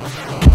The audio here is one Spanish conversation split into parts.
Thank you.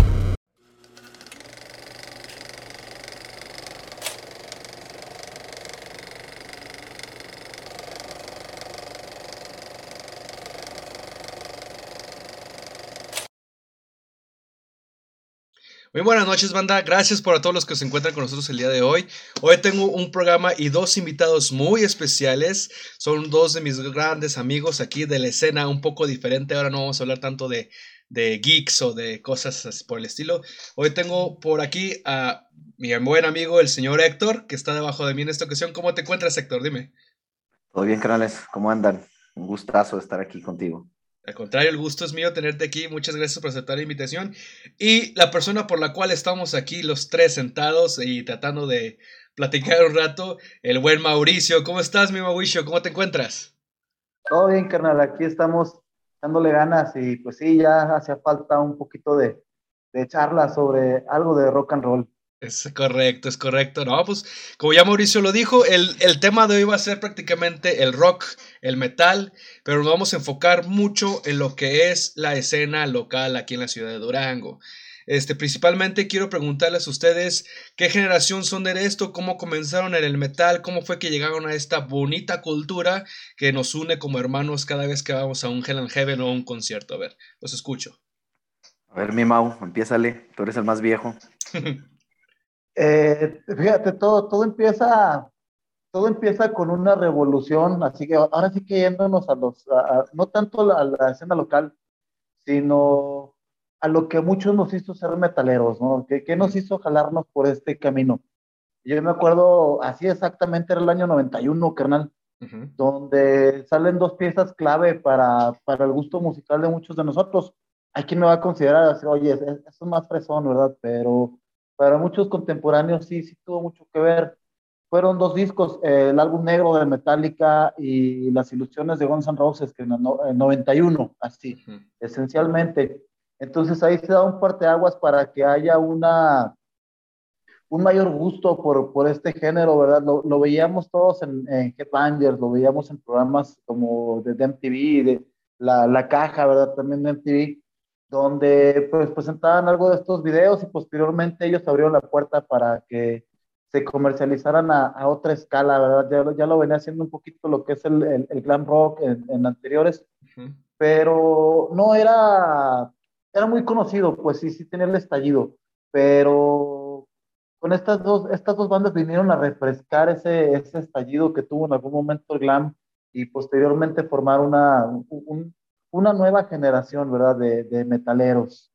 Muy buenas noches, banda. Gracias por a todos los que se encuentran con nosotros el día de hoy. Hoy tengo un programa y dos invitados muy especiales. Son dos de mis grandes amigos aquí de la escena, un poco diferente. Ahora no vamos a hablar tanto de, de geeks o de cosas por el estilo. Hoy tengo por aquí a mi buen amigo, el señor Héctor, que está debajo de mí en esta ocasión. ¿Cómo te encuentras, Héctor? Dime. Todo bien, canales. ¿Cómo andan? Un gustazo estar aquí contigo. Al contrario, el gusto es mío tenerte aquí. Muchas gracias por aceptar la invitación. Y la persona por la cual estamos aquí los tres sentados y tratando de platicar un rato, el buen Mauricio. ¿Cómo estás, mi Mauricio? ¿Cómo te encuentras? Todo bien, carnal. Aquí estamos dándole ganas y pues sí, ya hacía falta un poquito de, de charla sobre algo de rock and roll. Es correcto, es correcto. No, pues como ya Mauricio lo dijo, el, el, tema de hoy va a ser prácticamente el rock, el metal, pero nos vamos a enfocar mucho en lo que es la escena local aquí en la ciudad de Durango. Este, principalmente quiero preguntarles a ustedes qué generación son de esto, cómo comenzaron en el metal, cómo fue que llegaron a esta bonita cultura que nos une como hermanos cada vez que vamos a un Hell and Heaven o a un concierto. A ver, los escucho. A ver, mi Mau, empiézale, tú eres el más viejo. Eh, fíjate, todo, todo empieza, todo empieza con una revolución, así que ahora sí que yéndonos a los, no tanto a la, escena local, sino a lo que muchos nos hizo ser metaleros, ¿no? ¿Qué, nos hizo jalarnos por este camino? Yo me acuerdo, así exactamente era el año 91, carnal, donde salen dos piezas clave para, para el gusto musical de muchos de nosotros. Hay quien me va a considerar así, oye, eso es más fresón, ¿verdad? Pero para muchos contemporáneos sí, sí tuvo mucho que ver. Fueron dos discos, eh, el álbum negro de Metallica y Las ilusiones de Guns N' Roses, que en el 91, así, esencialmente. Entonces ahí se da un aguas para que haya una, un mayor gusto por, por este género, ¿verdad? Lo, lo veíamos todos en, en Headbangers, lo veíamos en programas como de MTV, de la, la caja, ¿verdad? También de MTV donde pues presentaban algo de estos videos y posteriormente ellos abrieron la puerta para que se comercializaran a, otra escala, ¿verdad? Ya, ya, lo venía haciendo un poquito lo que es el, el, glam rock en, anteriores, pero no era, era muy conocido, pues sí, sí tenía el estallido, pero con estas dos, estas dos bandas vinieron a refrescar ese, ese estallido que tuvo en algún momento el glam y posteriormente formar una, un, una nueva generación, ¿verdad? De, de metaleros.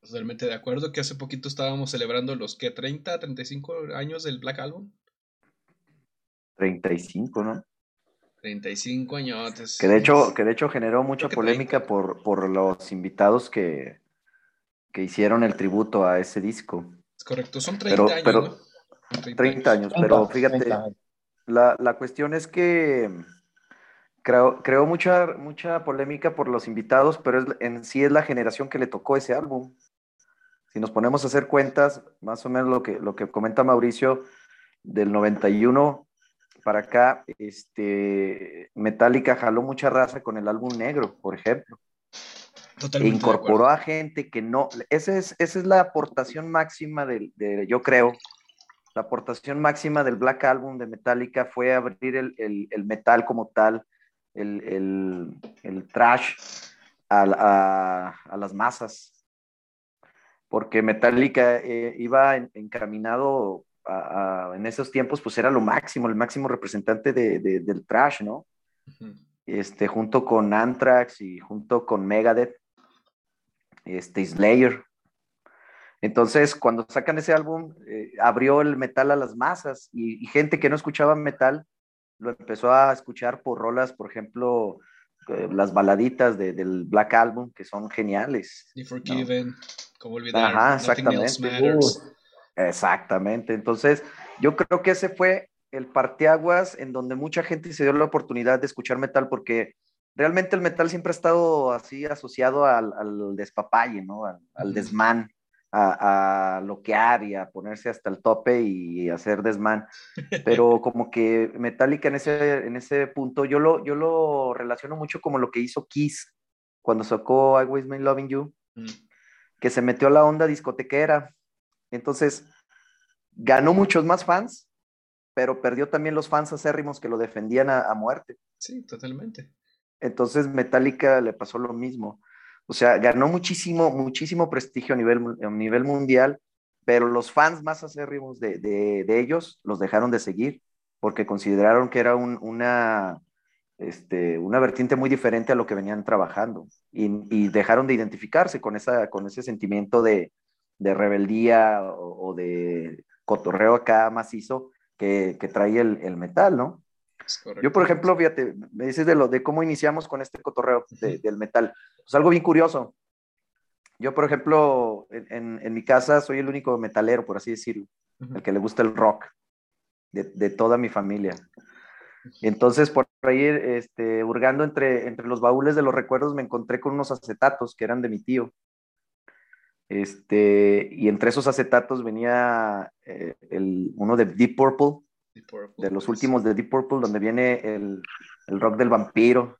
Totalmente de acuerdo que hace poquito estábamos celebrando los que 30, 35 años del Black Album. 35, ¿no? 35 años. Que de hecho, que de hecho generó mucha polémica por, por, los invitados que, que hicieron el tributo a ese disco. Es correcto, son 30 años. Pero, 30, años, pero fíjate, La, la cuestión es que creó, mucha, mucha polémica por los invitados, pero en sí es la generación que le tocó ese álbum. Si nos ponemos a hacer cuentas, más o menos lo que, lo que comenta Mauricio, del 91 para acá, este, Metallica jaló mucha raza con el álbum negro, por ejemplo. Totalmente e incorporó a gente que no, esa es, esa es la aportación máxima del, de, yo creo, la aportación máxima del Black Album de Metallica fue abrir el, el, el metal como tal, el, trash a, las masas, porque Metallica eh, iba encaminado en esos tiempos, pues era lo máximo, el máximo representante del trash, ¿no? Este, junto con Anthrax y junto con Megadeth, este, Slayer. Entonces, cuando sacan ese álbum, eh, abrió el metal a las masas y, gente que no escuchaba metal lo empezó a escuchar por rolas, por ejemplo, eh, las baladitas de, del Black Album, que son geniales. The Forgiven, como olvidar. Ajá, exactamente. exactamente. Entonces, yo creo que ese fue el parteaguas en donde mucha gente se dio la oportunidad de escuchar metal, porque realmente el metal siempre ha estado así asociado al, al despapalle, ¿no? Al, al desmán a, loquear y a ponerse hasta el tope y hacer desmán. Pero como que Metallica en ese, en ese punto, yo lo, yo lo relaciono mucho como lo que hizo Kiss cuando sacó I Was Been Loving You. Mm. que se metió a la onda discotequera. Entonces, ganó muchos más fans, pero perdió también los fans acérrimos que lo defendían a, muerte. Sí, totalmente. Entonces, Metallica le pasó lo mismo. O sea, ganó muchísimo, muchísimo prestigio a nivel, a nivel mundial, pero los fans más acérrimos de, de, ellos los dejaron de seguir porque consideraron que era una, este, una vertiente muy diferente a lo que venían trabajando y, dejaron de identificarse con, esa, con ese sentimiento de, de rebeldía o, de cotorreo acá macizo que, que trae el, el metal, ¿no? Yo, por ejemplo, fíjate, me dices de, lo, de cómo iniciamos con este cotorreo del metal. Pues algo bien curioso. Yo, por ejemplo, en, en, mi casa soy el único metalero, por así decirlo, el que le gusta el rock de, de toda mi familia. Entonces, por ahí, este, hurgando entre, entre los baúles de los recuerdos, me encontré con unos acetatos que eran de mi tío. Este, y entre esos acetatos venía eh, el, uno de Deep Purple, de los últimos de Deep Purple, donde viene el, el rock del vampiro.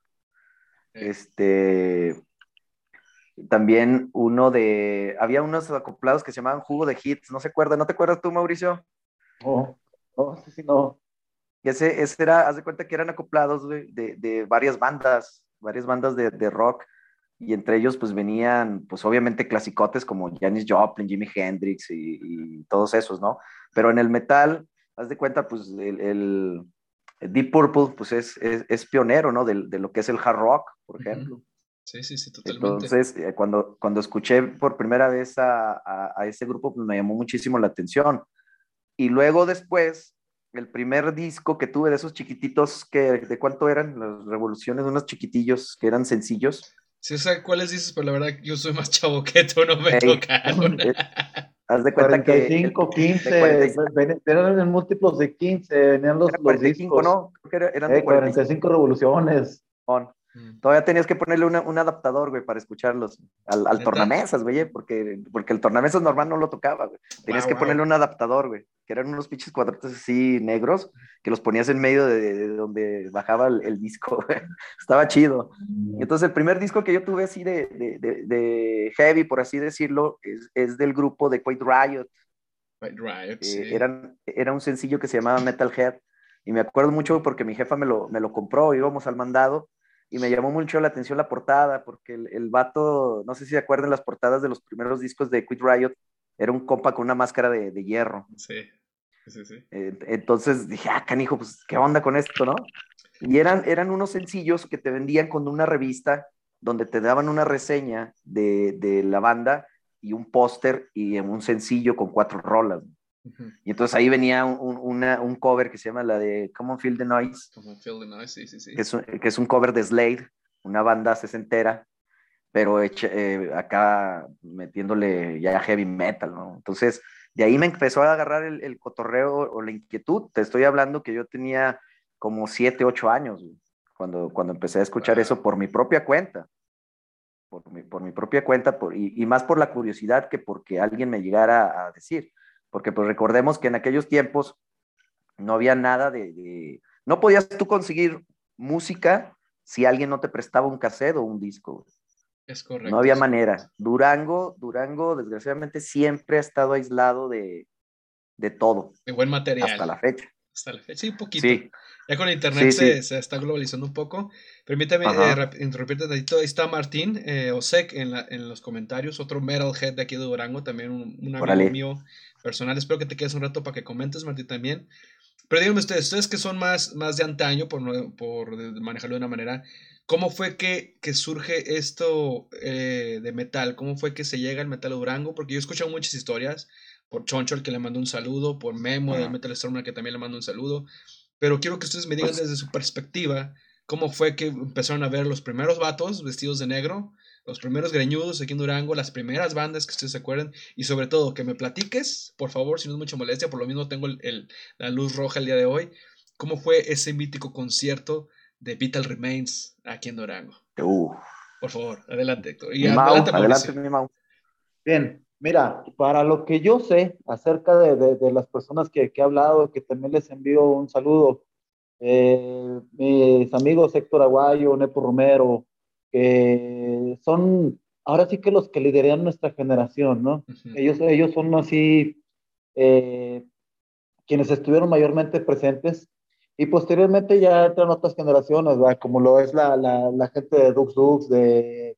Este, también uno de, había unos acoplados que se llamaban Jugo de Hits, ¿no se acuerda? ¿No te acuerdas tú, Mauricio? No, no, sí, sí, no. Ese, ese era, haz de cuenta que eran acoplados de, de, varias bandas, varias bandas de, de, rock, y entre ellos pues venían, pues obviamente clasicotes como Janis Joplin, Jimi Hendrix y, y todos esos, ¿no? Pero en el metal, haz de cuenta, pues el, el Deep Purple pues es, es, es pionero, ¿no? De, de, lo que es el hard rock, por ejemplo. Sí, sí, sí, totalmente. Entonces, eh, cuando, cuando escuché por primera vez a, a, a ese grupo, pues me llamó muchísimo la atención. Y luego después, el primer disco que tuve de esos chiquititos, que, ¿de cuánto eran? Las revoluciones, unos chiquitillos que eran sencillos. Sí, o sea, ¿cuáles dices? Pero la verdad, yo soy más chavo que tú, no me tocaron. Eh, haz de cuenta 45, que. 15, eran en múltiplos de 15, venían los, 45, los discos. ¿no? Creo que eran de 45 revoluciones. Mm. Todavía tenías que ponerle un adaptador, güey, para escucharlos. Al, al tornamesas, güey, porque, porque el tornamesas normal no lo tocaba, güey. Tenías que ponerle un adaptador, güey, que eran unos pinches cuadrados así negros, que los ponías en medio de, donde bajaba el, disco, güey. Estaba chido. Mm. Entonces, el primer disco que yo tuve así de, de heavy, por así decirlo, es, es del grupo de Quaid Riot. Quaid Riot, eh, sí. Eran, era un sencillo que se llamaba Metalhead. Y me acuerdo mucho porque mi jefa me lo, me lo compró, íbamos al mandado y me llamó mucho la atención la portada, porque el, el vato, no sé si se acuerdan las portadas de los primeros discos de Quit Riot, era un compa con una máscara de, de hierro. Sí, sí, sí. entonces dije, ah, canijo, pues, ¿qué onda con esto, no? Y eran, eran unos sencillos que te vendían con una revista donde te daban una reseña de, de la banda y un póster y un sencillo con cuatro rolas. Y entonces ahí venía un, una, un, cover que se llama la de Common Feel the Noise. Common Feel the Noise, sí, sí, sí. Que es, un, que es un cover de Slade, una banda sesentera, pero eh, acá metiéndole ya heavy metal, ¿no? Entonces, de ahí me empezó a agarrar el, el cotorreo o la inquietud. Te estoy hablando que yo tenía como 7, 8 años cuando, cuando empecé a escuchar eso por mi propia cuenta. Por mi, por mi propia cuenta por, y, y, más por la curiosidad que porque alguien me llegara a decir porque pues recordemos que en aquellos tiempos no había nada de, no podías tú conseguir música si alguien no te prestaba un cassette o un disco. Es correcto. No había manera. Durango, Durango, desgraciadamente, siempre ha estado aislado de, de todo. De buen material. Hasta la fecha. Hasta la fecha, sí, un poquito. Ya con internet se, se, está globalizando un poco. Permítame eh, interrumpirte Ahí está Martín eh, Osek en, la, en, los comentarios, otro metalhead de aquí de Durango, también un, un amigo mío personal. Espero que te quedes un rato para que comentes, Martín, también. Pero díganme ustedes, ustedes que son más, más de antaño, por, por manejarlo de una manera, ¿cómo fue que, que surge esto eh, de metal? ¿Cómo fue que se llega al metal a Durango? Porque yo he escuchado muchas historias, por Choncho, al que le mando un saludo, por Memo de Metal Storm, que también le mando un saludo. Pero quiero que ustedes me digan pues desde su perspectiva, cómo fue que empezaron a ver los primeros vatos vestidos de negro, los primeros greñudos aquí en Durango, las primeras bandas que ustedes se acuerdan y sobre todo que me platiques, por favor, si no es mucha molestia, por lo mismo tengo el, la luz roja el día de hoy, cómo fue ese mítico concierto de Vital Remains aquí en Durango. Por favor, adelante, Héctor. Y adelante, adelante mi Bien, mira, para lo que yo sé acerca de, de, de las personas que, que, he hablado, que también les envío un saludo, eh, mis amigos Héctor Aguayo, Nepo Romero, que son ahora sí que los que lideran nuestra generación, ¿no? ellos, ellos son así eh, quienes estuvieron mayormente presentes y posteriormente ya entran otras generaciones, ¿verdad? Como lo es la, la, la gente de Dux Dux, de,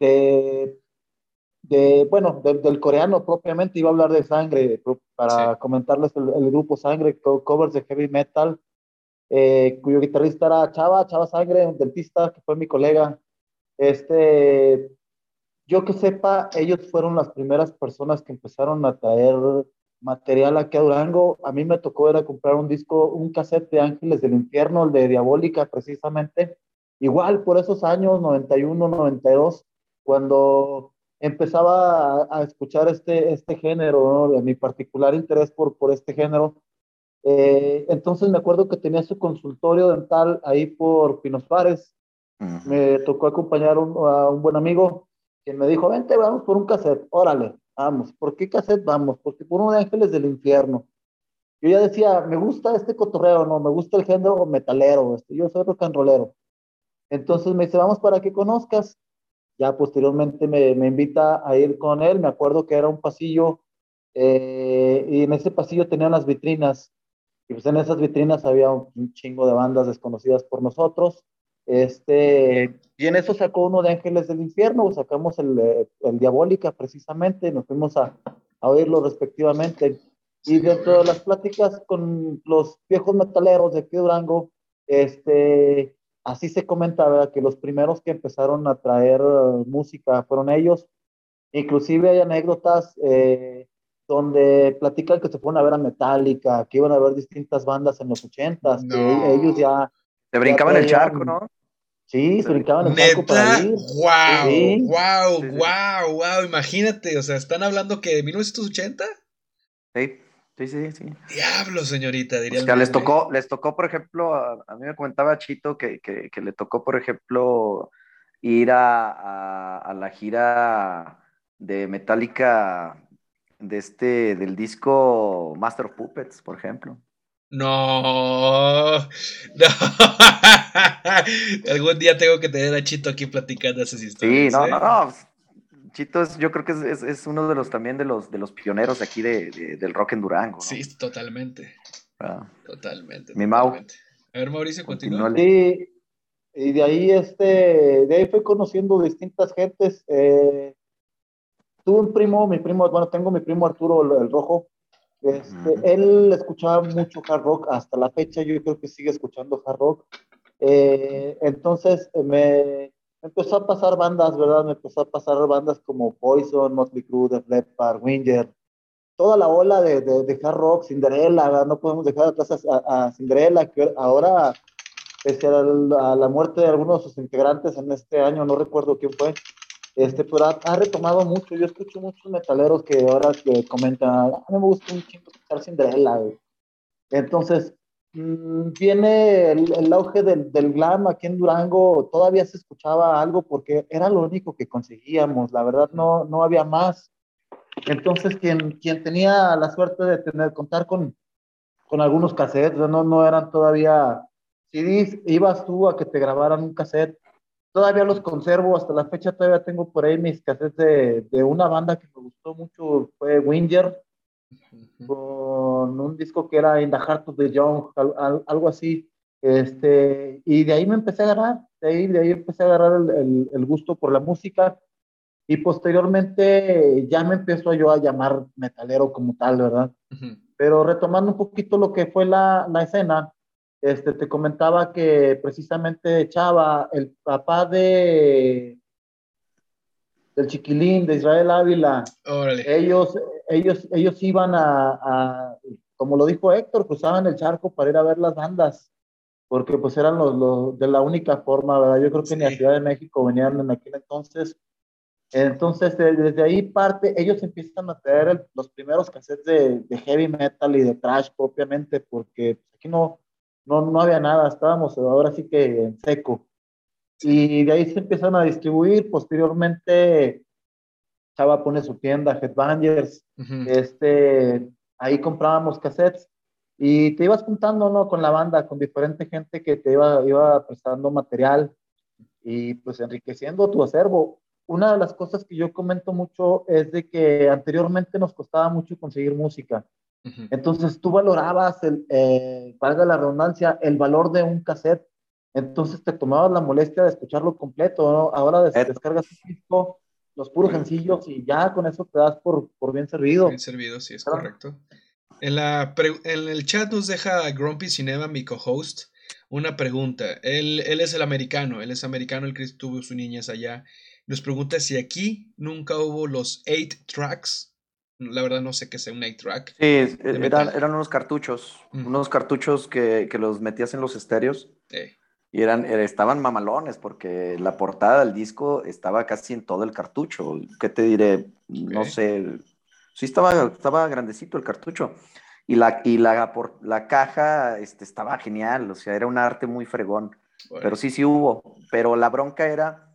de, de bueno, del coreano propiamente, iba a hablar de Sangre, para comentarles el, grupo Sangre, covers de heavy metal, eh, cuyo guitarrista era Chava, Chava Sangre, un dentista que fue mi colega. Este, yo que sepa, ellos fueron las primeras personas que empezaron a traer material aquí a Durango. A mí me tocó era comprar un disco, un cassette de Ángeles del Infierno, el de Diabólica precisamente. Igual por esos años, 91, 92, cuando empezaba a, escuchar este, este género, de mi particular interés por, por este género. Eh, entonces me acuerdo que tenía su consultorio dental ahí por Pinos Fares. Me tocó acompañar a un buen amigo quien me dijo, vente, vamos por un cassette, órale. Vamos, ¿por qué cassette vamos? Porque por uno de Ángeles del Infierno. Yo ya decía, me gusta este cotorreo, no, me gusta el género metalero, este, yo soy rock and rollero. Entonces me dice, vamos para que conozcas. Ya posteriormente me, me invita a ir con él. Me acuerdo que era un pasillo eh, y en ese pasillo tenían las vitrinas. Y pues en esas vitrinas había un chingo de bandas desconocidas por nosotros. Este, y en eso sacó uno de Ángeles del Infierno, sacamos el, el Diabólica precisamente, nos fuimos a, a, oírlo respectivamente. Y dentro de las pláticas con los viejos metaleros de aquí de Durango, este, así se comentaba que los primeros que empezaron a traer música fueron ellos. Inclusive hay anécdotas eh, donde platican que se fueron a ver a Metallica, que iban a ver distintas bandas en los ochentas, que ellos ya se brincaban el charco, ¿no? Sí, se brincaban el charco para ir. Wow, wow, wow, wow. Imagínate, o sea, están hablando que de 1980. Sí. Sí, sí, sí. Diablo, señorita, diría. O sea, les tocó, les tocó, por ejemplo, a, mí me comentaba Chito que, que, que, le tocó, por ejemplo, ir a, a, a, la gira de Metallica de este, del disco Master of Puppets, por ejemplo. No, no. Algún día tengo que tener a Chito aquí platicando esas historias. Sí, no, ¿eh? no, no. Chito es, yo creo que es, es, uno de los también de los de los pioneros aquí de, del rock en Durango. ¿no? Sí, totalmente. Ah. Totalmente. Mi Mau. A ver, Mauricio, continúa. Sí, y de ahí este, de ahí fui conociendo distintas gentes. Eh, tuve un primo, mi primo, bueno, tengo mi primo Arturo el Rojo, este, él escuchaba mucho hard rock hasta la fecha, yo creo que sigue escuchando hard rock. Eh, entonces eh, me, empezó a pasar bandas, ¿verdad? Me empezó a pasar bandas como Poison, Motley Crue, The Leppard, Winger, toda la ola de, de, hard rock, Cinderella, no podemos dejar atrás a, a Cinderella, que ahora, pese a la, a la muerte de algunos de sus integrantes en este año, no recuerdo quién fue, este, pero ha, retomado mucho. Yo escucho muchos metaleros que ahora que comentan, a mí me gusta un chingo escuchar Cinderella. Entonces, mm, viene el, auge del, del, glam aquí en Durango. Todavía se escuchaba algo porque era lo único que conseguíamos. La verdad, no, no había más. Entonces, quien, quien tenía la suerte de tener, contar con, con algunos cassettes, no, no eran todavía CDs, ibas tú a que te grabaran un cassette todavía los conservo, hasta la fecha todavía tengo por ahí mis cassettes de, de una banda que me gustó mucho, fue Winger, con un disco que era In the Heart of the Young, algo así, este, y de ahí me empecé a agarrar, de ahí, de ahí empecé a agarrar el, el, gusto por la música, y posteriormente ya me empezó yo a llamar metalero como tal, ¿verdad? Pero retomando un poquito lo que fue la, la escena, este, te comentaba que precisamente Chava, el papá de del chiquilín de Israel Ávila, ellos, ellos, ellos iban a, como lo dijo Héctor, cruzaban el charco para ir a ver las bandas, porque pues eran los, de la única forma, ¿verdad? Yo creo que ni a Ciudad de México venían en aquel entonces. Entonces, desde ahí parte, ellos empiezan a traer los primeros cassettes de, de, heavy metal y de trash propiamente, porque pues, aquí no, no, no había nada, estábamos ahora sí que en seco. Y de ahí se empiezan a distribuir, posteriormente Chava pone su tienda, Headbangers, este, ahí comprábamos cassettes y te ibas juntando, ¿no? Con la banda, con diferente gente que te iba, iba prestando material y pues enriqueciendo tu acervo. una de las cosas que yo comento mucho es de que anteriormente nos costaba mucho conseguir música. Entonces tú valorabas, el, eh, valga la redundancia, el valor de un cassette. Entonces te tomabas la molestia de escucharlo completo, ¿no? Ahora descargas un disco, los puros sencillos y ya con eso te das por, por bien servido. Bien servido, sí, es correcto. En, la en el chat nos deja Grumpy Cinema, mi co-host, una pregunta. Él, él es el americano, él es americano, el que tuvo su niñez allá. Nos pregunta si aquí nunca hubo los eight tracks. La verdad no sé qué sea un eight track. Sí, eran, unos cartuchos, unos cartuchos que, que, los metías en los estéreos. Y eran, estaban mamalones porque la portada del disco estaba casi en todo el cartucho. ¿Qué te diré? No sé. Sí, estaba, estaba grandecito el cartucho. Y la, y la, por, la caja este, estaba genial, o sea, era un arte muy fregón. Pero sí, sí hubo. Pero la bronca era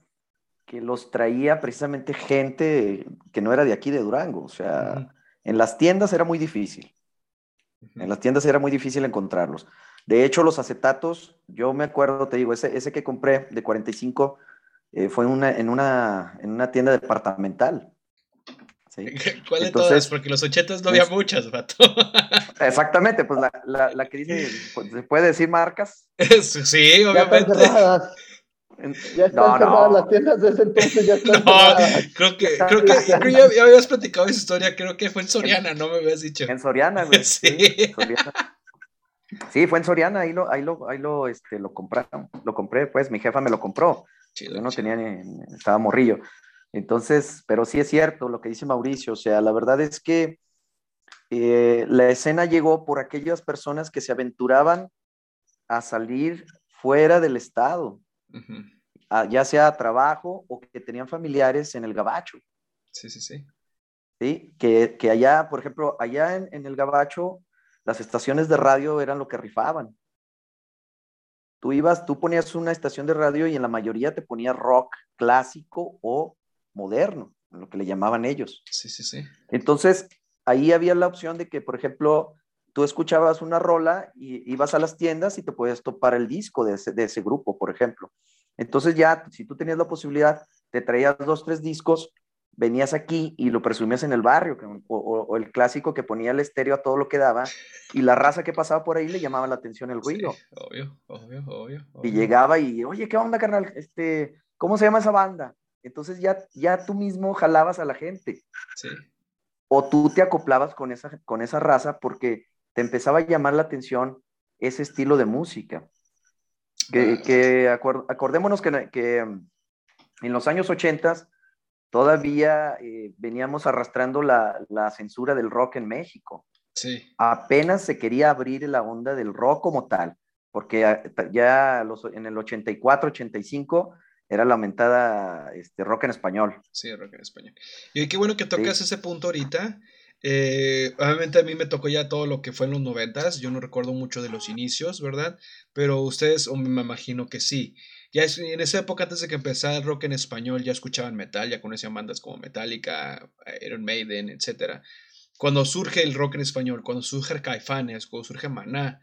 que los traía precisamente gente que no era de aquí de Durango. O sea, en las tiendas era muy difícil. En las tiendas era muy difícil encontrarlos. De hecho, los acetatos, yo me acuerdo, te digo, ese, ese que compré de 45 eh, fue una, en, una, en una tienda departamental. ¿Cuál de todas? Porque los ochetas no había muchas, vato. Exactamente, pues la, la, que dice, pues, ¿se puede decir marcas? sí, obviamente. Ya están cerradas las tiendas desde entonces, ya están no, Creo que, creo que, creo que ya, habías platicado esa historia, creo que fue en Soriana, no me habías dicho. En Soriana, güey. Sí. Sí, fue en Soriana, ahí lo, ahí lo, ahí lo, este, lo compraron, lo compré, pues mi jefa me lo compró. Yo no tenía ni, estaba morrillo. Entonces, pero sí es cierto lo que dice Mauricio, o sea, la verdad es que eh, la escena llegó por aquellas personas que se aventuraban a salir fuera del estado, ya sea trabajo o que tenían familiares en el gabacho. Sí, sí, sí. Sí, que, que allá, por ejemplo, allá en, en, el gabacho, las estaciones de radio eran lo que rifaban. Tú ibas, tú ponías una estación de radio y en la mayoría te ponía rock clásico o moderno, lo que le llamaban ellos. Sí, sí, sí. Entonces, ahí había la opción de que, por ejemplo, tú escuchabas una rola y ibas a las tiendas y te podías topar el disco de ese, de ese grupo, por ejemplo. Entonces ya, si tú tenías la posibilidad, te traías dos, tres discos, venías aquí y lo presumías en el barrio, o, el clásico que ponía el estéreo a todo lo que daba, y la raza que pasaba por ahí le llamaba la atención el ruido. obvio, obvio, obvio, Y llegaba y, oye, ¿qué onda, carnal? Este, ¿Cómo se llama esa banda? Entonces ya, ya tú mismo jalabas a la gente. Sí o tú te acoplabas con esa, con esa raza porque te empezaba a llamar la atención ese estilo de música. Que, acordémonos que, que, mm, en los años 80 todavía eh, veníamos arrastrando la, la, censura del rock en México. Sí. Apenas se quería abrir la onda del rock como tal, porque ah, ya los, en el 84, 85 era la aumentada este, rock en español. Sí, rock en español. Y qué bueno que tocas ese punto ahorita. Eh, obviamente a mí me tocó ya todo lo que fue en los noventas, yo no recuerdo mucho de los inicios, ¿verdad? Pero ustedes, o me imagino que sí. Ya en esa época, antes de que empezara el rock en español, ya escuchaban metal, ya conocían bandas como Metallica, Iron Maiden, etc. Cuando surge el rock en español, cuando surge Caifanes, cuando surge Maná,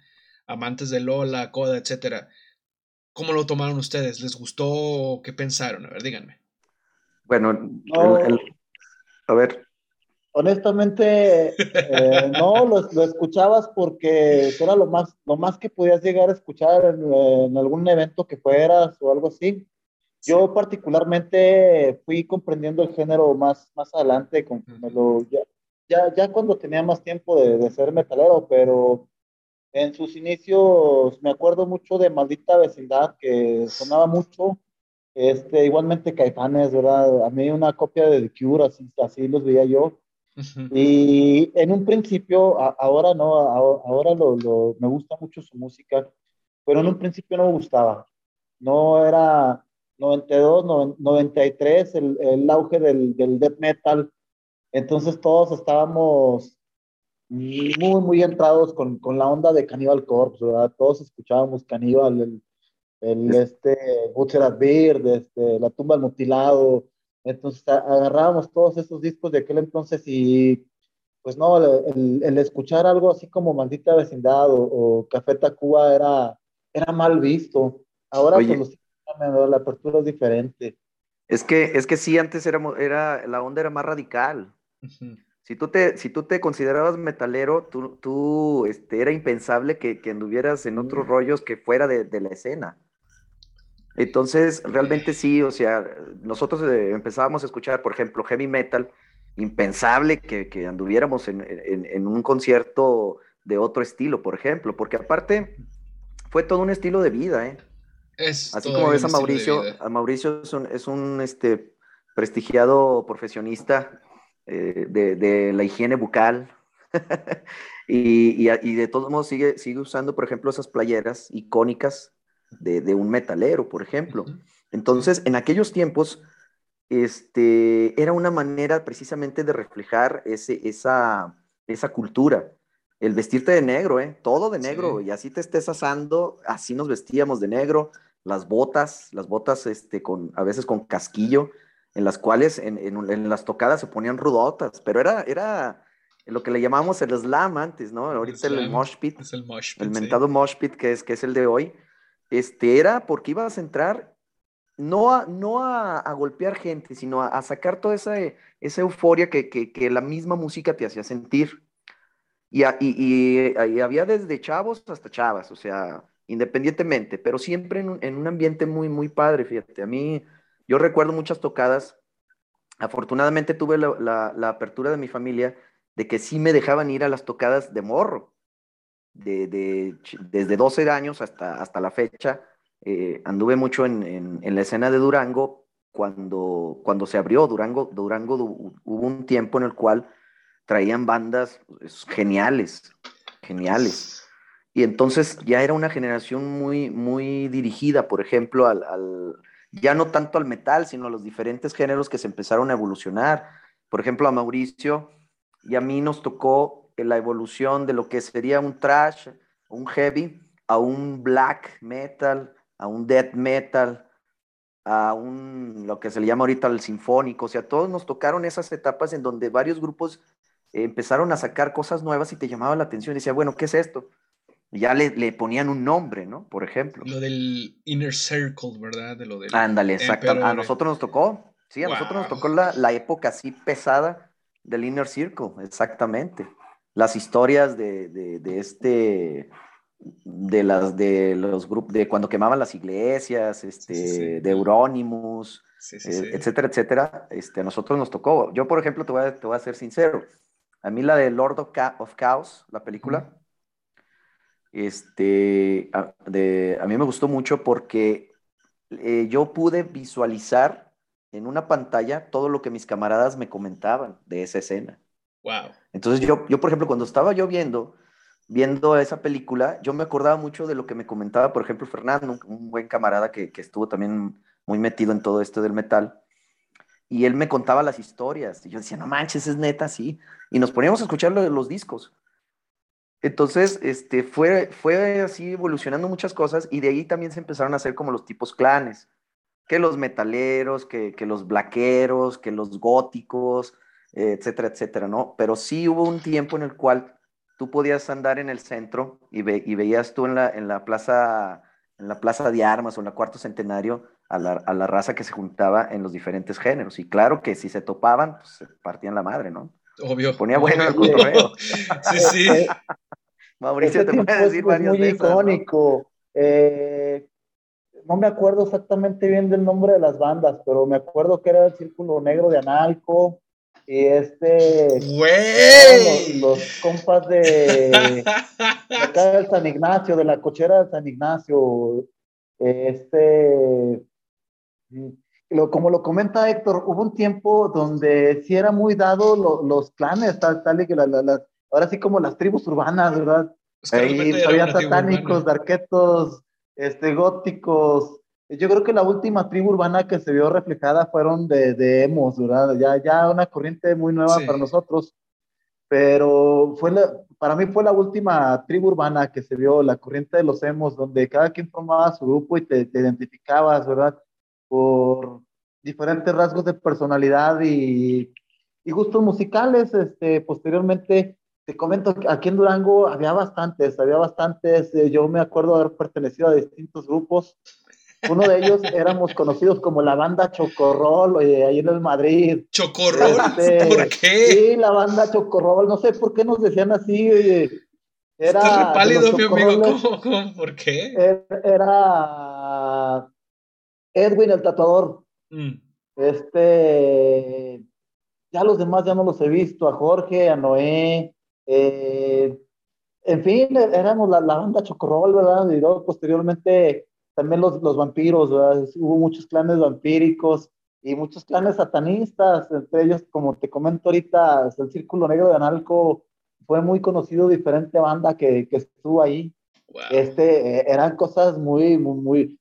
Amantes de Lola, Coda, etc. ¿Cómo lo tomaron ustedes? ¿Les gustó? ¿Qué pensaron? A ver, díganme. Bueno, a ver. Honestamente, eh, no, lo, escuchabas porque era lo más, lo más que podías llegar a escuchar en, algún evento que fueras o algo así. Yo particularmente fui comprendiendo el género más, más adelante, con, ya, ya, cuando tenía más tiempo de, de ser metalero, pero en sus inicios me acuerdo mucho de Maldita Vecindad, que sonaba mucho. Este, igualmente Caifanes, ¿verdad? A mí una copia de The Cure, así, los veía yo. Y en un principio, ahora no, ahora lo, lo, me gusta mucho su música, pero en un principio no me gustaba. No era 92, 93, el, el auge del, del death metal. Entonces todos estábamos muy, muy entrados con, con la onda de Cannibal Corpse, ¿verdad? Todos escuchábamos Cannibal, el, el este, Butcher at Beard, este, La tumba del mutilado, entonces agarrábamos todos esos discos de aquel entonces y pues no, el, el escuchar algo así como Maldita Vecindad o, Café Tacuba era, era mal visto. Ahora pues, la apertura es diferente. Es que, es que sí, antes era, era, la onda era más radical. Si tú te, si tú te considerabas metalero, tú, tú este, era impensable que, que anduvieras en otros rollos que fuera de, de, la escena. Entonces, realmente sí, o sea, nosotros eh, empezábamos a escuchar, por ejemplo, heavy metal, impensable que, que anduviéramos en, en, en, un concierto de otro estilo, por ejemplo, porque aparte fue todo un estilo de vida, ¿eh? Así como ves a Mauricio, a Mauricio es un, es un este, prestigiado profesionista eh, de, de, la higiene bucal. y, y, y, de todos modos sigue, sigue usando, por ejemplo, esas playeras icónicas de, de un metalero, por ejemplo. Entonces, en aquellos tiempos, este, era una manera precisamente de reflejar ese, esa, esa cultura. El vestirte de negro, ¿eh? Todo de negro, y así te estés asando, así nos vestíamos de negro, las botas, las botas este, con, a veces con casquillo, en las cuales en, en, las tocadas se ponían rudotas, pero era, era lo que le llamamos el slam antes, ¿no? Ahorita el, el mosh pit, el, el mentado mosh pit, que es, que es el de hoy, este, era porque ibas a entrar no a, no a, golpear gente, sino a, sacar toda esa, esa euforia que, que, la misma música te hacía sentir. Y, y, había desde chavos hasta chavas, o sea, independientemente, pero siempre en un, en un, ambiente muy, muy padre, fíjate. A mí, yo recuerdo muchas tocadas. Afortunadamente tuve la, la apertura de mi familia de que sí me dejaban ir a las tocadas de morro. De, de, desde 12 años hasta, hasta la fecha, eh, anduve mucho en, en, la escena de Durango cuando, cuando se abrió Durango. Durango hubo un tiempo en el cual traían bandas pues, geniales, geniales. Y entonces ya era una generación muy, muy dirigida, por ejemplo, al, al, ya no tanto al metal, sino a los diferentes géneros que se empezaron a evolucionar. Por ejemplo, a Mauricio y a mí nos tocó la evolución de lo que sería un trash, un heavy, a un black metal, a un death metal, a un, lo que se le llama ahorita el sinfónico. O sea, todos nos tocaron esas etapas en donde varios grupos empezaron a sacar cosas nuevas y te llamaba la atención. Y decía, bueno, ¿qué es esto? ya le, le, ponían un nombre, ¿no? Por ejemplo. Lo del Inner Circle, ¿verdad? De lo del Ándale, exacto. A nosotros nos tocó, sí, a nosotros nos tocó la, la, época así pesada del Inner Circle, exactamente. Las historias de, de, de este, de las de los grupos, de cuando quemaban las iglesias, este, sí, sí. de Euronymous, eh, etcétera, etcétera, este, a nosotros nos tocó. Yo, por ejemplo, te voy a, te voy a ser sincero. A mí la de Lord of, Ca of Chaos, la película, este, a, de, a mí me gustó mucho porque eh, yo pude visualizar en una pantalla todo lo que mis camaradas me comentaban de esa escena. Wow. Entonces yo, yo por ejemplo, cuando estaba yo viendo, viendo esa película, yo me acordaba mucho de lo que me comentaba, por ejemplo, Fernando, un, buen camarada que, que, estuvo también muy metido en todo esto del metal. Y él me contaba las historias. Y yo decía, no manches, es neta, sí. Y nos poníamos a escuchar los discos. Entonces, este, fue, fue así evolucionando muchas cosas y de ahí también se empezaron a hacer como los tipos clanes, que los metaleros, que, que los blaqueros, que los góticos, etcétera, etcétera, ¿no? Pero sí hubo un tiempo en el cual tú podías andar en el centro y, ve, y veías tú en la, en la plaza en la plaza de armas o en la cuarto centenario a la, a la raza que se juntaba en los diferentes géneros. Y claro que si se topaban, pues se partían la madre, ¿no? Obvio. Ponía bueno el cotorreo. sí, sí. Mauricio este te puede decir varias muy icónico. ¿no? Eh, no me acuerdo exactamente bien del nombre de las bandas, pero me acuerdo que era el Círculo Negro de Analco y este ¡Güey! Los, los, compas de, de acá del San Ignacio, de la cochera de San Ignacio, este lo, como lo comenta Héctor, hubo un tiempo donde sí era muy dado lo, los clanes, tal, tal y que la, la, la, ahora sí como las tribus urbanas, ¿verdad? Es Ahí había satánicos, darquetos, este, góticos. Yo creo que la última tribu urbana que se vio reflejada fueron de, de emos, ¿verdad? Ya, ya una corriente muy nueva sí. para nosotros, pero fue la, para mí fue la última tribu urbana que se vio, la corriente de los emos, donde cada quien formaba su grupo y te, te identificabas, ¿verdad? Por diferentes rasgos de personalidad y, y gustos musicales. Este, posteriormente te comento aquí en Durango había bastantes, había bastantes. Eh, yo me acuerdo haber pertenecido a distintos grupos Uno de ellos éramos conocidos como la banda Chocorrol, ahí en el Madrid. ¿Chocorrol? Este, ¿Por qué? Sí, la banda Chocorrol, no sé por qué nos decían así, Era Estás pálido, mi amigo, ¿Cómo, ¿Por qué? Er, era Edwin el tatuador. Mm. Este, ya los demás ya no los he visto, a Jorge, a Noé, eh, en fin, éramos la, la banda Chocorrol, ¿verdad? Y luego posteriormente también los, los vampiros, ¿verdad? Hubo muchos clanes vampíricos y muchos clanes satanistas, entre ellos, como te comento ahorita, el Círculo Negro de Analco fue muy conocido, diferente banda que, que estuvo ahí. Este, eh, eran cosas muy, muy,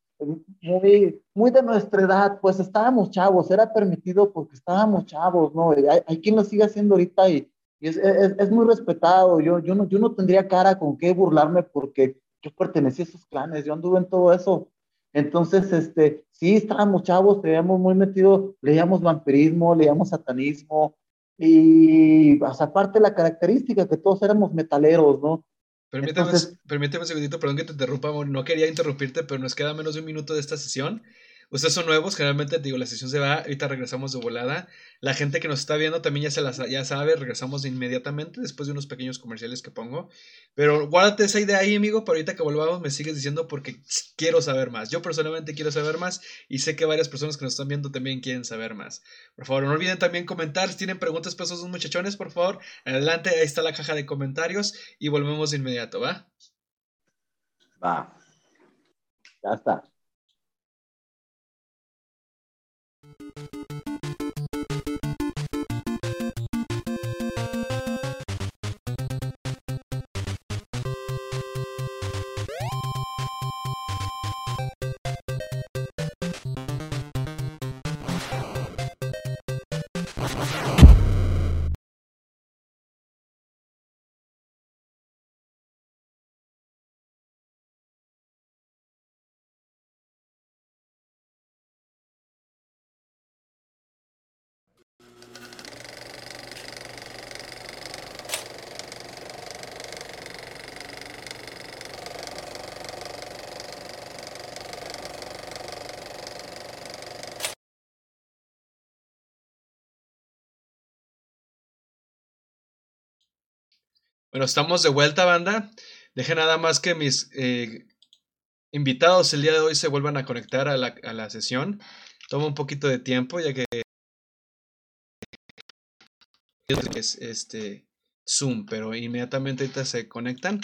muy, muy, de nuestra edad, pues estábamos chavos, era permitido porque estábamos chavos, ¿no? Hay, hay quien lo sigue haciendo ahorita y, y es, es, es, muy respetado. Yo, yo, no, yo no tendría cara con qué burlarme porque yo pertenecí a esos clanes, yo anduve en todo eso. Entonces, este, sí, estábamos chavos, teníamos muy metido, leíamos vampirismo, leíamos satanismo, y aparte la característica que todos éramos metaleros, ¿no? Permíteme, permíteme un segundito, perdón que te interrumpa, no quería interrumpirte, pero nos queda menos de un minuto de esta sesión. Ustedes son nuevos, generalmente digo, la sesión se va, ahorita regresamos de volada. La gente que nos está viendo también ya, se las, ya sabe, regresamos inmediatamente después de unos pequeños comerciales que pongo. Pero guárdate esa idea ahí, amigo, para ahorita que volvamos me sigues diciendo porque quiero saber más. Yo personalmente quiero saber más y sé que varias personas que nos están viendo también quieren saber más. Por favor, no olviden también comentar, si tienen preguntas para esos muchachones, por favor, adelante, ahí está la caja de comentarios y volvemos de inmediato, ¿va? Va. Ya está. Thank you. Bueno, estamos de vuelta, banda. Deje nada más que mis eh, invitados el día de hoy se vuelvan a conectar a la, a la sesión. Toma un poquito de tiempo, ya que es este Zoom, pero inmediatamente ahorita se conectan.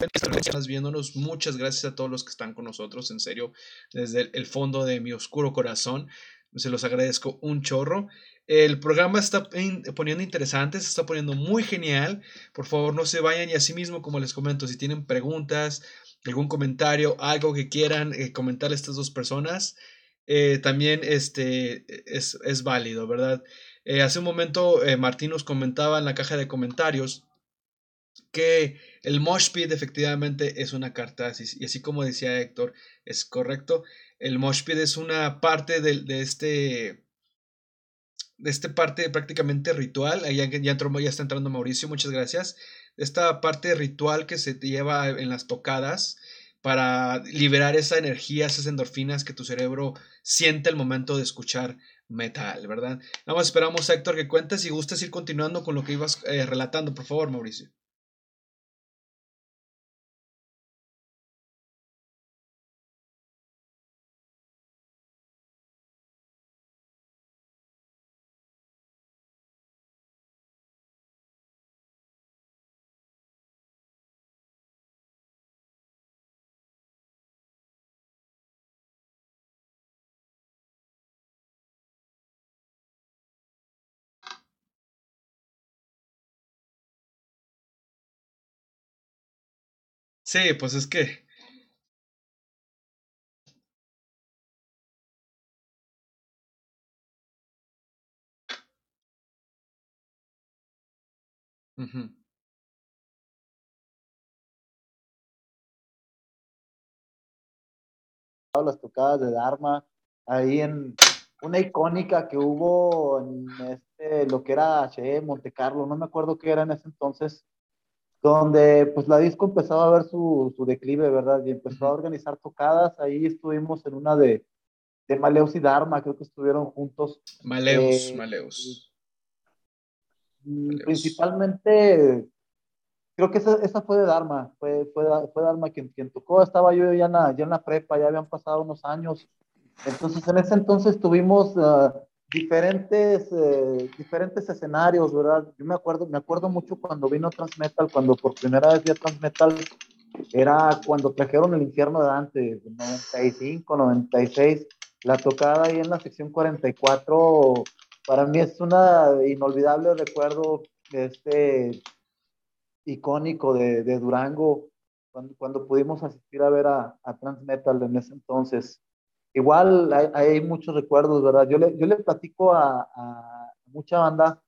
Entonces, viéndonos, muchas gracias a todos los que están con nosotros, en serio, desde el fondo de mi oscuro corazón. Se los agradezco un chorro. El programa está poniendo interesante, se está poniendo muy genial. Por favor, no se vayan y así mismo, como les comento, si tienen preguntas, algún comentario, algo que quieran eh, comentar a estas dos personas, eh, también este, es, es válido, ¿verdad? Eh, hace un momento Martín nos comentaba en la caja de comentarios que el Moshpit efectivamente es una cartasis y así como decía Héctor, es correcto. El Moshpit es una parte de, de este esta parte prácticamente ritual, ya, ya, está entrando Mauricio, muchas gracias, esta parte ritual que se te lleva en las tocadas para liberar esa energía, esas endorfinas que tu cerebro siente al momento de escuchar metal, ¿verdad? Nada más esperamos, Héctor, que cuentes y gustes ir continuando con lo que ibas eh, relatando, por favor, Mauricio. Sí, pues es que. las tocadas de Dharma, ahí en una icónica que hubo en este, lo que era H, Monte Carlo, no me acuerdo qué era en ese entonces, donde pues la disco empezaba a ver su, su declive, ¿verdad? Y empezó a organizar tocadas, ahí estuvimos en una de, de Maleus y Dharma, creo que estuvieron juntos. Maleus, eh, Maleus. Principalmente, creo que esa, esa, fue de Dharma, fue, fue, fue Dharma quien, quien tocó, estaba yo ya en, la, ya en la prepa, ya habían pasado unos años, entonces en ese entonces tuvimos... Uh, diferentes, eh, diferentes escenarios, ¿verdad? Yo me acuerdo, me acuerdo mucho cuando vino Transmetal, cuando por primera vez vi a Transmetal, era cuando trajeron el infierno de Dante, 95, 96, la tocada ahí en la sección 44, para mí es una inolvidable recuerdo este icónico de, de Durango, cuando, cuando, pudimos asistir a ver a, a Transmetal en ese entonces igual hay, muchos recuerdos, ¿verdad? Yo le, yo le platico a, mucha banda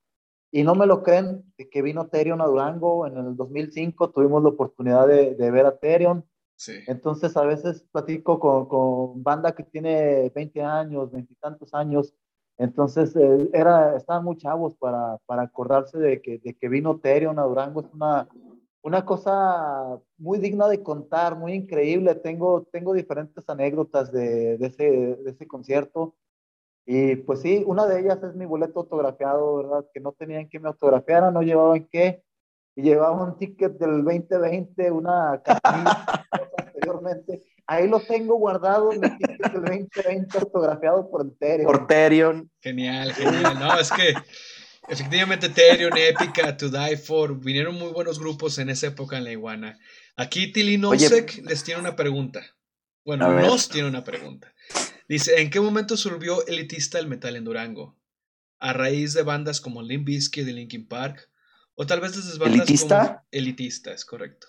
y no me lo creen que vino Terion a Durango en el 2005, tuvimos la oportunidad de, ver a Terion. Sí. Entonces a veces platico con, con, banda que tiene 20 años, 20 y tantos años. Entonces eh, era, estaban muy chavos para, para acordarse de que, de que vino Terion a Durango. Es una, una cosa muy digna de contar, muy increíble. Tengo, tengo diferentes anécdotas de, de, ese, de ese concierto. Y pues sí, una de ellas es mi boleto autografiado, ¿verdad? Que no tenían que me autografiara, no llevaban qué. Y llevaba un ticket del 2020, una camisa anteriormente. Ahí lo tengo guardado, mi ticket del 2020 autografiado por el Por Terion. Genial, genial. No, es que Efectivamente, Terion, Épica, To Die For, vinieron muy buenos grupos en esa época en la iguana. Aquí Tilly Nosek les tiene una pregunta. Bueno, nos tiene una pregunta. Dice, ¿en qué momento se volvió elitista el metal en Durango? ¿A raíz de bandas como Limp Bizkit de Linkin Park? ¿O tal vez desde bandas ¿Elitista? como... Elitista, es correcto.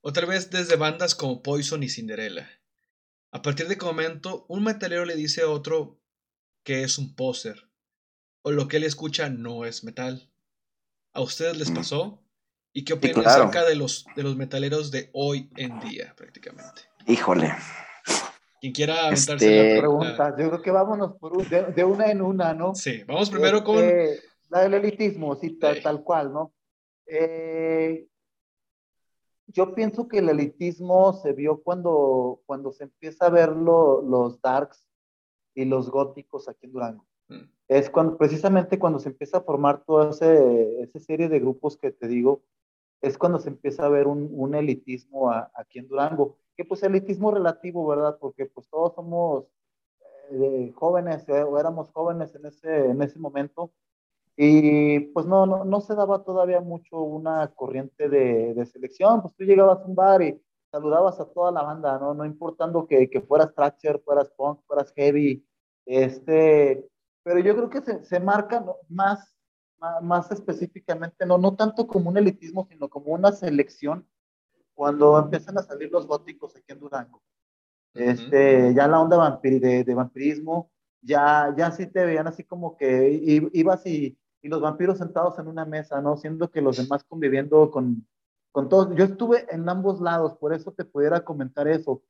O tal vez desde bandas como Poison y Cinderella. A partir de qué momento un metalero le dice a otro que es un poser o lo que él escucha no es metal. ¿A ustedes les mm. pasó? ¿Y qué opinan acerca de los, de los metaleros de hoy en día, prácticamente? Híjole. Quien quiera aventarse este... la pregunta. Yo creo que vámonos por de, una en una, ¿no? Sí, vamos primero este, con. La del elitismo, sí, tal, cual, ¿no? Eh, yo pienso que el elitismo se vio cuando, cuando se empieza a ver los darks y los góticos aquí en Durango. Mm es cuando, precisamente cuando se empieza a formar toda esa serie de grupos que te digo, es cuando se empieza a ver un, elitismo aquí en Durango, que pues elitismo relativo, ¿verdad? Porque pues todos somos eh, jóvenes eh, o éramos jóvenes en ese, en ese momento y pues no, no, no se daba todavía mucho una corriente de, de, selección, pues tú llegabas a un bar y saludabas a toda la banda, ¿no? No importando que, que fueras Thrasher, fueras punk, fueras heavy, este, pero yo creo que se, se marca más, más, específicamente, no, no tanto como un elitismo, sino como una selección cuando empiezan a salir los góticos aquí en Durango. Este, ya la onda de, de, vampirismo, ya, ya sí te veían así como que ibas y, y, los vampiros sentados en una mesa, ¿no? Siendo que los demás conviviendo con, con todos. Yo estuve en ambos lados, por eso te pudiera comentar eso.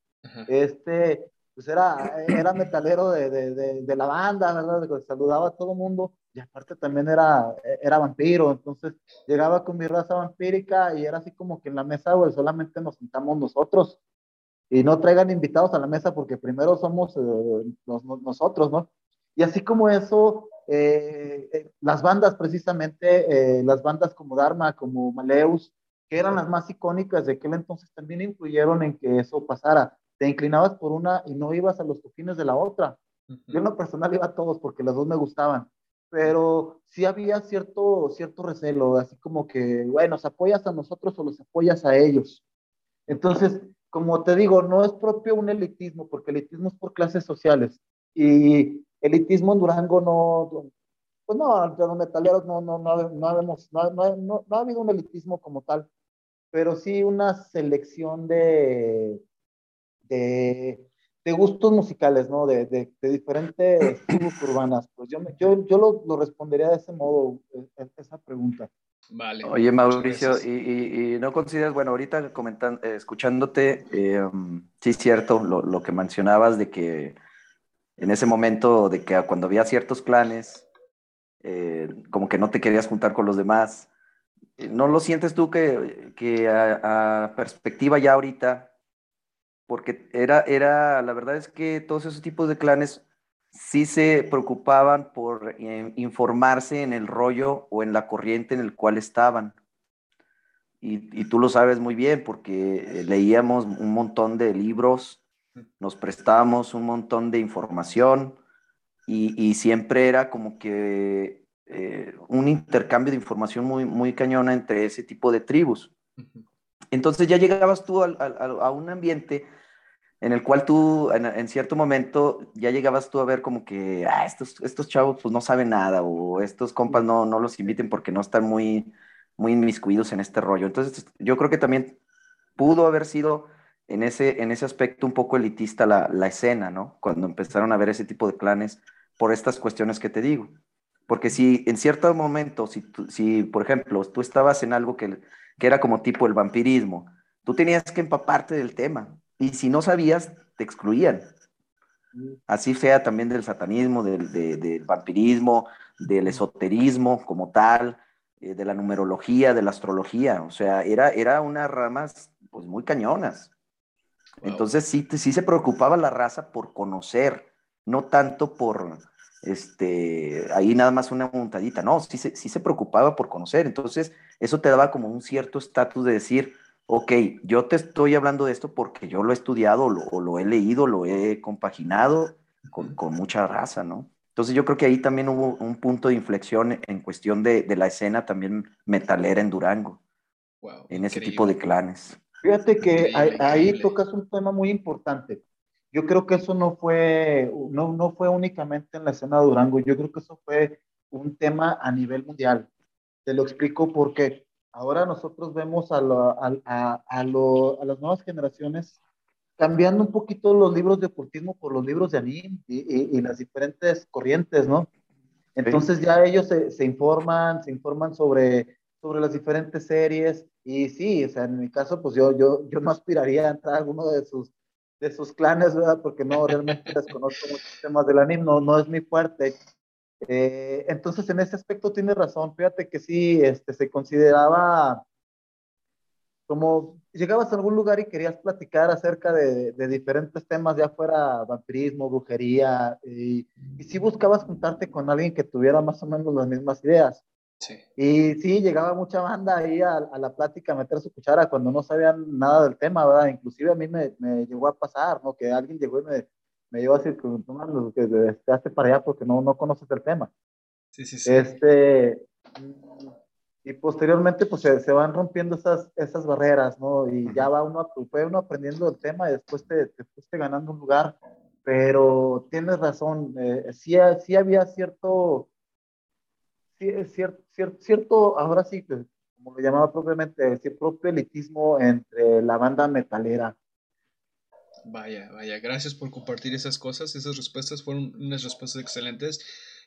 Este, pues era, era metalero de, de, de, la banda, ¿verdad? Saludaba a todo mundo y aparte también era, era vampiro, entonces llegaba con mi raza vampírica y era así como que en la mesa, güey, solamente nos sentamos nosotros y no traigan invitados a la mesa porque primero somos eh, nosotros, ¿no? Y así como eso, eh, eh, las bandas precisamente, las bandas como Dharma, como Maleus, que eran las más icónicas de aquel entonces, también influyeron en que eso pasara te inclinabas por una y no ibas a los cojines de la otra. Yo en lo personal iba a todos porque las dos me gustaban, pero sí había cierto, cierto recelo, así como que, bueno, ¿nos apoyas a nosotros o los apoyas a ellos? Entonces, como te digo, no es propio un elitismo, porque elitismo es por clases sociales. Y elitismo en Durango no, pues no, los metaleros no, no, no, no, no, no, no ha habido un elitismo como tal, pero sí una selección de, de, gustos musicales, ¿no? De, de, diferentes tribus urbanas. Pues yo, yo, yo lo, lo, respondería de ese modo, e, e, esa pregunta. Vale. Oye, Mauricio, y, y, no consideras, bueno, ahorita comentando, eh, escuchándote, eh, sí es cierto lo, lo, que mencionabas de que en ese momento, de que cuando había ciertos clanes, eh, como que no te querías juntar con los demás, ¿No lo sientes tú que, que a, perspectiva ya ahorita, porque era, era, la verdad es que todos esos tipos de clanes sí se preocupaban por eh, informarse en el rollo o en la corriente en el cual estaban. Y, tú lo sabes muy bien porque eh, leíamos un montón de libros, nos prestábamos un montón de información y, siempre era como que eh, un intercambio de información muy, muy cañona entre ese tipo de tribus. Entonces ya llegabas tú a, un ambiente en el cual tú, en, cierto momento, ya llegabas tú a ver como que, ah, estos, estos chavos pues no saben nada, o estos compas no, no los inviten porque no están muy, muy inmiscuidos en este rollo. Entonces yo creo que también pudo haber sido en ese, en ese aspecto un poco elitista la, la escena, ¿no? Cuando empezaron a ver ese tipo de clanes por estas cuestiones que te digo. Porque si en cierto momento, si, si por ejemplo, tú estabas en algo que, que era como tipo el vampirismo, tú tenías que empaparte del tema. Y si no sabías, te excluían. Así sea también del satanismo, del, del vampirismo, del esoterismo como tal, eh, de la numerología, de la astrología. O sea, era, era unas ramas pues muy cañonas. Entonces sí, sí se preocupaba la raza por conocer, no tanto por, este, ahí nada más una montadita, no, sí, sí se preocupaba por conocer, entonces eso te daba como un cierto estatus de decir, ok, yo te estoy hablando de esto porque yo lo he estudiado, o lo, he leído, lo he compaginado con, mucha raza, ¿no? Entonces yo creo que ahí también hubo un punto de inflexión en cuestión de, la escena también metalera en Durango, en ese tipo de clanes. Fíjate que ahí tocas un tema muy importante yo creo que eso no fue, no, no fue únicamente en la escena de Durango, yo creo que eso fue un tema a nivel mundial. Te lo explico porque ahora nosotros vemos a, a, a, las nuevas generaciones cambiando un poquito los libros de ocultismo por los libros de anime y, y, las diferentes corrientes, ¿no? Entonces ya ellos se, se, informan, se informan sobre, sobre las diferentes series y sí, o sea, en mi caso, pues yo, yo, yo no aspiraría a entrar a alguno de sus de sus clanes, ¿verdad? Porque no, realmente desconozco muchos temas del anime, no, no es mi fuerte. Eh, entonces, en ese aspecto tiene razón. Fíjate que sí, este, se consideraba como llegabas a algún lugar y querías platicar acerca de, de diferentes temas, ya fuera vampirismo, brujería, y, y sí buscabas juntarte con alguien que tuviera más o menos las mismas ideas. Y sí, llegaba mucha banda ahí a, la plática a meter su cuchara cuando no sabían nada del tema, ¿verdad? Inclusive a mí me, me llegó a pasar, ¿no? Que alguien llegó y me, me llevó a decir, que te hace para allá porque no, no conoces el tema. Sí, sí, sí. Este, y posteriormente pues se, se, van rompiendo esas, esas barreras, ¿no? Y ya va uno, fue uno aprendiendo el tema y después te, te fuiste ganando un lugar, pero tienes razón, eh, sí, sí había cierto cierto, cierto, ahora sí, como lo llamaba propiamente, propio elitismo entre la banda metalera. Vaya, vaya, gracias por compartir esas cosas, esas respuestas fueron unas respuestas excelentes.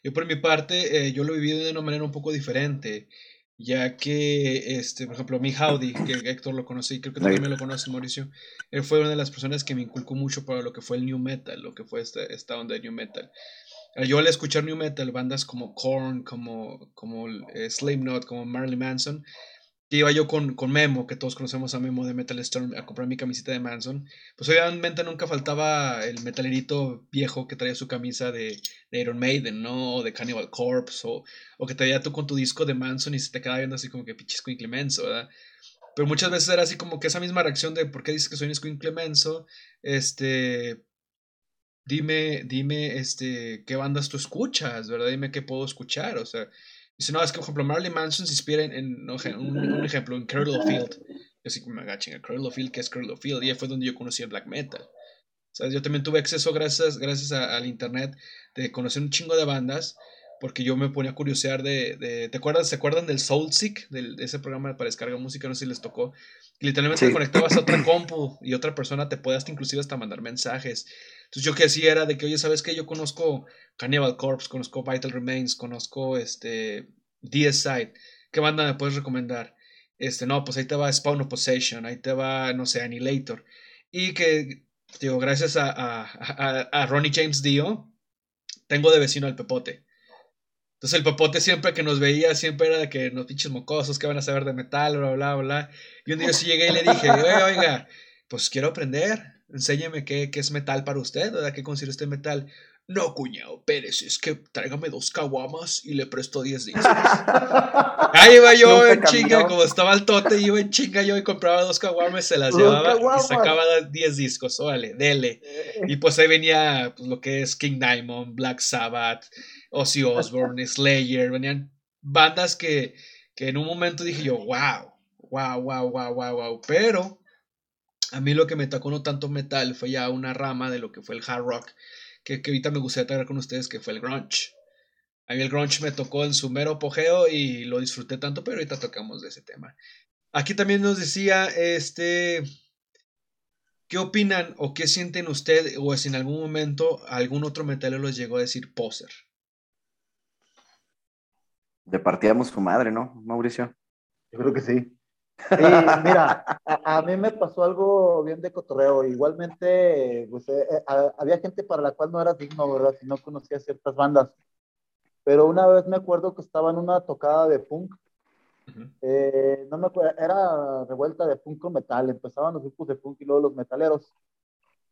Yo por mi parte, eh, yo lo vivido de una manera un poco diferente, ya que, este, por ejemplo, mi Howdy, que Héctor lo conoce y creo que también me lo conoce, Mauricio, él fue una de las personas que me inculcó mucho para lo que fue el New Metal, lo que fue esta, esta onda de New Metal. Yo al escuchar New Metal, bandas como Korn, como, como eh, Slipknot, como Marilyn Manson, iba yo con, con, Memo, que todos conocemos a Memo de Metal Storm, a comprar mi camiseta de Manson, pues obviamente nunca faltaba el metalerito viejo que traía su camisa de, Iron Maiden, ¿no? O de Cannibal Corpse, o, o, que traía tú con tu disco de Manson y se te quedaba viendo así como que pinche inclemenso, ¿verdad? Pero muchas veces era así como que esa misma reacción de ¿por qué dices que soy un inclemenso? Este, dime, dime, este, qué bandas tú escuchas, ¿verdad? Dime qué puedo escuchar, o sea, dice, no, es que, por ejemplo, Marilyn Manson se inspira en, un, ejemplo, en Cradle of Field, así que me agachen, Cradle of Field, que es Cradle of Field, y ahí fue donde yo conocí el black metal. O sea, yo también tuve acceso gracias, gracias al internet de conocer un chingo de bandas, porque yo me ponía a curiosear de, de ¿te acuerdas, se acuerdan del Soulseek, de ese programa para descargar música, no sé si les tocó, literalmente te conectabas a otra compu y otra persona te podías inclusive hasta mandar mensajes, entonces yo que hacía era de que, oye, ¿sabes qué? Yo conozco Cannibal Corpse, conozco Vital Remains, conozco este DSide. ¿Qué banda me puedes recomendar? Este, no, pues ahí te va Spawn of Possession, ahí te va, no sé, Annihilator. Y que, digo, gracias a, a, a, Ronnie James Dio, tengo de vecino al Pepote. Entonces el popote siempre que nos veía, siempre era de que nos pinches mocosos, que van a saber de metal, bla, bla, bla. Y un día yo sí llegué y le dije, oiga, oiga, pues quiero aprender, enséñeme qué, qué es metal para usted, ¿verdad? ¿Qué considera usted metal? No, cuñado, Pérez, es que tráigame dos caguamas y le presto 10 discos. Ahí iba yo en chinga, como estaba el tote, iba en chinga yo y compraba dos caguamas, se las llevaba y sacaba 10 discos, órale, dele. Eh. Y pues ahí venía pues, lo que es King Diamond, Black Sabbath, Ozzy Osbourne, Slayer, venían bandas que, que en un momento dije yo, wow, wow, wow, wow, wow, wow. Pero a mí lo que me tocó no tanto metal fue ya una rama de lo que fue el hard rock que, ahorita me gustaría traer con ustedes, que fue el grunge. A mí el grunge me tocó en su mero apogeo y lo disfruté tanto, pero ahorita tocamos de ese tema. Aquí también nos decía, este, ¿qué opinan o qué sienten ustedes o si en algún momento algún otro metalero les llegó a decir poser? De partíamos su madre, ¿no, Mauricio? Yo creo que sí. Sí, mira, a, mí me pasó algo bien de cotorreo. Igualmente, pues, eh, eh, había gente para la cual no era digno, ¿verdad? Si no conocía ciertas bandas. Pero una vez me acuerdo que estaba en una tocada de punk. Eh, no me acuerdo, era revuelta de punk con metal. Empezaban los grupos de punk y luego los metaleros.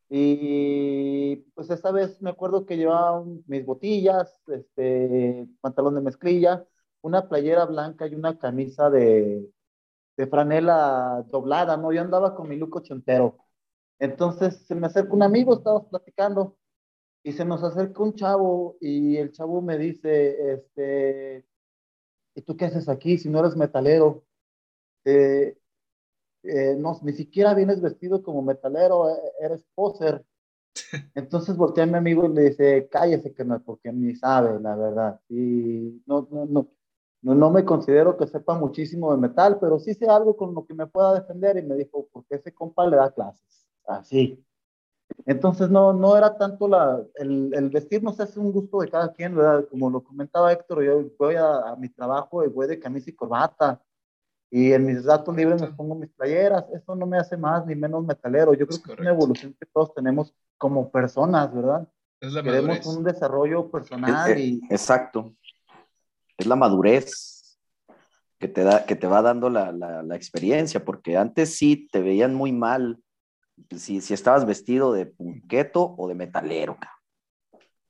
Y pues esta vez me acuerdo que llevaba mis botillas, este, pantalón de mezclilla, una playera blanca y una camisa de, de franela doblada, ¿no? Yo andaba con mi look ochentero. Entonces se me acerca un amigo, estábamos platicando, y se nos acerca un chavo, y el chavo me dice, este, ¿y tú qué haces aquí si no eres metalero? Eh, eh, no, ni siquiera vienes vestido como metalero, e, eres poser. Entonces volteé a mi amigo y le dice, cállese, que no, porque ni sabe, la verdad. Y no, no, no, no, no me considero que sepa muchísimo de metal, pero sí sé algo con lo que me pueda defender. Y me dijo, porque ese compa le da clases. Así. Entonces no, no era tanto la, el, el vestir, no sé, es un gusto de cada quien, ¿verdad? Como lo comentaba Héctor, yo voy a, mi trabajo y voy de camisa y corbata. Y en mis datos libres me pongo mis playeras. Eso no me hace más ni menos metalero. Yo creo que es una evolución que todos tenemos como personas, ¿verdad? Es la Queremos un desarrollo personal. Eh, eh, y... Exacto es la madurez que te, da, que te va dando la, la, experiencia, porque antes sí te veían muy mal si, si estabas vestido de punqueto o de metalero.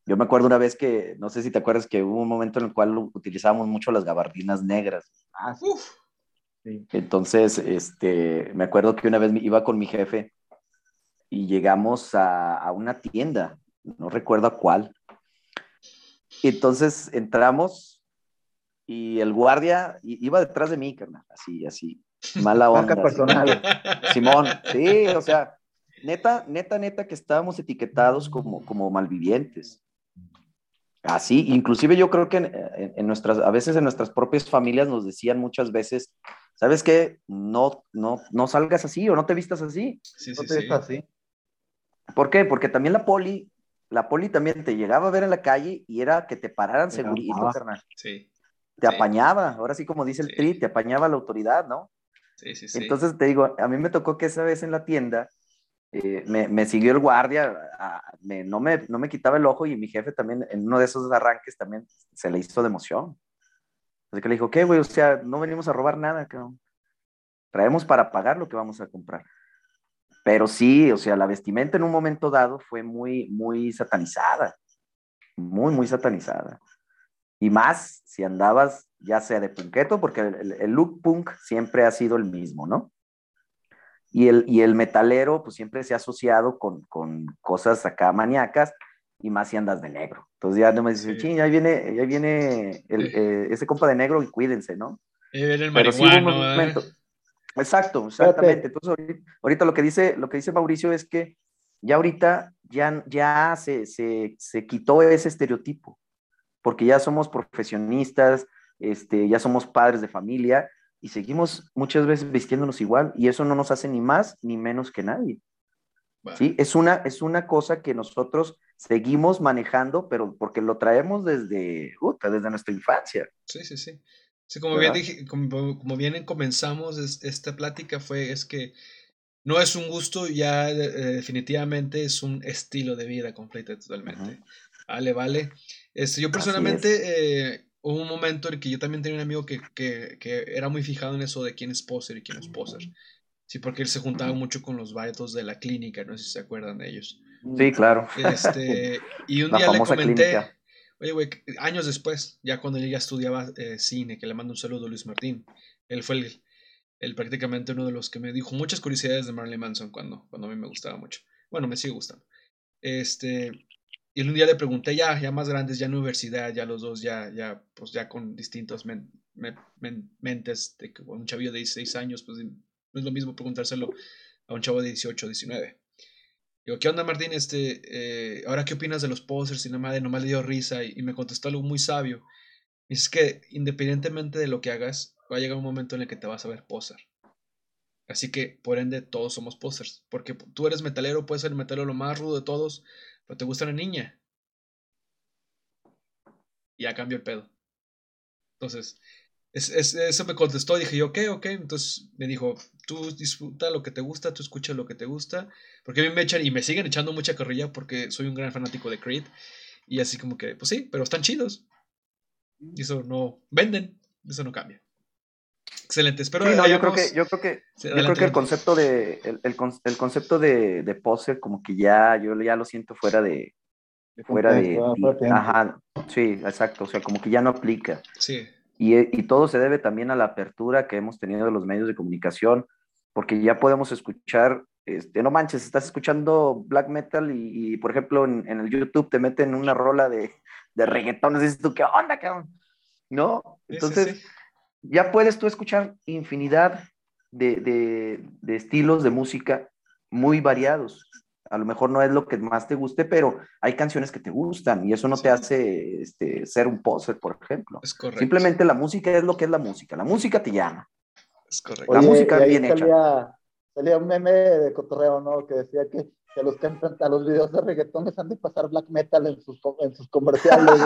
Yo me acuerdo una vez que, no sé si te acuerdas que hubo un momento en el cual utilizábamos mucho las gabardinas negras. Ah, sí. Entonces, este, me acuerdo que una vez iba con mi jefe y llegamos a, a una tienda, no recuerdo a cuál. Entonces entramos y el guardia iba detrás de mí, carnal, así, así, mala onda. personal. Simón, sí, o sea, neta, neta, neta que estábamos etiquetados como, como malvivientes. Así, inclusive yo creo que en, nuestras, a veces en nuestras propias familias nos decían muchas veces, ¿sabes qué? No, no, no salgas así o no te vistas así. Sí, no te vistas así. ¿Por qué? Porque también la poli, la poli también te llegaba a ver en la calle y era que te pararan segurito, carnal. Sí te apañaba, ahora sí como dice el tri, te apañaba la autoridad, ¿no? Sí, sí, sí. Entonces te digo, a mí me tocó que esa vez en la tienda eh, me, me, siguió el guardia, no, me, no me quitaba el ojo y mi jefe también en uno de esos arranques también se le hizo de emoción. Así que le dijo, ¿qué, güey? O sea, no venimos a robar nada, cabrón. Traemos para pagar lo que vamos a comprar. Pero sí, o sea, la vestimenta en un momento dado fue muy, muy satanizada. Muy, muy satanizada. Y más si andabas ya sea de punketo, porque el, look punk siempre ha sido el mismo, ¿no? Y el, y el metalero, pues siempre se ha asociado con, con cosas acá maníacas, y más si andas de negro. Entonces ya no me dices, sí. ya viene, ya viene eh, ese compa de negro y cuídense, ¿no? el Pero sí un momento. Exacto, exactamente. Entonces ahorita, lo que dice, lo que dice Mauricio es que ya ahorita ya, ya se, se, se quitó ese estereotipo porque ya somos profesionistas, este, ya somos padres de familia y seguimos muchas veces vistiéndonos igual y eso no nos hace ni más ni menos que nadie. ¿Sí? Es una, es una cosa que nosotros seguimos manejando, pero porque lo traemos desde, desde nuestra infancia. Sí, sí, sí. como, bien dije, como, bien comenzamos esta plática fue, es que no es un gusto, ya eh, definitivamente es un estilo de vida completo totalmente. Vale, vale. Este, yo personalmente, eh, hubo un momento en que yo también tenía un amigo que, que, que, era muy fijado en eso de quién es poser y quién es poser. Sí, porque él se juntaba mucho con los vatos de la clínica, no sé si se acuerdan de ellos. Sí, claro. Este, y un día le comenté, oye, güey, años después, ya cuando él ya estudiaba eh, cine, que le mando un saludo a Luis Martín, él fue el, el, prácticamente uno de los que me dijo muchas curiosidades de Marilyn Manson cuando, cuando a mí me gustaba mucho. Bueno, me sigue gustando. Este, y un día le pregunté, ya, ya más grandes, ya en universidad, ya los dos, ya, ya, pues ya con distintos mentes, de un chavillo de 16 años, pues no es lo mismo preguntárselo a un chavo de 18 o 19. Digo, ¿qué onda, Martín? Este, eh, ¿Ahora qué opinas de los posers? Y nada más, nomás le dio risa y, me contestó algo muy sabio. Y es que independientemente de lo que hagas, va a llegar un momento en el que te vas a ver poser. Así que, por ende, todos somos posers. Porque tú eres metalero, puedes ser el metalero lo más rudo de todos, pero te gusta una niña. Y ya cambió el pedo. Entonces, es, eso me contestó, dije yo, ok, ok, entonces me dijo, tú disfruta lo que te gusta, tú escucha lo que te gusta, porque a mí me echan y me siguen echando mucha carrilla porque soy un gran fanático de Creed, y así como que, pues sí, pero están chidos, y eso no, venden, eso no cambia. Excelente, espero sí, no, yo creo que yo creo que yo creo que el concepto de el, el, concepto de, de poser como que ya yo ya lo siento fuera de fuera de, ajá, sí, exacto, o sea, como que ya no aplica. Sí. Y, y, todo se debe también a la apertura que hemos tenido de los medios de comunicación, porque ya podemos escuchar, este, no manches, estás escuchando black metal y, por ejemplo, en, en, el YouTube te meten una rola de, de reggaetón, dices tú, ¿qué onda, cabrón? ¿No? Entonces, ya puedes tú escuchar infinidad de, de, de estilos de música muy variados a lo mejor no es lo que más te guste, pero hay canciones que te gustan y eso no te hace este, ser un poser, por ejemplo. Es correcto. Simplemente la música es lo que es la música. La música te llama. Es correcto. la música es bien salía, hecha. Salía un meme de cotorreo, ¿no? Que decía que, que los cantan a los videos de reggaetón les han de pasar black metal en sus, en sus comerciales.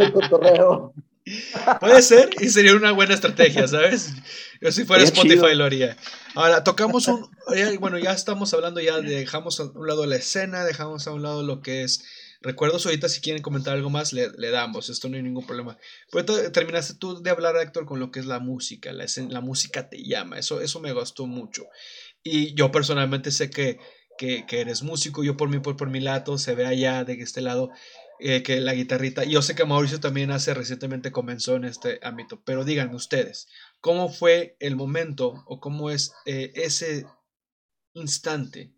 de cotorreo. Puede ser y sería una buena estrategia, ¿sabes? Yo si fuera Spotify lo haría. Ahora, tocamos un... Bueno, ya estamos hablando ya, dejamos a un lado la escena, dejamos a un lado lo que es recuerdos. Ahorita si quieren comentar algo más, le, damos, esto no hay ningún problema. Pues terminaste tú de hablar, Héctor, con lo que es la música, la, la música te llama, eso, eso me gustó mucho. Y yo personalmente sé que, que, que eres músico, yo por mi, por, por mi lado, se ve allá de este lado eh, que la guitarrita. Yo sé que Mauricio también hace recientemente comenzó en este ámbito, pero díganme ustedes, ¿cómo fue el momento o cómo es eh, ese instante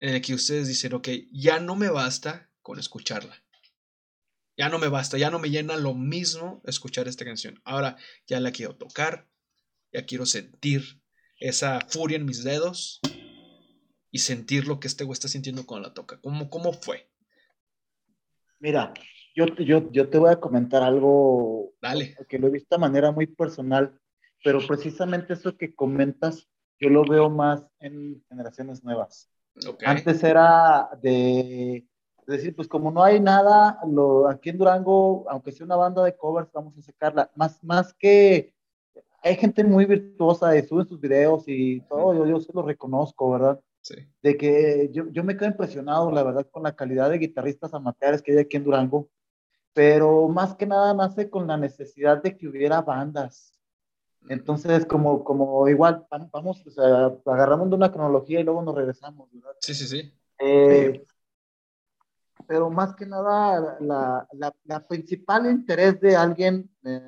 en el que ustedes dicen, ok, ya no me basta con escucharla? Ya no me basta, ya no me llena lo mismo escuchar esta canción. Ahora ya la quiero tocar, ya quiero sentir esa furia en mis dedos y sentir lo que este güey está sintiendo cuando la toca. ¿Cómo, cómo fue? Mira, yo, yo, yo te voy a comentar algo Dale. que lo he visto de manera muy personal, pero precisamente eso que comentas, yo lo veo más en generaciones nuevas. Antes era de, decir, pues como no hay nada, lo, aquí en Durango, aunque sea una banda de covers, vamos a sacarla. Más, más que hay gente muy virtuosa y suben sus videos y todo, yo, yo se lo reconozco, ¿verdad? De que yo, yo me quedo impresionado, la verdad, con la calidad de guitarristas amateurs que hay aquí en Durango, pero más que nada nace con la necesidad de que hubiera bandas. Entonces, como, como igual, vamos, o sea, agarramos de una cronología y luego nos regresamos, ¿verdad? Sí, sí, sí. Eh, pero más que nada, la, la, la principal interés de alguien eh,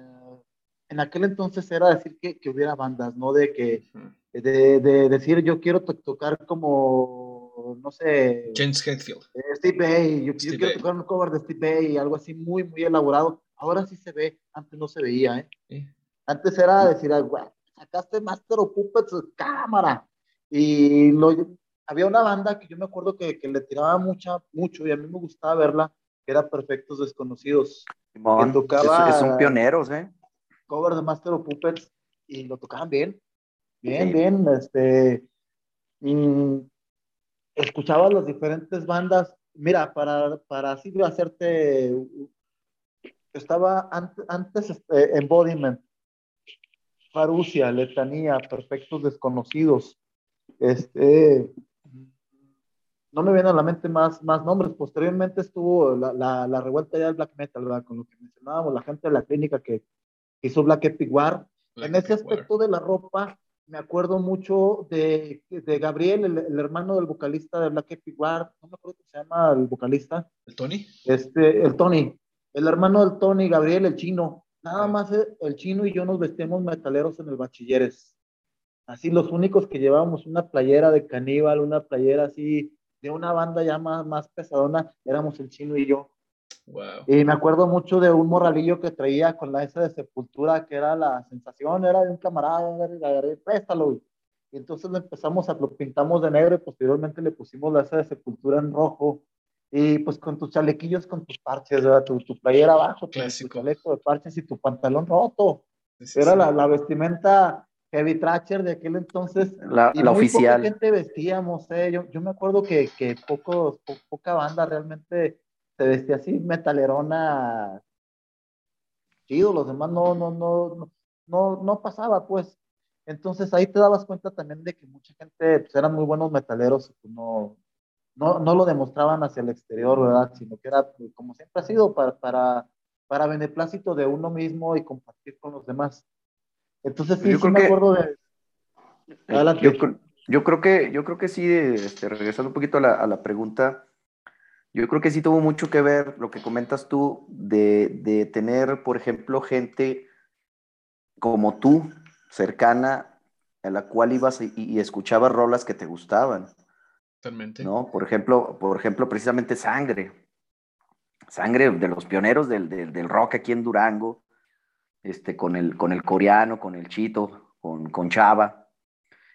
en aquel entonces era decir que, que hubiera bandas, no de que, de, de decir yo quiero tocar como, no sé... James Hetfield. Eh, Steve Bay, yo, quiero tocar un cover de Steve Bay, algo así muy, muy elaborado. Ahora sí se ve, antes no se veía, ¿eh? Antes era decir, güey, sacaste Master of Puppets, cámara. Y lo, había una banda que yo me acuerdo que, que, le tiraba mucha, mucho y a mí me gustaba verla, que era Perfectos Desconocidos. que tocaba, son pioneros, ¿eh? Cover de Master of Puppets y lo tocaban bien. Bien, bien, este, escuchaba las diferentes bandas. Mira, para, para así hacerte, estaba antes, antes este, Embodiment, Farucia, Letanía, Perfectos Desconocidos, este, no me vienen a la mente más, más nombres. Posteriormente estuvo la, la, revuelta ya del black metal, ¿verdad? Con lo que mencionábamos, la gente de la clínica que hizo Black Epic War. en ese aspecto de la ropa, me acuerdo mucho de, de Gabriel, el, hermano del vocalista de Black Epic War, no me acuerdo cómo se llama el vocalista. ¿El Tony? Este, el Tony, el hermano del Tony, Gabriel, el chino. Nada más el chino y yo nos vestimos metaleros en el bachilleres. Así los únicos que llevábamos una playera de caníbal, una playera así de una banda ya más, más pesadona, éramos el chino y yo. Y me acuerdo mucho de un morralillo que traía con la S de Sepultura, que era la sensación, era de un camarada, agarré, préstalo. Y entonces lo empezamos a, lo pintamos de negro y posteriormente le pusimos la S de Sepultura en rojo. Y pues con tus chalequillos, con tus parches, Tu, tu playera abajo, tu, chaleco de parches y tu pantalón roto. era La, la, vestimenta heavy trasher de aquel entonces. La, y la muy oficial. Poca gente vestíamos, ¿eh? yo, yo me acuerdo que, que pocos, poca banda realmente se vestía así, metalerona, chido, los demás no, no, no, no, no pasaba, pues. Entonces ahí te dabas cuenta también de que mucha gente pues, eran muy buenos metaleros y pues, no, no, no lo demostraban hacia el exterior, ¿verdad? Sino que era pues, como siempre ha sido para, para, para beneplácito de uno mismo y compartir con los demás. Entonces sí, yo creo me acuerdo de... Yo, yo, creo que, yo creo que sí, este, regresando un poquito a la, a la pregunta, yo creo que sí tuvo mucho que ver lo que comentas tú de, tener, por ejemplo, gente como tú, cercana, a la cual ibas y, escuchabas rolas que te gustaban. Totalmente. ¿no? Por ejemplo, por ejemplo, precisamente Sangre. Sangre de los pioneros del, rock aquí en Durango, este, con, el, con el coreano, con el chito, con, con Chava.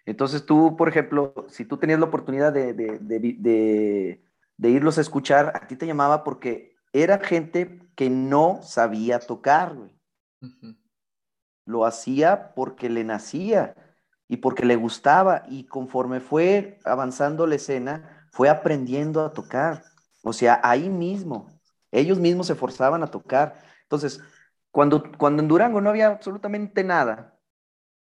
Entonces tú, por ejemplo, si tú tenías la oportunidad de, de irlos a escuchar, a ti te llamaba porque era gente que no sabía tocar, Lo hacía porque le nacía y porque le gustaba y conforme fue avanzando la escena, fue aprendiendo a tocar. O sea, ahí mismo, ellos mismos se forzaban a tocar. Entonces, cuando, cuando en Durango no había absolutamente nada,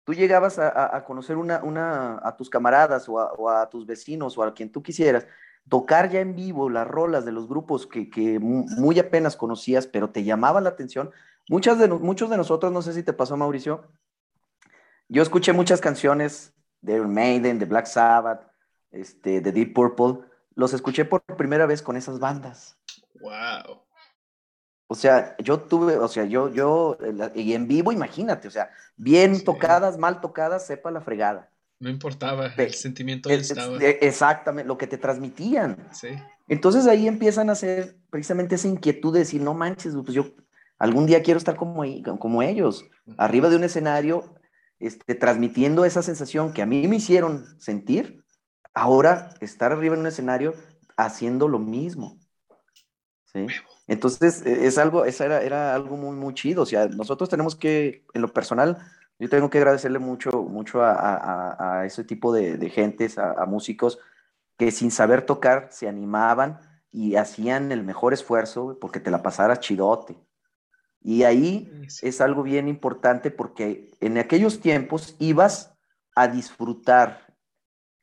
tú llegabas a, conocer una, una, a tus camaradas o o a tus vecinos o a quien tú quisieras tocar ya en vivo las rolas de los grupos que, muy apenas conocías, pero te llamaba la atención. Muchas de, muchos de nosotros, no sé si te pasó, Mauricio, yo escuché muchas canciones de Maiden, de Black Sabbath, este, de Deep Purple, los escuché por primera vez con esas bandas. Wow. O sea, yo tuve, o sea, yo, yo, y en vivo, imagínate, o sea, bien tocadas, mal tocadas, sepa la fregada. No importaba, el sentimiento estaba. Exactamente, lo que te transmitían. Sí. Entonces ahí empiezan a hacer precisamente esa inquietud de decir, no manches, pues yo algún día quiero estar como, como ellos, arriba de un escenario, este, transmitiendo esa sensación que a mí me hicieron sentir, ahora estar arriba en un escenario haciendo lo mismo. ¿sí? Entonces e, es algo, esa era, era algo muy, muy chido. O sea, nosotros tenemos que, en lo personal, yo tengo que agradecerle mucho, mucho a, ese tipo de, gentes, a, músicos que sin saber tocar se animaban y hacían el mejor esfuerzo porque te la pasara chidote. Y ahí es algo bien importante porque en aquellos tiempos ibas a disfrutar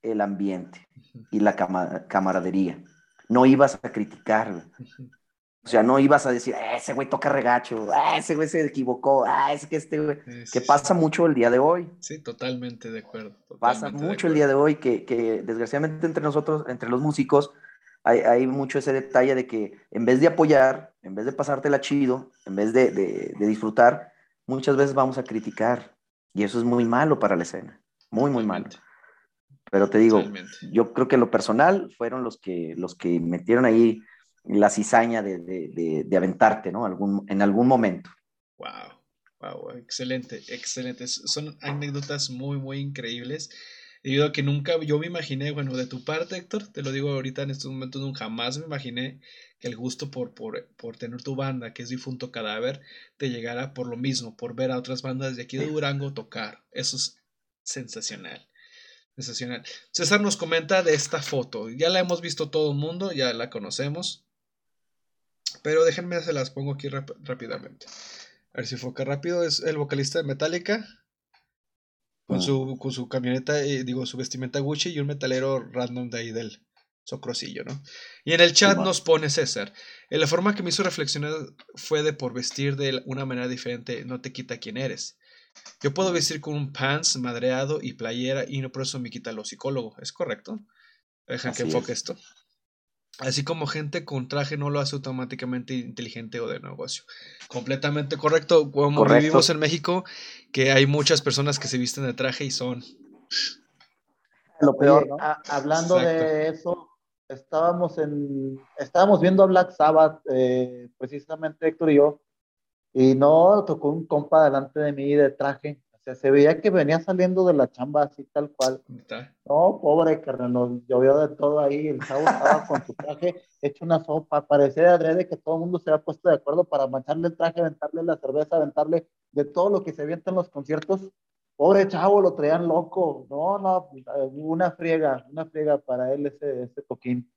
el ambiente y la camaradería. No ibas a criticar. O sea, no ibas a decir, ah, ese güey toca regacho, ah, ese güey se equivocó, ah, es que este güey. que pasa mucho el día de hoy. Sí, totalmente de acuerdo. pasa mucho el día de hoy que, que, desgraciadamente entre nosotros, entre los músicos, hay, hay, mucho ese detalle de que en vez de apoyar, en vez de pasártela chido, en vez de, de, de disfrutar, muchas veces vamos a criticar. Y eso es muy malo para la escena. Muy, muy malo. Pero te digo, yo creo que lo personal fueron los que, los que metieron ahí la cizaña de, de, de, aventarte, ¿no? Algún, en algún momento. Wow, wow, excelente, excelente. Son anécdotas muy, muy increíbles. Debido a que nunca, yo me imaginé, bueno, de tu parte, Héctor, te lo digo ahorita en estos momentos, nunca jamás me imaginé que el gusto por, por, por tener tu banda, que es Difunto Cadáver, te llegara por lo mismo, por ver a otras bandas de aquí de Durango tocar. Eso es sensacional. Sensacional. César nos comenta de esta foto. Ya la hemos visto todo el mundo, ya la conocemos. Pero déjenme, se las pongo aquí rápidamente. A ver si foca rápido. Es el vocalista de Metallica. Con, ah. su, con su camioneta, eh, digo, su vestimenta Gucci y un metalero random de ahí del, Socrosillo, ¿no? Y en el chat nos pone César. En la forma que me hizo reflexionar fue de por vestir de una manera diferente no te quita quién eres. Yo puedo vestir con un pants madreado y playera y no por eso me quita lo psicólogo. ¿Es correcto? Deja que enfoque esto. Así como gente con traje no lo hace automáticamente inteligente o de negocio. Completamente correcto. Como vivimos en México, que hay muchas personas que se visten de traje y son... Lo peor, ¿no? hablando de eso, estábamos en, estábamos viendo a Black Sabbath, eh, precisamente Héctor y yo, y no, tocó un compa delante de mí de traje, sea, se veía que venía saliendo de la chamba así tal cual. No, pobre carnal, nos llovió de todo ahí, el chavo estaba con su traje hecho una sopa, parecía adrede que todo el mundo se había puesto de acuerdo para mancharle el traje, aventarle la cerveza, aventarle de todo lo que se avienta en los conciertos. Pobre chavo, lo traían loco. No, no, una friega, una friega para él ese, ese toquín.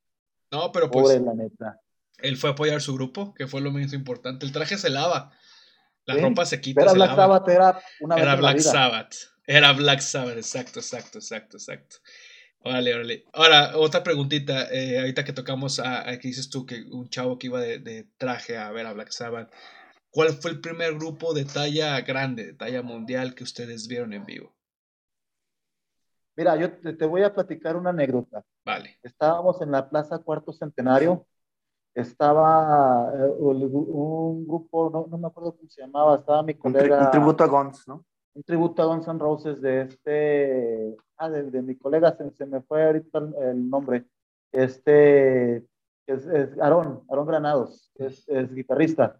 No, pero pues. Pobre, la neta. Él fue a apoyar su grupo, que fue lo más importante. El traje se lava. La ropa se quita. Era Black Sabbath, era una Era Black Sabbath. Era Black Sabbath, exacto, exacto, exacto, exacto. Órale, órale. Ahora, otra preguntita. Eh, ahorita que tocamos a, que dices tú que un chavo que iba de, de, traje a ver a Black Sabbath. ¿Cuál fue el primer grupo de talla grande, de talla mundial que ustedes vieron en vivo? Mira, yo te, voy a platicar una anécdota. Vale. Estábamos en la Plaza Cuarto Centenario. Estaba eh, un grupo, no, no, me acuerdo cómo se llamaba, estaba mi colega. Un, tributo a Guns, ¿no? Un tributo a Guns N' Roses de este. Ah, de, mi colega, se, me fue ahorita el, nombre. Este. Es, es Aarón, Aarón Granados, es, es guitarrista.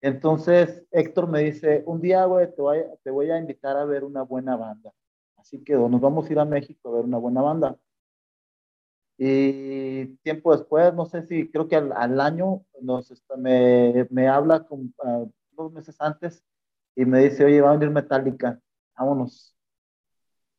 Entonces Héctor me dice, un día, güey, te voy, a, te voy a invitar a ver una buena banda. Así que nos vamos a ir a México a ver una buena banda. Y tiempo después, no sé si, creo que al, año nos, me, me habla con, ah, dos meses antes y me dice, oye, va a venir Metallica, vámonos.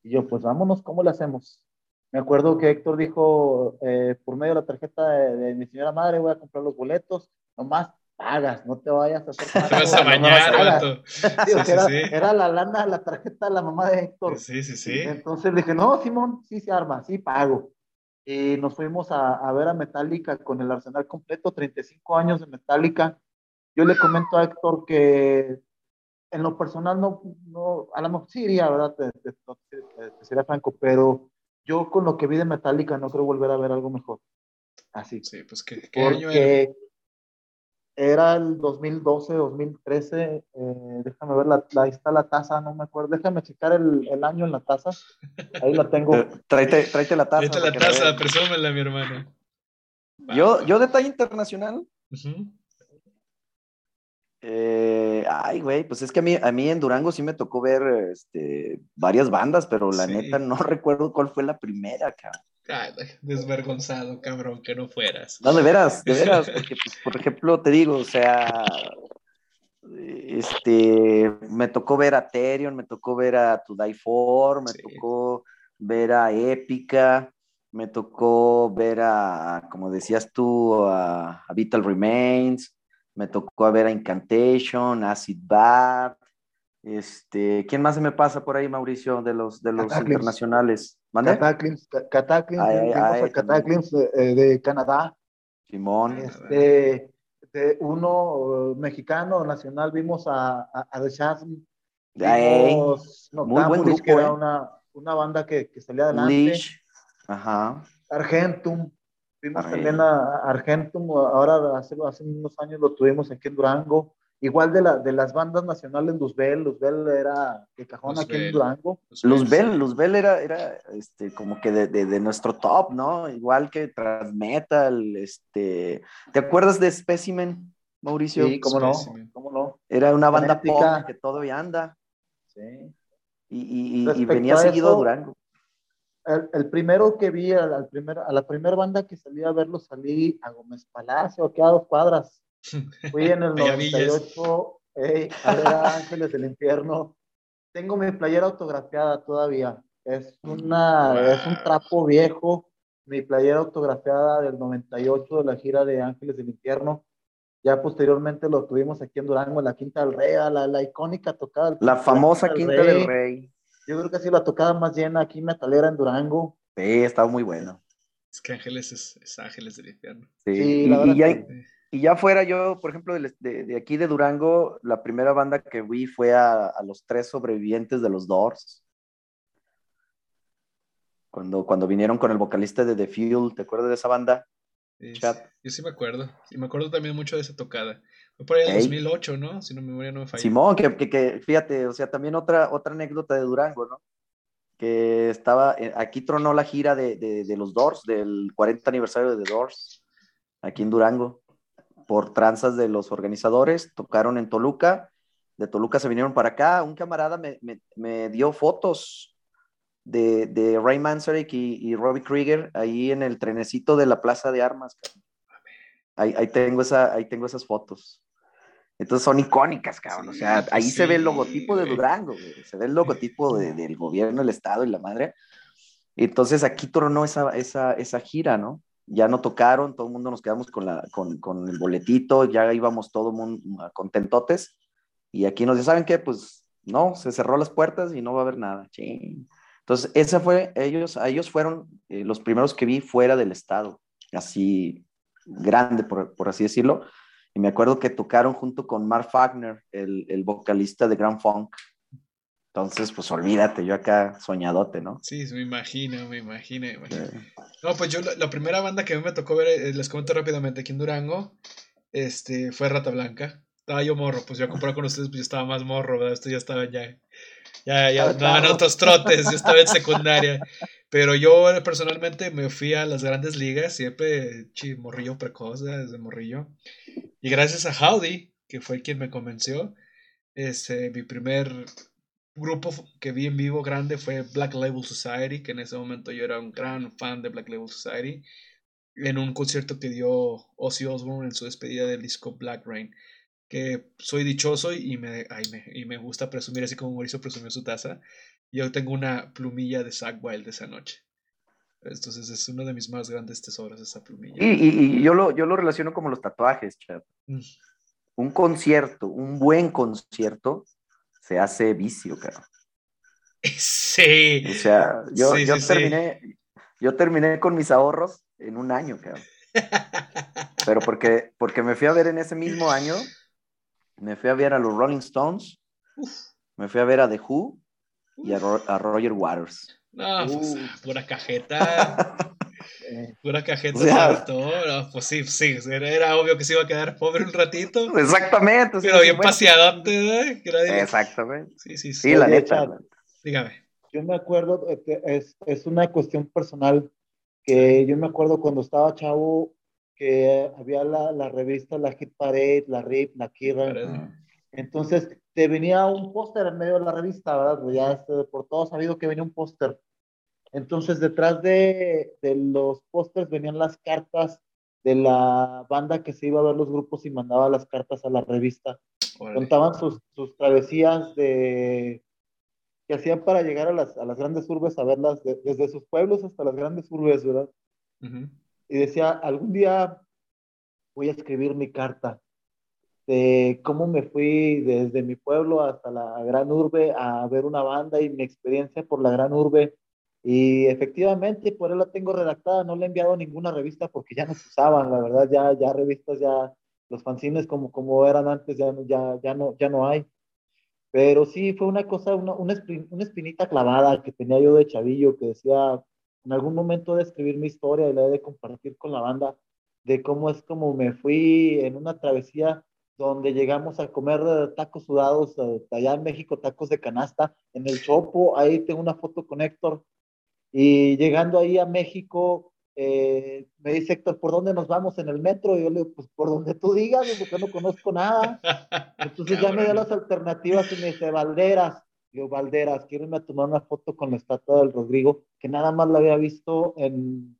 Y yo, pues vámonos, ¿cómo le hacemos? Me acuerdo que Héctor dijo, eh, por medio de la tarjeta de, de, mi señora madre, voy a comprar los boletos, nomás pagas, no te vayas a hacer Te vas a bañar, era, la lana, la tarjeta de la mamá de Héctor. Sí, sí, sí. Entonces le dije, no, Simón, sí se arma, sí pago. Y nos fuimos a, a, ver a Metallica con el arsenal completo, 35 años de Metallica. Yo le comento a Héctor que en lo personal no, no a lo mejor sí iría, ¿verdad? Te, te, sería franco, pero yo con lo que vi de Metallica no creo volver a ver algo mejor. Así. Sí, pues ¿qué, qué año era? el 2012, 2013, eh, déjame ver, la, ahí está la taza, no me acuerdo, déjame checar el, el año en la taza, ahí la tengo. tráete, tráete la taza. Tráete la taza, presúmela, mi hermano. Yo, yo detalle internacional. Eh, ay, güey, pues es que a mí, a mí en Durango sí me tocó ver este, varias bandas, pero la neta no recuerdo cuál fue la primera, cabrón desvergonzado, cabrón, que no fueras. No, de veras, de veras, porque, pues, por ejemplo, te digo, o sea, este, me tocó ver a Terion, me tocó ver a To Die For, me tocó ver a Épica, me tocó ver a, como decías tú, a, Vital Remains, me tocó ver a Incantation, Acid Bath, este, ¿quién más se me pasa por ahí, Mauricio, de los, de los internacionales? Cataclysm, Cataclysm, eh, de, Canadá. Simón. Este, de uno mexicano nacional vimos a, a, The Shazam. Vimos Muy buen grupo, que era eh. una, una, banda que, que salía adelante. Ajá. Argentum. Vimos también a Argentum, ahora hace, hace unos años lo tuvimos aquí en Durango. Igual de, la, de las bandas nacionales, Luzbel, Luzbel era de cajón aquí en Durango. Luzbel, Luzbel era, era este, como que de, de, nuestro top, ¿no? Igual que Transmetal, este... ¿Te acuerdas de Specimen, Mauricio? Sí, cómo no, cómo no. Era una banda pop que todavía anda. Sí. Y, y, y venía seguido a Durango. El, primero que vi, al, primer, a la primera banda que salí a verlo, salí a Gómez Palacio, aquí a dos cuadras Fui en el 98 hey, a ver a Ángeles del Infierno. Tengo mi playera autografiada todavía. Es, una, es un trapo viejo. Mi playera autografiada del 98 de la gira de Ángeles del Infierno. Ya posteriormente lo tuvimos aquí en Durango, en la Quinta del Rey, la, la icónica tocada. La famosa Quinta del Rey. Yo creo que ha sido la tocada más llena aquí metalera en Durango. Sí, estaba muy bueno. Es que Ángeles es, Ángeles del infierno. Sí, y, ya, y, ya, fuera yo, por ejemplo, de, de, aquí de Durango, la primera banda que vi fue a, a los tres sobrevivientes de los Doors. Cuando, cuando vinieron con el vocalista de The Fuel, ¿te acuerdas de esa banda? yo sí me acuerdo. Y me acuerdo también mucho de esa tocada. Fue por ahí en 2008, ¿no? Si no me memoria no me falla. Simón, que, que, fíjate, o sea, también otra, otra anécdota de Durango, ¿no? Que estaba, eh, aquí tronó la gira de, de, de los Doors, del 40 aniversario de The Doors, aquí en Durango, por tranzas de los organizadores, tocaron en Toluca, de Toluca se vinieron para acá, un camarada me, me, me dio fotos de, de Ray Manzarek y, Robbie Krieger ahí en el trenecito de la Plaza de Armas. Ahí, ahí, tengo esa, ahí tengo esas fotos. Entonces son icónicas, cabrón. o sea, ahí se ve el logotipo de Durango, se ve el logotipo del gobierno, el Estado y la madre. Entonces aquí tronó esa, esa, esa gira, ¿no? Ya no tocaron, todo el mundo nos quedamos con, la, con, con el boletito, ya íbamos todo mundo contentotes. Y aquí nos dicen, ¿saben qué? Pues no, se cerró las puertas y no va a haber nada. Ching. Entonces, esa fue, ellos, ellos fueron eh, los primeros que vi fuera del estado, así grande, por, por, así decirlo. Y me acuerdo que tocaron junto con Mark Wagner, el, el vocalista de Grand Funk. Entonces, pues olvídate, yo acá soñadote, ¿no? Sí, me imagino, me imagino. Me imagino. No, pues yo la, primera banda que a mí me tocó ver, eh, les comento rápidamente, aquí en Durango, este, fue Rata Blanca. Estaba yo morro, pues yo a comprar con ustedes, pues yo estaba más morro, ¿verdad? Esto ya estaba ya ya, ya, daban otros trotes, yo estaba en secundaria. Pero yo personalmente me fui a las grandes ligas, siempre chi, morrillo precoz desde morrillo. Y gracias a Howdy, que fue quien me convenció, este, mi primer grupo que vi en vivo grande fue Black Label Society, que en ese momento yo era un gran fan de Black Label Society, en un concierto que dio Ozzy Osbourne en su despedida del disco Black Rain que soy dichoso y me, me, y me gusta presumir, así como Mauricio presumió su taza. Yo tengo una plumilla de Zack Wild de esa noche. Entonces es uno de mis más grandes tesoros esa plumilla. Y, yo, lo, yo lo relaciono como los tatuajes, chat. Mm. Un concierto, un buen concierto, se hace vicio, cara. Sí. O sea, yo, yo terminé, yo terminé con mis ahorros en un año, cara. Pero porque, porque me fui a ver en ese mismo año me fui a ver a los Rolling Stones, me fui a ver a The Who y a, Roger Waters. No, pues, pura cajeta. pura cajeta. pues sí, sí, era, obvio que se iba a quedar pobre un ratito. Exactamente. Pero bien paseadote, Exactamente. Sí, sí, sí. Sí, la neta. Dígame. Yo me acuerdo, es, es una cuestión personal que yo me acuerdo cuando estaba chavo, que había la, la, revista, la Hit Parade, la RIP, la Kira. Entonces, te venía un póster en medio de la revista, ¿verdad? Pues ya este, por todos sabido que venía un póster. Entonces, detrás de, de los pósters venían las cartas de la banda que se iba a ver los grupos y mandaba las cartas a la revista. Contaban sus, sus, travesías de que hacían para llegar a las, a las grandes urbes a verlas desde sus pueblos hasta las grandes urbes, ¿verdad? Uh y decía, algún día voy a escribir mi carta de cómo me fui desde mi pueblo hasta la gran urbe a ver una banda y mi experiencia por la gran urbe. Y efectivamente, por él la tengo redactada, no le he enviado ninguna revista porque ya no se usaban, la verdad, ya, ya revistas, ya los fanzines como, como eran antes, ya, ya, ya, no, ya no hay. Pero sí, fue una cosa, una, una, espinita clavada que tenía yo de chavillo que decía, en algún momento de escribir mi historia y la de compartir con la banda de cómo es como me fui en una travesía donde llegamos a comer tacos sudados eh, allá en México, tacos de canasta, en el Chopo, ahí tengo una foto con Héctor, y llegando ahí a México, eh, me dice Héctor, ¿por dónde nos vamos en el metro? Y yo le digo, pues por donde tú digas, porque no conozco nada. Entonces ya me dio las alternativas y me dice, Valderas, yo, Valderas, quiero irme a tomar una foto con la estatua del Rodrigo, que nada más la había visto en,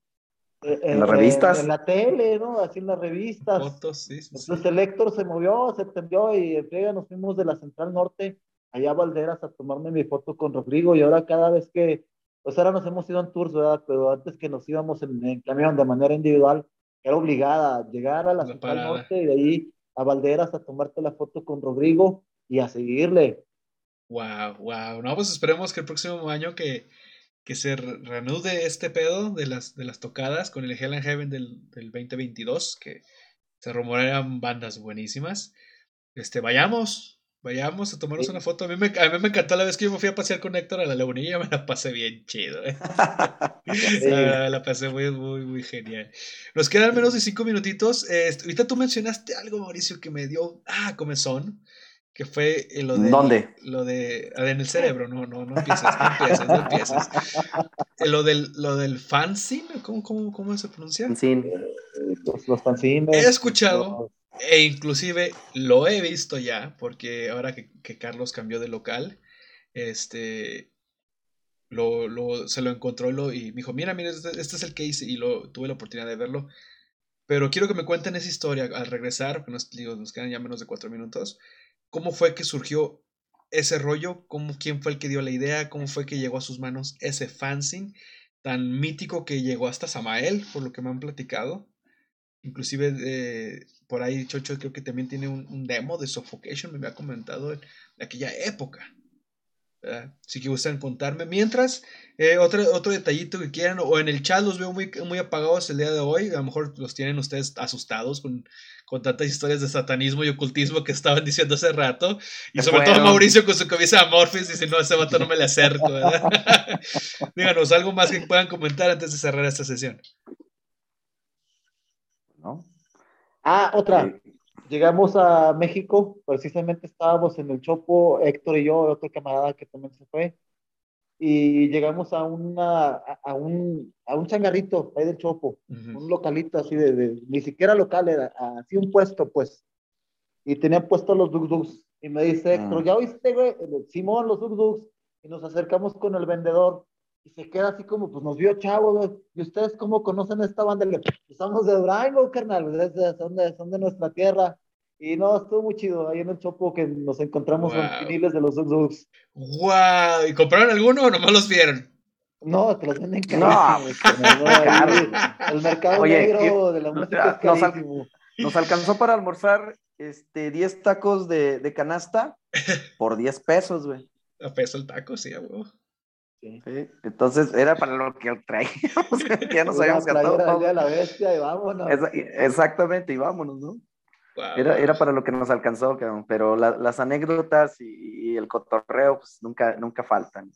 en, las revistas. En, la tele, ¿no? Así en las revistas. Fotos, sí, sí, Entonces el Héctor se movió, se tendió y nos fuimos de la Central Norte allá a Valderas a tomarme mi foto con Rodrigo y ahora cada vez que, pues ahora nos hemos ido en tours, ¿verdad? Pero antes que nos íbamos en, camión de manera individual, era obligada a llegar a la, Central Norte y de ahí a Valderas a tomarte la foto con Rodrigo y a seguirle. Wow, wow. No, pues esperemos que el próximo año que, que se reanude este pedo de las, de las tocadas con el Hell and Heaven del, del 2022, que se rumorean bandas buenísimas. Este, vayamos, vayamos a tomarnos una foto. A mí, me, a mí me encantó la vez que yo me fui a pasear con Héctor a la lagunilla, me la pasé bien chido. ¿eh? la, pasé muy, muy, muy genial. Nos quedan menos de cinco minutitos. Este, ahorita tú mencionaste algo, Mauricio, que me dio, ah, comezón que fue lo de... ¿Dónde? Lo de... En el cerebro, no, no, no empieces, no empieces, no empieces. Eh, lo del, lo del fanzine, ¿cómo, cómo, cómo se pronuncia? Fanzine. Los, los fanzines. He escuchado, e inclusive lo he visto ya, porque ahora que, que Carlos cambió de local, este... Lo, lo, se lo encontró y, lo, y me dijo, mira, mira, este, este, es el que hice y lo, tuve la oportunidad de verlo. Pero quiero que me cuenten esa historia al regresar, porque nos, digo, nos quedan ya menos de cuatro minutos cómo fue que surgió ese rollo, cómo, quién fue el que dio la idea, cómo fue que llegó a sus manos ese fanzine tan mítico que llegó hasta Samael, por lo que me han platicado. Inclusive eh, por ahí Chocho creo que también tiene un, demo de Suffocation, me había comentado de aquella época. Si que gustan contarme. Mientras, eh, otro, otro detallito que quieran, o en el chat los veo muy, muy apagados el día de hoy. A lo mejor los tienen ustedes asustados con, con tantas historias de satanismo y ocultismo que estaban diciendo hace rato. Y sobre todo Mauricio con su camisa y si no, ese vato no me le acerco. Díganos algo más que puedan comentar antes de cerrar esta sesión. ¿No? Ah, otra. Llegamos a México, precisamente estábamos en el Chopo, Héctor y yo, otro camarada que también se fue, y llegamos a, una, a, un, a un changarrito ahí del Chopo, un localito así de, ni siquiera local, era así un puesto, pues, y tenían puestos los Dug y me dice Héctor, ah. ¿ya oíste, güey? Simón, los Dug y nos acercamos con el vendedor, y se queda así como, pues nos vio chavo, ¿y ustedes cómo conocen esta banda? Le, somos de Durango, carnal, son de, son de nuestra tierra. Y no, estuvo muy chido. Ahí en el Chopo que nos encontramos con viniles de los Dugs ¡Wow! ¿Y compraron alguno o nomás los vieron? No, te los venden caros. No, el mercado negro de la música nos, nos, alcanzó para almorzar este, 10 tacos de, de canasta por 10 pesos, güey. A peso el taco, sí, güey. Sí. Entonces era para lo que traíamos, ya nos habíamos gastado todo. la bestia y vámonos. exactamente, y vámonos, ¿no? Era, era para lo que nos alcanzó, pero las anécdotas y, el cotorreo pues nunca, nunca faltan.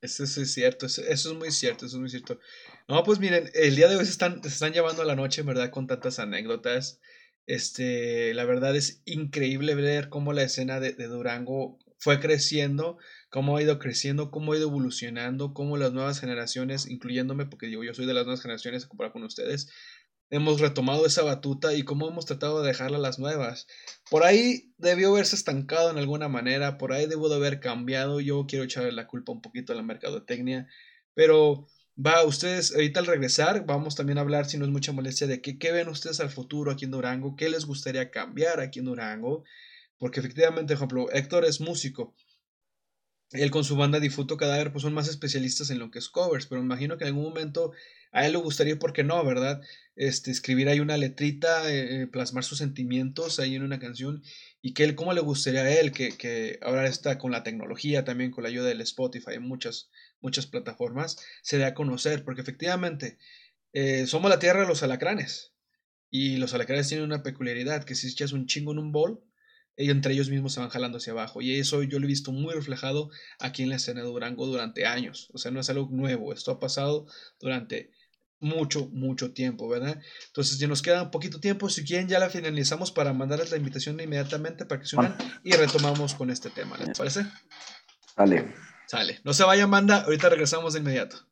Eso, es cierto, eso, es muy cierto, eso es muy cierto. No, pues miren, el día de hoy se están, se están llevando a la noche, ¿verdad? Con tantas anécdotas. Este, la verdad es increíble ver cómo la escena de, de Durango fue creciendo cómo ha ido creciendo, cómo ha ido evolucionando, cómo las nuevas generaciones, incluyéndome, porque digo, yo soy de las nuevas generaciones a comparar con ustedes, hemos retomado esa batuta y cómo hemos tratado de dejarla a las nuevas. Por ahí debió haberse estancado en alguna manera, por ahí debió de haber cambiado, yo quiero echarle la culpa un poquito a la mercadotecnia, pero va, ustedes ahorita al regresar vamos también a hablar, si no es mucha molestia, de qué, qué ven ustedes al futuro aquí en Durango, qué les gustaría cambiar aquí en Durango, porque efectivamente, ejemplo, Héctor es músico, él con su banda Difuto Cadáver pues son más especialistas en lo que es covers, pero imagino que en algún momento a él le gustaría, ¿por qué no, verdad? Este, escribir ahí una letrita, eh, eh, plasmar sus sentimientos ahí en una canción y que él, ¿cómo le gustaría a él que, que ahora está con la tecnología, también con la ayuda del Spotify muchas, muchas plataformas, se dé a conocer? Porque efectivamente eh, somos la tierra de los alacranes y los alacranes tienen una peculiaridad, que si echas un chingo en un bol, entre ellos mismos se van jalando hacia abajo. Y eso yo lo he visto muy reflejado aquí en la escena de Durango durante años. O sea, no es algo nuevo. Esto ha pasado durante mucho, mucho tiempo, ¿verdad? Entonces ya nos queda un poquito tiempo. Si quieren, ya la finalizamos para mandarles la invitación inmediatamente para que se unan y retomamos con este tema. ¿Les parece? Sale. Sale. No se vayan, manda. Ahorita regresamos de inmediato.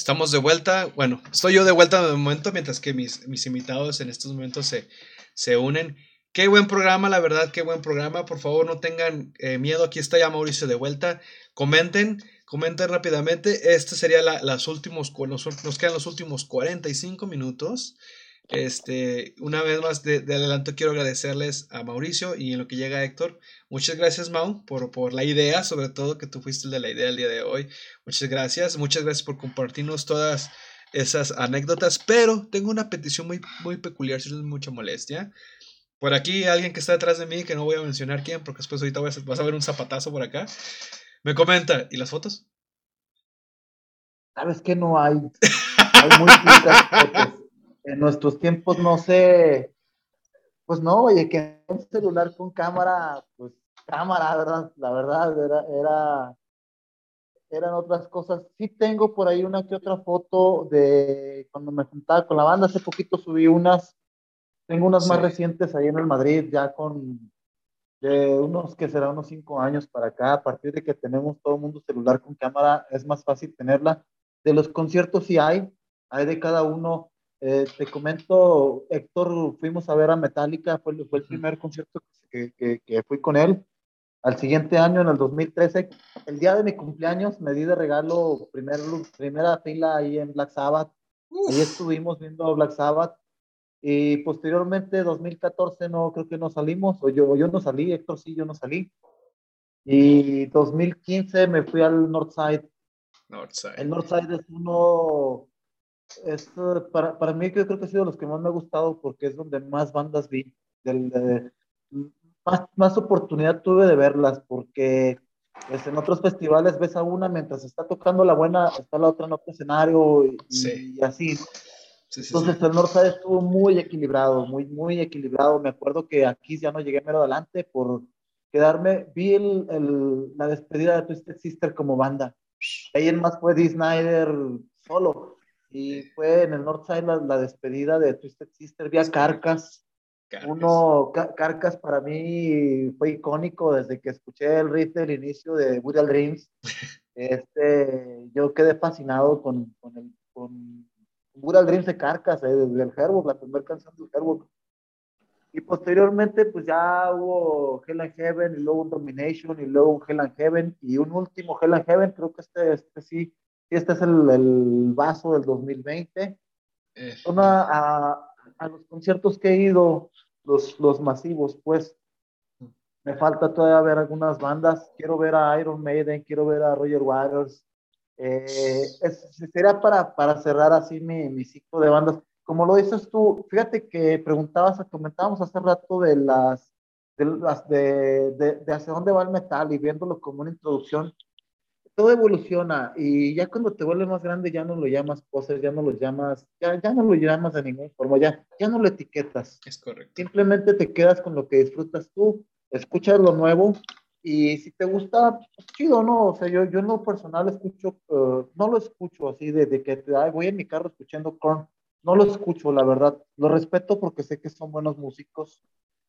Estamos de vuelta. Bueno, estoy yo de vuelta de momento, mientras que mis, mis invitados en estos momentos se, se unen. Qué buen programa, la verdad, qué buen programa. Por favor, no tengan eh, miedo. Aquí está ya Mauricio de vuelta. Comenten, comenten rápidamente. Este sería la, las últimos, nos, nos quedan los últimos 45 minutos. Este, una vez más de, adelanto quiero agradecerles a Mauricio y en lo que llega Héctor. Muchas gracias Mau por, por la idea, sobre todo que tú fuiste el de la idea el día de hoy. Muchas gracias, muchas gracias por compartirnos todas esas anécdotas, pero tengo una petición muy, muy peculiar, si no es mucha molestia. Por aquí alguien que está detrás de mí, que no voy a mencionar quién, porque después ahorita vas a ver un zapatazo por acá, me comenta, ¿y las fotos? Sabes que no hay. Hay muy pocas fotos en nuestros tiempos no sé, pues no, oye, que un celular con cámara, pues cámara, ¿verdad? La verdad, era, era, eran otras cosas. Sí tengo por ahí una que otra foto de cuando me juntaba con la banda, hace poquito subí unas, tengo unas más recientes ahí en el Madrid, ya con de unos que será unos cinco años para acá, a partir de que tenemos todo el mundo celular con cámara, es más fácil tenerla. De los conciertos sí hay, hay de cada uno eh, te comento, Héctor, fuimos a ver a Metallica, fue, fue el primer concierto que, que, que, fui con él. Al siguiente año, en el 2013, el día de mi cumpleaños, me di de regalo primer, primera fila ahí en Black Sabbath. Ahí estuvimos viendo Black Sabbath. Y posteriormente, 2014, no creo que no salimos, o yo, yo no salí, Héctor sí, yo no salí. Y 2015 me fui al Northside. Northside. El Northside es uno es, para, para mí yo creo que ha sido los que más me ha gustado porque es donde más bandas vi, del, más, más oportunidad tuve de verlas porque pues, en otros festivales ves a una mientras está tocando la buena, está la otra en otro escenario y, así. Entonces el Northside estuvo muy equilibrado, muy, muy equilibrado. Me acuerdo que aquí ya no llegué mero adelante por quedarme, vi el, el, la despedida de Twisted Sister como banda. Ahí en más fue Dee Snyder solo. Y fue en el Northside la, la despedida de Twisted Sister, vía Carcas. Uno, Carcas para mí fue icónico desde que escuché el riff del inicio de Woody Dreams. Este, yo quedé fascinado con, con, el, con Dreams de Carcas, eh, desde el Herbo, la primera canción del Herbo. Y posteriormente, pues ya hubo Hell and Heaven, y luego un Domination, y luego un Hell and Heaven, y un último Hell and Heaven, creo que este, este sí este es el, el vaso del 2020. Eh. a, a, los conciertos que he ido, los, los masivos, pues me falta todavía ver algunas bandas. Quiero ver a Iron Maiden, quiero ver a Roger Waters. Eh, sería para, para cerrar así mi, mi ciclo de bandas. Como lo dices tú, fíjate que preguntabas, comentábamos hace rato de las de, las, de, de, de hacia dónde va el metal y viéndolo como una introducción todo evoluciona y ya cuando te vuelves más grande ya no lo llamas poses, ya no lo llamas, ya, ya no lo llamas de ninguna forma, ya, ya no lo etiquetas. Es correcto. Simplemente te quedas con lo que disfrutas tú, escuchas lo nuevo y si te gusta, pues chido, ¿no? O sea, yo, yo en lo personal escucho, eh, no lo escucho así de, de que te, voy en mi carro escuchando Korn, no lo escucho, la verdad. Lo respeto porque sé que son buenos músicos.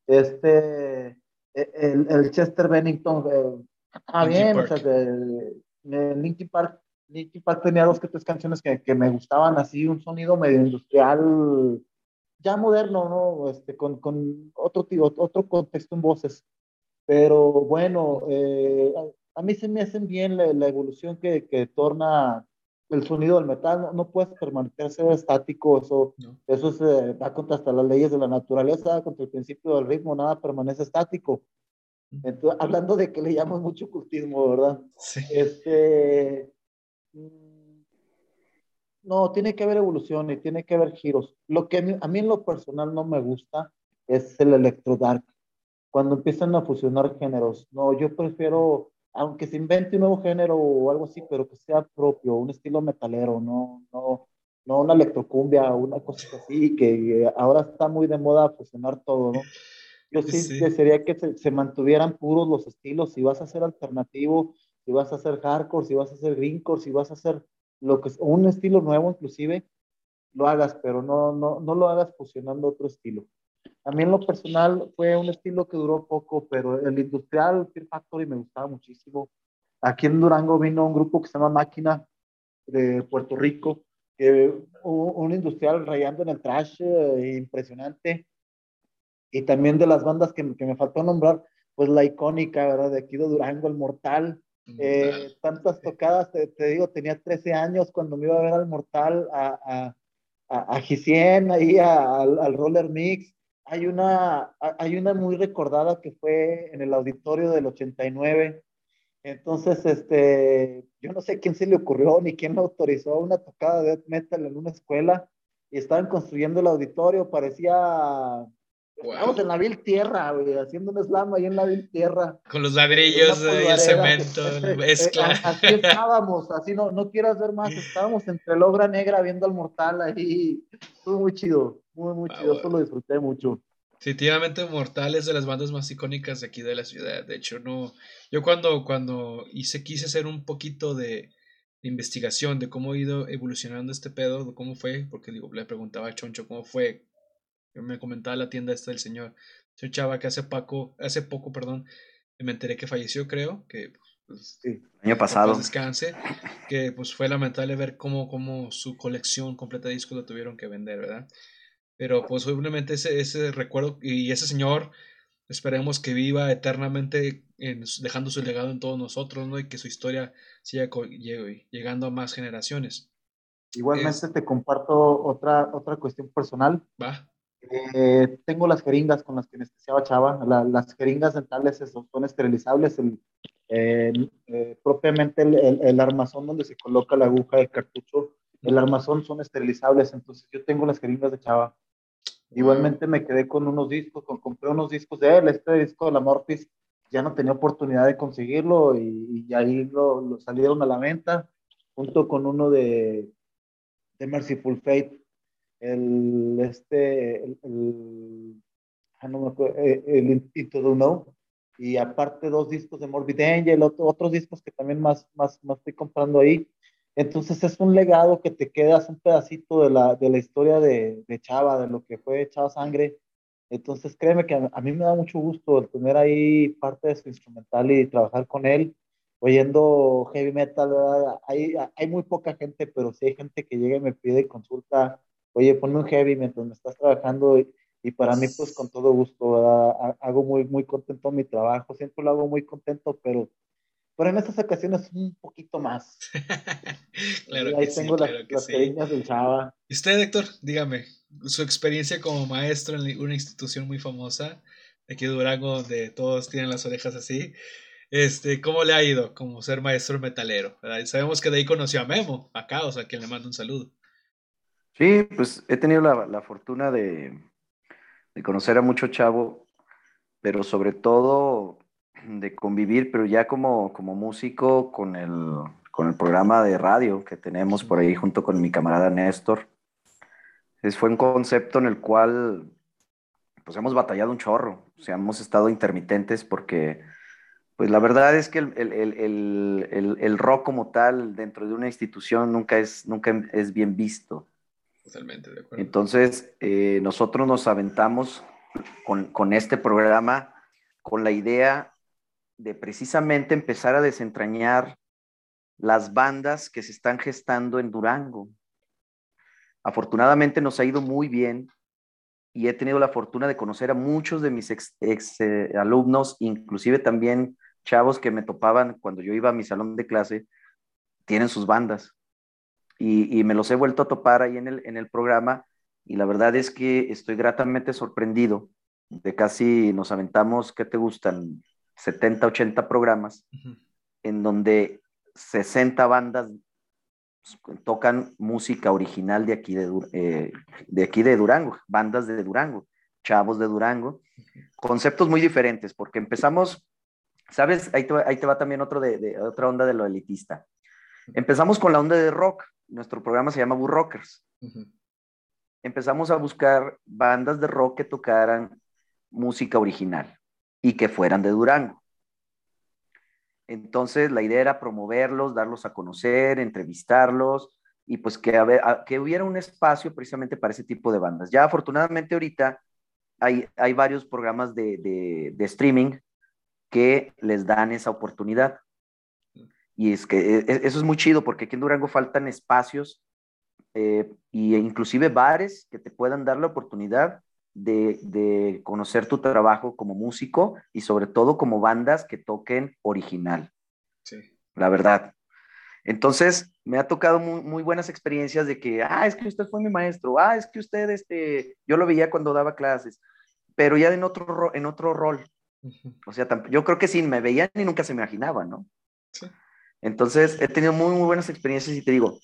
Este, e, el, el Chester Bennington, ah, bien, o sea, de, Linkin Park, Linkin Park tenía dos que tres canciones que, que, me gustaban así, un sonido medio industrial, ya moderno, ¿no? Este, con, con otro, otro contexto en voces. Pero bueno, eh, a, mí se me hacen bien la, la evolución que, que, torna el sonido del metal. No, no puedes permanecer estático, eso, eso es, eh, va contra hasta las leyes de la naturaleza, contra el principio del ritmo, nada permanece estático hablando de que le llamamos mucho cultismo, ¿verdad? Sí. Este, mm, no, tiene que haber evolución y tiene que haber giros. Lo que a mí, en lo personal no me gusta es el electro dark. Cuando empiezan a fusionar géneros. No, yo prefiero, aunque se invente un nuevo género o algo así, pero que sea propio, un estilo metalero, no, no, no una electrocumbia una cosa así, que ahora está muy de moda fusionar todo, ¿no? Yo sí, desearía que se, mantuvieran puros los estilos. Si vas a hacer alternativo, si vas a hacer hardcore, si vas a hacer greencore, si vas a hacer lo que un estilo nuevo inclusive, lo hagas, pero no, no, no lo hagas fusionando otro estilo. A mí en lo personal fue un estilo que duró poco, pero el industrial Fear Factory me gustaba muchísimo. Aquí en Durango vino un grupo que se llama Máquina, de Puerto Rico, que un industrial rayando en el trash eh, impresionante. Y también de las bandas que, que, me faltó nombrar, pues la icónica, ¿verdad? De aquí de Durango, el Mortal. Eh, tantas tocadas, te, te, digo, tenía 13 años cuando me iba a ver al Mortal, a, a, a, a Gisien, ahí al, al Roller Mix. Hay una, hay una muy recordada que fue en el auditorio del 89, entonces, este, yo no sé quién se le ocurrió ni quién lo autorizó una tocada de death metal en una escuela y estaban construyendo el auditorio, parecía Estamos en la vil tierra, güey, haciendo un slam ahí en la vil tierra. Con los ladrillos y el cemento, mezcla. Así estábamos, así no, no quieras ver más, estábamos entre la obra negra viendo al mortal ahí. Estuvo muy chido, muy, muy ah, chido, eso lo disfruté mucho. Definitivamente Mortal es de las bandas más icónicas de aquí de la ciudad. De hecho, no. Yo cuando, cuando hice, quise hacer un poquito de, investigación de cómo ha ido evolucionando este pedo, de cómo fue, porque digo, le preguntaba a Choncho cómo fue. Me comentaba la tienda esta del señor. Soy chava que hace poco, hace poco, perdón, me enteré que falleció, creo, que pues, sí, año pasado. Descanse, que pues fue lamentable ver cómo, cómo su colección completa de discos lo tuvieron que vender, ¿verdad? Pero pues obviamente ese, ese recuerdo y ese señor esperemos que viva eternamente en, dejando su legado en todos nosotros, ¿no? Y que su historia siga llegando a más generaciones. Igualmente te comparto otra, otra cuestión personal. Va. Eh, tengo las jeringas con las que anestesiaba Chava. las jeringas dentales son esterilizables. El, eh, propiamente el, el, el, armazón donde se coloca la aguja del cartucho, el armazón son esterilizables. Entonces yo tengo las jeringas de Chava. Igualmente me quedé con unos discos, con, compré unos discos de él, este disco de la Mortis, ya no tenía oportunidad de conseguirlo y, y ahí lo, salieron a la venta, junto con uno de, de Merciful Fate, el, este, el, el, ah, no me acuerdo, eh, el Into the y aparte dos discos de Morbid Angel, otro, otros discos que también más, más, más estoy comprando ahí, entonces es un legado que te quedas un pedacito de la, de la historia de, de, Chava, de lo que fue Chava Sangre. Entonces créeme que a, mí me da mucho gusto el tener ahí parte de su instrumental y trabajar con él, oyendo heavy metal. Hay, hay muy poca gente, pero sí hay gente que llega y me pide consulta, oye, ponme un heavy mientras me estás trabajando. Y, y para mí, pues con todo gusto, hago muy, muy contento mi trabajo, siempre lo hago muy contento, pero pero en estas ocasiones un poquito más. claro ahí tengo las, las del Chava. ¿Y usted, Héctor? Dígame, su experiencia como maestro en una institución muy famosa, aquí de Durango, donde todos tienen las orejas así. Este, ¿Cómo le ha ido como ser maestro metalero? Sabemos que de ahí conoció a Memo, acá, o sea, quien le manda un saludo. Sí, pues he tenido la, la fortuna de, de conocer a mucho chavo, pero sobre todo de convivir, pero ya como, como músico con el, con el programa de radio que tenemos por ahí junto con mi camarada Néstor. Es, fue un concepto en el cual pues hemos batallado un chorro, o sea, hemos estado intermitentes porque pues la verdad es que el, el, el, el, rock como tal dentro de una institución nunca es, nunca es bien visto. Totalmente de acuerdo. Entonces, eh, nosotros nos aventamos con, con este programa con la idea de precisamente empezar a desentrañar las bandas que se están gestando en Durango. Afortunadamente nos ha ido muy bien y he tenido la fortuna de conocer a muchos de mis ex, eh, alumnos, inclusive también chavos que me topaban cuando yo iba a mi salón de clase, tienen sus bandas. Y, me los he vuelto a topar ahí en el, en el programa y la verdad es que estoy gratamente sorprendido de casi nos aventamos, ¿qué te gustan? 70, 80 programas, en donde 60 bandas tocan música original de aquí de, eh, de aquí de Durango, bandas de Durango, chavos de Durango, conceptos muy diferentes, porque empezamos, ¿sabes? Ahí te, ahí te va también otro de, otra onda de lo elitista. Empezamos con la onda de rock, nuestro programa se llama Boo Rockers. Empezamos a buscar bandas de rock que tocaran música original y que fueran de Durango. Entonces la idea era promoverlos, darlos a conocer, entrevistarlos y pues que, que hubiera un espacio precisamente para ese tipo de bandas. Ya afortunadamente ahorita hay, hay varios programas de, de, streaming que les dan esa oportunidad. Y es que e, e, eso es muy chido porque aquí en Durango faltan espacios eh, y inclusive bares que te puedan dar la oportunidad de, de, conocer tu trabajo como músico y sobre todo como bandas que toquen original. Sí. La verdad. Entonces, me ha tocado muy, muy, buenas experiencias de que, ah, es que usted fue mi maestro, ah, es que usted, este, yo lo veía cuando daba clases, pero ya en otro, en otro rol. O sea, yo creo que sí, me veían y nunca se me imaginaban, ¿no? Sí. Entonces, he tenido muy, muy buenas experiencias y te digo,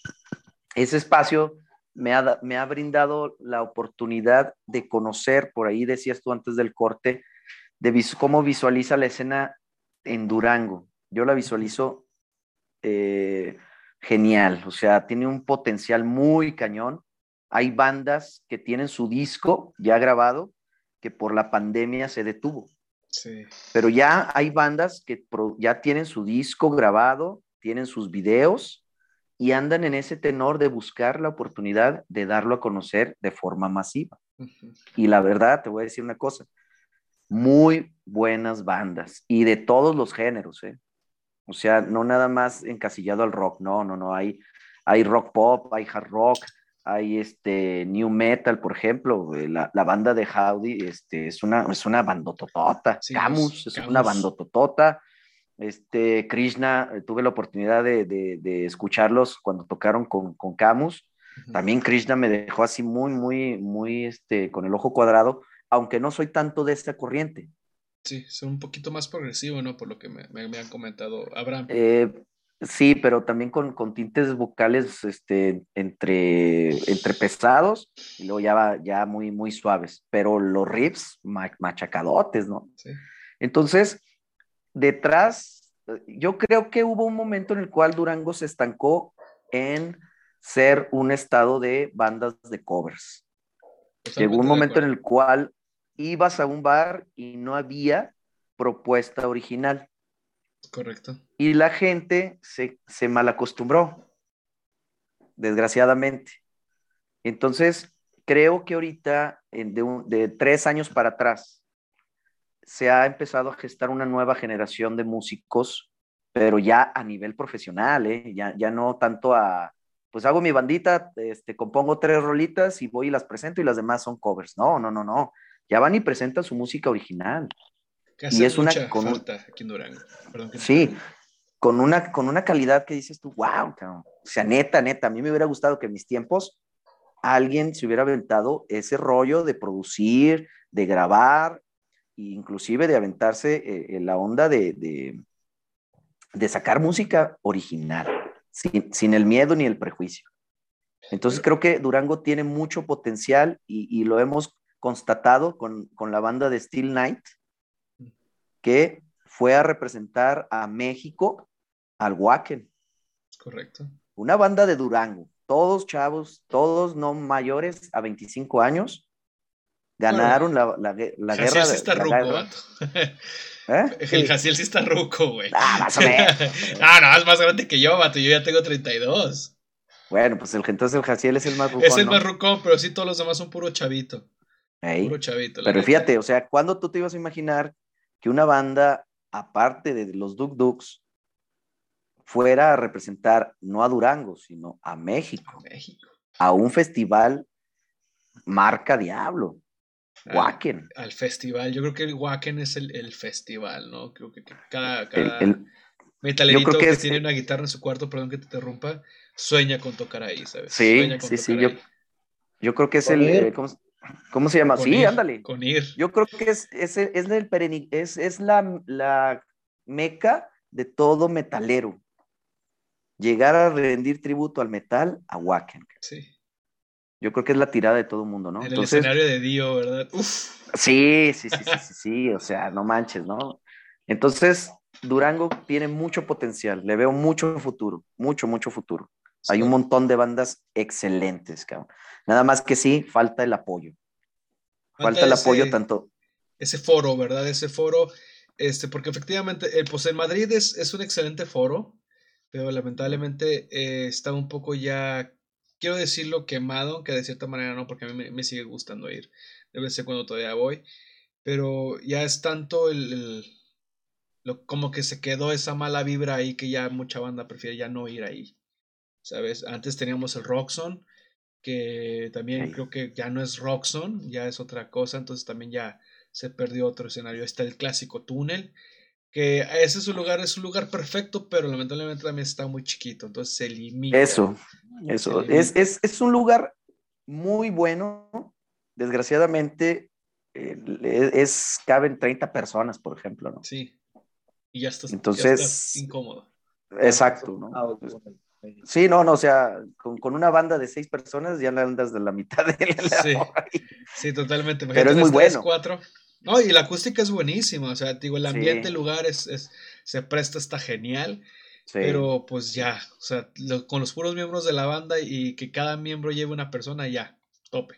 ese espacio me ha, me ha brindado la oportunidad de conocer, por ahí decías tú antes del corte, de cómo visualiza la escena en Durango. Yo la visualizo eh, genial, o sea, tiene un potencial muy cañón. Hay bandas que tienen su disco ya grabado que por la pandemia se detuvo. Sí. Pero ya hay bandas que ya tienen su disco grabado, tienen sus videos y andan en ese tenor de buscar la oportunidad de darlo a conocer de forma masiva. Y la verdad, te voy a decir una cosa, muy buenas bandas y de todos los géneros, ¿eh? O sea, no nada más encasillado al rock, no, no, no, hay, hay rock pop, hay hard rock, hay este new metal, por ejemplo, la, la banda de Howdy este, es, una, es una bandototota, Camus es una bandototota, este, Krishna, eh, tuve la oportunidad de, de, escucharlos cuando tocaron con, con Camus, también Krishna me dejó así muy, muy, muy, este, con el ojo cuadrado, aunque no soy tanto de esta corriente, Sí, son un poquito más progresivos, ¿no? Por lo que me, han comentado Abraham. Eh, sí, pero también con, tintes vocales este, entre, entre pesados y luego ya, ya muy, muy suaves, pero los riffs machacadotes, ¿no? Sí. Entonces, detrás, yo creo que hubo un momento en el cual Durango se estancó en ser un estado de bandas de covers. Llegó un momento en el cual ibas a un bar y no había propuesta original. Correcto. Y la gente se, se malacostumbró, desgraciadamente. Entonces, creo que ahorita, de, de tres años para atrás, se ha empezado a gestar una nueva generación de músicos, pero ya a nivel profesional, ¿eh? ya, ya no tanto a, pues hago mi bandita, este, compongo tres rolitas y voy y las presento y las demás son covers. No, no, no, no ya van y presentan su música original. y es una con aquí en Durango. sí, con una, con una calidad que dices tú, wow, o sea, neta, neta, a mí me hubiera gustado que en mis tiempos alguien se hubiera aventado ese rollo de producir, de grabar, inclusive de aventarse eh, en la onda de, de, sacar música original, sin, sin, el miedo ni el prejuicio. Entonces creo que Durango tiene mucho potencial y, y lo hemos constatado con, la banda de Steel Night, que fue a representar a México al Wacken. Correcto. Una banda de Durango, todos chavos, todos no mayores a 25 años, ganaron la, la, la guerra. Sí está ruco, ¿Eh? El Jaciel sí está ruco, güey. Ah, más o menos. ah, no, es más grande que yo, vato. Yo ya tengo 32. Bueno, pues el, entonces el Jaciel es el más ruco. Es el más ruco, pero sí todos los demás son puro chavito. Pero fíjate, o sea, ¿cuándo tú te ibas a imaginar que una banda, aparte de los Duk Duks, fuera a representar no a Durango, sino a México? A, un festival marca Diablo. Wacken. Al, festival, yo creo que el Wacken es el, festival, ¿no? Creo que, cada, cada metalerito que, tiene una guitarra en su cuarto, perdón que te interrumpa, sueña con tocar ahí, ¿sabes? Sí, sí, sí. Yo, creo que es el. ¿Cómo se llama? sí, ándale. Con ir. Yo creo que es, es, es, el es, es la, la meca de todo metalero. Llegar a rendir tributo al metal a Wacken. Sí. Yo creo que es la tirada de todo el mundo, ¿no? En el escenario de Dio, ¿verdad? Uf. Sí, sí, sí, sí, sí, o sea, no manches, ¿no? Entonces, Durango tiene mucho potencial, le veo mucho futuro, mucho, mucho futuro. Hay un montón de bandas excelentes, cabrón. Nada más que sí, falta el apoyo. Falta, el apoyo tanto. Ese foro, ¿verdad? Ese foro, este, porque efectivamente, eh, pues en Madrid es, un excelente foro, pero lamentablemente eh, está un poco ya, quiero decirlo, quemado, que de cierta manera no, porque a mí me, sigue gustando ir. Debe ser cuando todavía voy, pero ya es tanto el Lo, como que se quedó esa mala vibra ahí que ya mucha banda prefiere ya no ir ahí. ¿Sabes? Antes teníamos el Roxon, que también creo que ya no es Roxon, ya es otra cosa, entonces también ya se perdió otro escenario. Está el clásico túnel, que ese es un lugar, es un lugar perfecto, pero lamentablemente también está muy chiquito, entonces se limita. Eso, eso. Es, es, es, un lugar muy bueno, desgraciadamente eh, es, caben 30 personas, por ejemplo, ¿no? Sí. Y ya estás, Entonces, incómodo. Exacto, ¿no? Ah, sí, no, no, o sea, con, con, una banda de seis personas ya andas de la mitad de la Sí, sí totalmente. Pero es muy bueno. Cuatro. No, y la acústica es buenísima, o sea, digo, el ambiente, el lugar es, es, se presta, está genial. Pero pues ya, o sea, con los puros miembros de la banda y que cada miembro lleve una persona, ya, tope.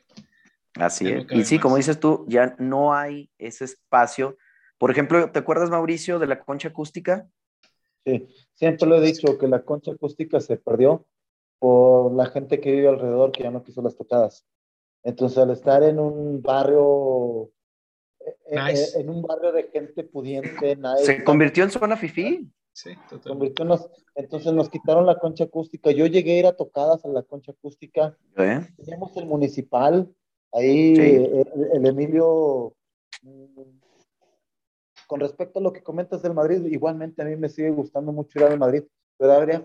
Así es. y sí, como dices tú, ya no hay ese espacio. Por ejemplo, ¿te acuerdas, Mauricio, de la concha acústica? Sí, siempre lo he dicho que la concha acústica se perdió por la gente que vive alrededor que ya no quiso las tocadas. Entonces, al estar en un barrio, eh, eh, en, un barrio de gente pudiente, se convirtió en zona fifí. Sí, entonces nos quitaron la concha acústica. Yo llegué a ir a tocadas a la concha acústica. ¿Eh? Teníamos el municipal, ahí el, Emilio, mm, con respecto a lo que comentas del Madrid, igualmente a mí me sigue gustando mucho ir al Madrid, pero haría,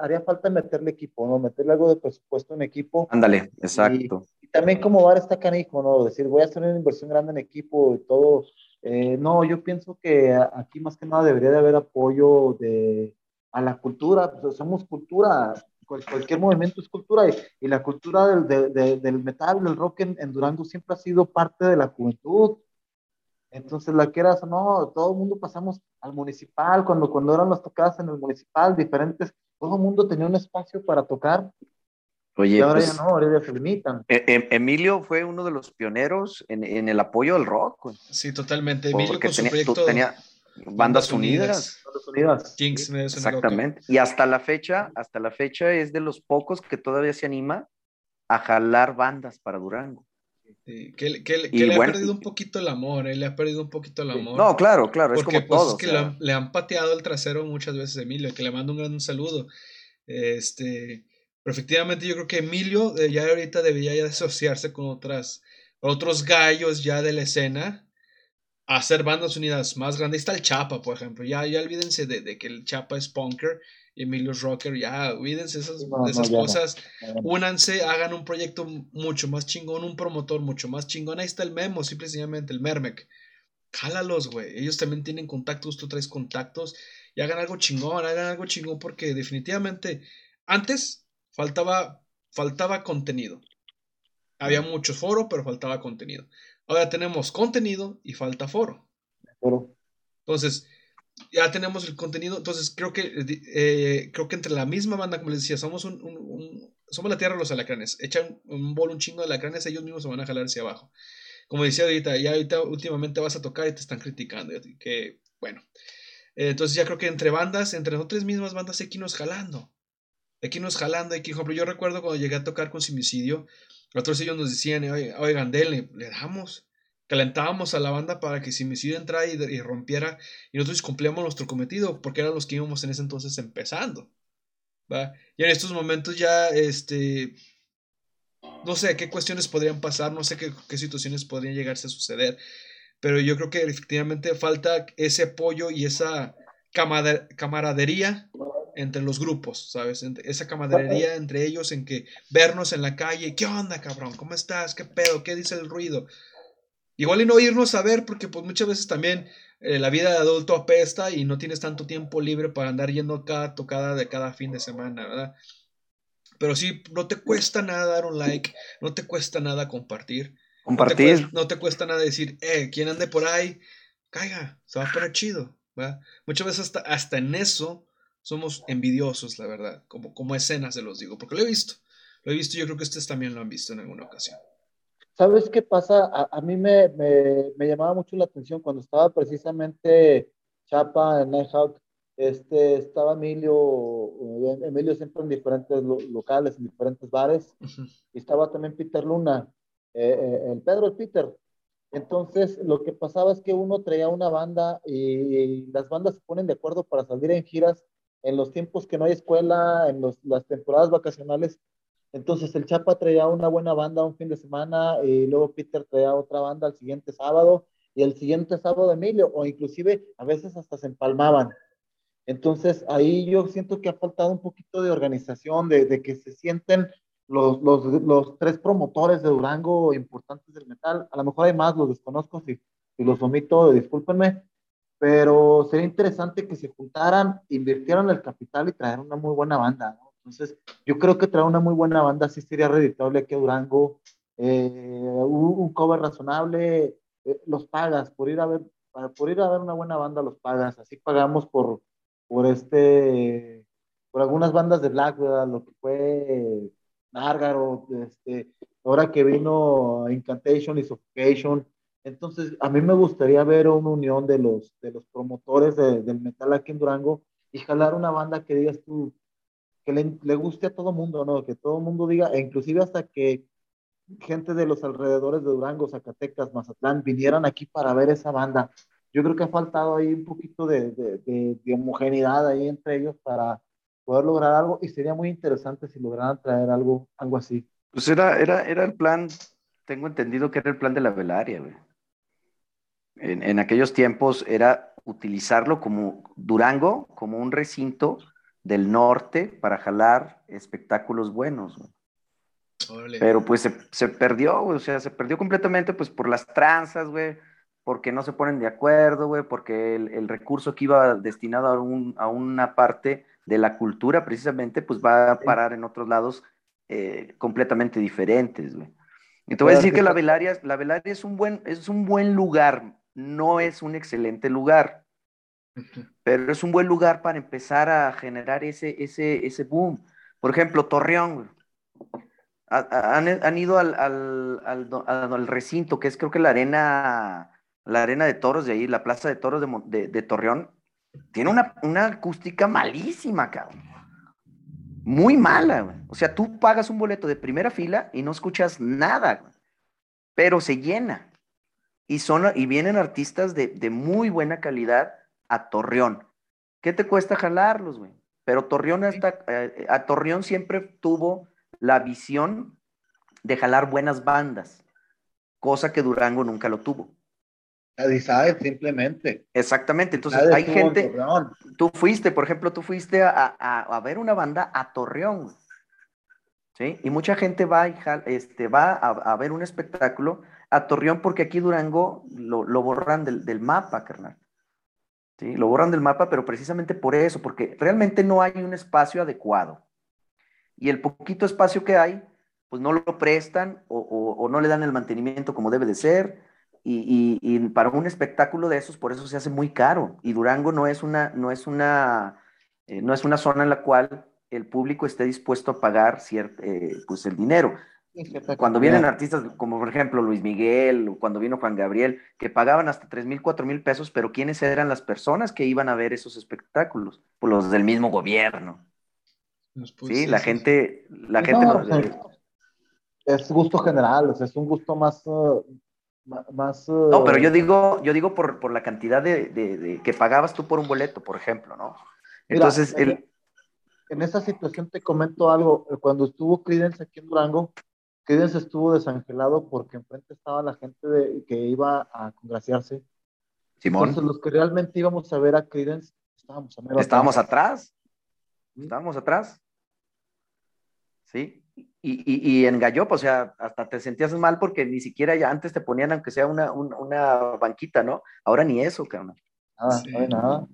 haría falta meterle equipo, ¿no? Meterle algo de presupuesto en equipo. Ándale, exacto. Y, también como bar está canijo, ¿no? Decir, voy a hacer una inversión grande en equipo y todo eh, no, yo pienso que aquí más que nada debería de haber apoyo de, a la cultura, pues somos cultura, cualquier movimiento es cultura y, la cultura del, del, metal, del rock en, Durango siempre ha sido parte de la juventud. Entonces, la que era, no, todo el mundo pasamos al municipal, cuando, cuando eran las tocadas en el municipal, diferentes, todo el mundo tenía un espacio para tocar Oye, y ahora ya pues, no, ahora ya se limitan. E, e, Emilio fue uno de los pioneros en, en el apoyo al rock. Sí, totalmente. Emilio con tenía, su proyecto tenía Bandas Unidas. Unidas. Exactamente. Y hasta la fecha, hasta la fecha es de los pocos que todavía se anima a jalar bandas para Durango. que, que, le ha perdido un poquito el amor, ¿eh? le ha perdido un poquito el amor. No, claro, claro, es como pues, todo. Es que le, han, pateado el trasero muchas veces a Emilio, que le mando un gran saludo. Este, pero efectivamente yo creo que Emilio eh, ya ahorita debería ya asociarse con otras, otros gallos ya de la escena, a hacer bandas unidas más grandes. está el Chapa, por ejemplo. Ya, ya olvídense de, que el Chapa es punker y Emilio es rocker. Ya olvídense esas, de esas cosas. Únanse, hagan un proyecto mucho más chingón, un promotor mucho más chingón. Ahí está el Memo, simplemente el Mermec. Jálalos, güey. Ellos también tienen contactos, tú traes contactos y hagan algo chingón, hagan algo chingón porque definitivamente antes faltaba, faltaba contenido. Había mucho foro, pero faltaba contenido. Ahora tenemos contenido y falta foro. Entonces, ya tenemos el contenido. Entonces, creo que, eh, creo que entre la misma banda, como les decía, somos un, somos la tierra de los alacranes. Echan un bol, un chingo de alacranes, ellos mismos se van a jalar hacia abajo. Como decía ahorita, ya ahorita últimamente vas a tocar y te están criticando. Que, bueno. Eh, entonces ya creo que entre bandas, entre nosotros mismas bandas, aquí nos jalando aquí nos jalando, aquí, ejemplo, yo recuerdo cuando llegué a tocar con Simicidio, otros ellos nos decían, oigan, denle, le damos, calentábamos a la banda para que Simicidio entrara y, rompiera, y nosotros cumplíamos nuestro cometido, porque eran los que íbamos en ese entonces empezando, ¿va? Y en estos momentos ya, este, no sé qué cuestiones podrían pasar, no sé qué, qué situaciones podrían llegarse a suceder, pero yo creo que efectivamente falta ese apoyo y esa camaradería entre los grupos, ¿sabes? esa camaradería entre ellos en que vernos en la calle, ¿qué onda, cabrón? ¿Cómo estás? ¿Qué pedo? ¿Qué dice el ruido? Igual y no irnos a ver porque pues muchas veces también eh, la vida de adulto apesta y no tienes tanto tiempo libre para andar yendo a cada tocada de cada fin de semana, ¿verdad? Pero sí, no te cuesta nada dar un like, no te cuesta nada compartir. Compartir. No te cuesta, nada decir, eh, quien ande por ahí, caiga, se va a poner chido, ¿verdad? Muchas veces hasta, hasta en eso somos envidiosos, la verdad, como, como escenas se los digo, porque lo he visto, lo he visto, yo creo que ustedes también lo han visto en alguna ocasión. ¿Sabes qué pasa? A, mí me, me, llamaba mucho la atención cuando estaba precisamente Chapa en Nighthawk, este, estaba Emilio, eh, Emilio siempre en diferentes locales, en diferentes bares, y estaba también Peter Luna, eh, eh, el Pedro, el Peter, Entonces, lo que pasaba es que uno traía una banda y las bandas se ponen de acuerdo para salir en giras en los tiempos que no hay escuela, en las temporadas vacacionales. Entonces, el Chapa traía una buena banda un fin de semana y luego Peter traía otra banda el siguiente sábado y el siguiente sábado Emilio, o inclusive a veces hasta se empalmaban. Entonces, ahí yo siento que ha faltado un poquito de organización, de, de que se sienten los, los, los, tres promotores de Durango importantes del metal. A lo mejor hay más, los desconozco, si, si los omito, discúlpenme, pero sería interesante que se juntaran, invirtieran el capital y traer una muy buena banda. ¿no? Entonces, yo creo que traer una muy buena banda sí sería reditable aquí a Durango. Eh, un, un, cover razonable, eh, los pagas por ir a ver, por ir a ver una buena banda, los pagas. Así pagamos por, por este, por algunas bandas de Black, ¿verdad? lo que fue Nárgaro, este, ahora que vino Incantation y Suffocation. Entonces, a mí me gustaría ver una unión de los, de los promotores de, del metal aquí en Durango y jalar una banda que digas tú, que le, le guste a todo mundo, ¿no? Que todo mundo diga, e inclusive hasta que gente de los alrededores de Durango, Zacatecas, Mazatlán, vinieran aquí para ver esa banda yo creo que ha faltado ahí un poquito de, de, de, homogeneidad ahí entre ellos para poder lograr algo y sería muy interesante si lograran traer algo, algo así. Pues era, era, era el plan, tengo entendido que era el plan de la velaria, güey. En, en aquellos tiempos era utilizarlo como Durango, como un recinto del norte para jalar espectáculos buenos. Güey. Pero pues se, se perdió, o sea, se perdió completamente pues por las tranzas, güey porque no se ponen de acuerdo, güey, porque el, recurso que iba destinado a, un, a, una parte de la cultura, precisamente, pues va a parar en otros lados eh, completamente diferentes, güey. Y te voy a decir que la velaria, la velaria es, un buen, es un buen lugar, no es un excelente lugar, pero es un buen lugar para empezar a generar ese, ese, ese boom. Por ejemplo, Torreón. Han, han, ido al, al, al, al, recinto, que es creo que la arena la arena de toros de ahí, la plaza de toros de, de, Torreón, tiene una, una, acústica malísima, cabrón. Muy mala, güey. O sea, tú pagas un boleto de primera fila y no escuchas nada, pero se llena. Y, son, y vienen artistas de, de muy buena calidad a Torreón. ¿Qué te cuesta jalarlos, güey? Pero Torreón, hasta, eh, a Torreón siempre tuvo la visión de jalar buenas bandas, cosa que Durango nunca lo tuvo. Nadie sabe, simplemente. Exactamente, entonces hay gente, tú fuiste, por ejemplo, tú fuiste a, a, a, ver una banda a Torreón, ¿sí? Y mucha gente va, y, este, va a, a, ver un espectáculo a Torreón porque aquí Durango lo, lo borran del, del, mapa, carnal. ¿Sí? Lo borran del mapa, pero precisamente por eso, porque realmente no hay un espacio adecuado. Y el poquito espacio que hay, pues no lo prestan o, o, no le dan el mantenimiento como debe de ser y, y, para un espectáculo de esos, por eso se hace muy caro. Y Durango no es una, no es una, eh, no es una zona en la cual el público esté dispuesto a pagar cierto, eh, pues el dinero. Cuando vienen artistas como por ejemplo Luis Miguel o cuando vino Juan Gabriel, que pagaban hasta 3 mil, 4 mil pesos, pero ¿quiénes eran las personas que iban a ver esos espectáculos? Pues los del mismo gobierno. Pues, sí, la gente, la gente no, es gusto general, es un gusto más, uh, más... No, pero yo eh, digo, yo digo por, por la cantidad de, de, que pagabas tú por un boleto, por ejemplo, ¿no? Entonces, Mira, el... en esa situación te comento algo, cuando estuvo Credence aquí en Durango, Credence estuvo desangelado porque enfrente estaba la gente de, que iba a congraciarse. Simón. Entonces, los que realmente íbamos a ver a Credence, estábamos, a estábamos atrás. Estábamos atrás. Sí. Y, y, y, en Gallopa, o sea, hasta te sentías mal porque ni siquiera ya antes te ponían, aunque sea una, una, una banquita, ¿no? Ahora ni eso, cabrón. Nada, sí. no hay nada.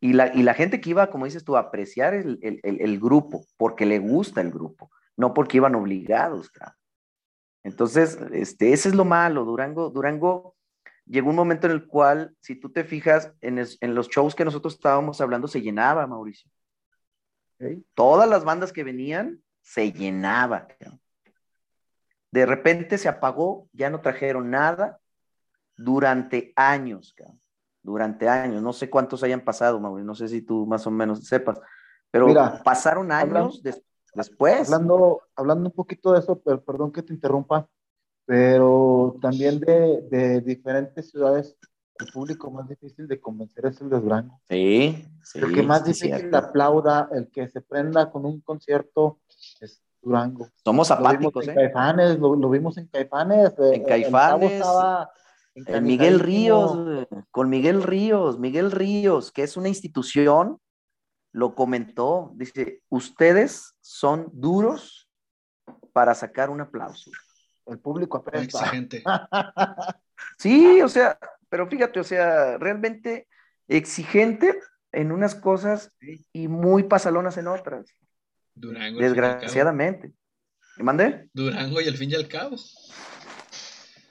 Y la, y la gente que iba, como dices tú, a apreciar el, el, el, el, grupo, porque le gusta el grupo, no porque iban obligados, cabrón. Entonces, este, ese es lo malo, Durango, Durango llegó un momento en el cual, si tú te fijas, en, es, en los shows que nosotros estábamos hablando, se llenaba, Mauricio. Todas las bandas que venían se llenaba. De repente se apagó, ya no trajeron nada durante años, durante años. No sé cuántos hayan pasado, Mauricio, no sé si tú más o menos sepas, pero Mira, pasaron años hablando, des después. Hablando, hablando un poquito de eso, pero perdón que te interrumpa. pero también de, de diferentes ciudades el público más difícil de convencer es el de Durango. Sí, sí. El que más difícil aplauda, el que se prenda con un concierto es Durango. Somos apáticos, lo ¿eh? Caifanes, lo, vimos en Caifanes. Eh, en Caifanes. En Miguel Ríos, con Miguel Ríos, Miguel Ríos, que es una institución, lo comentó, dice, ustedes son duros para sacar un aplauso. El público. Exigente. sí, o sea, pero fíjate, o sea, realmente exigente en unas cosas y muy pasalonas en otras. Durango. Desgraciadamente. ¿Me mandé? Durango y al fin y al cabo.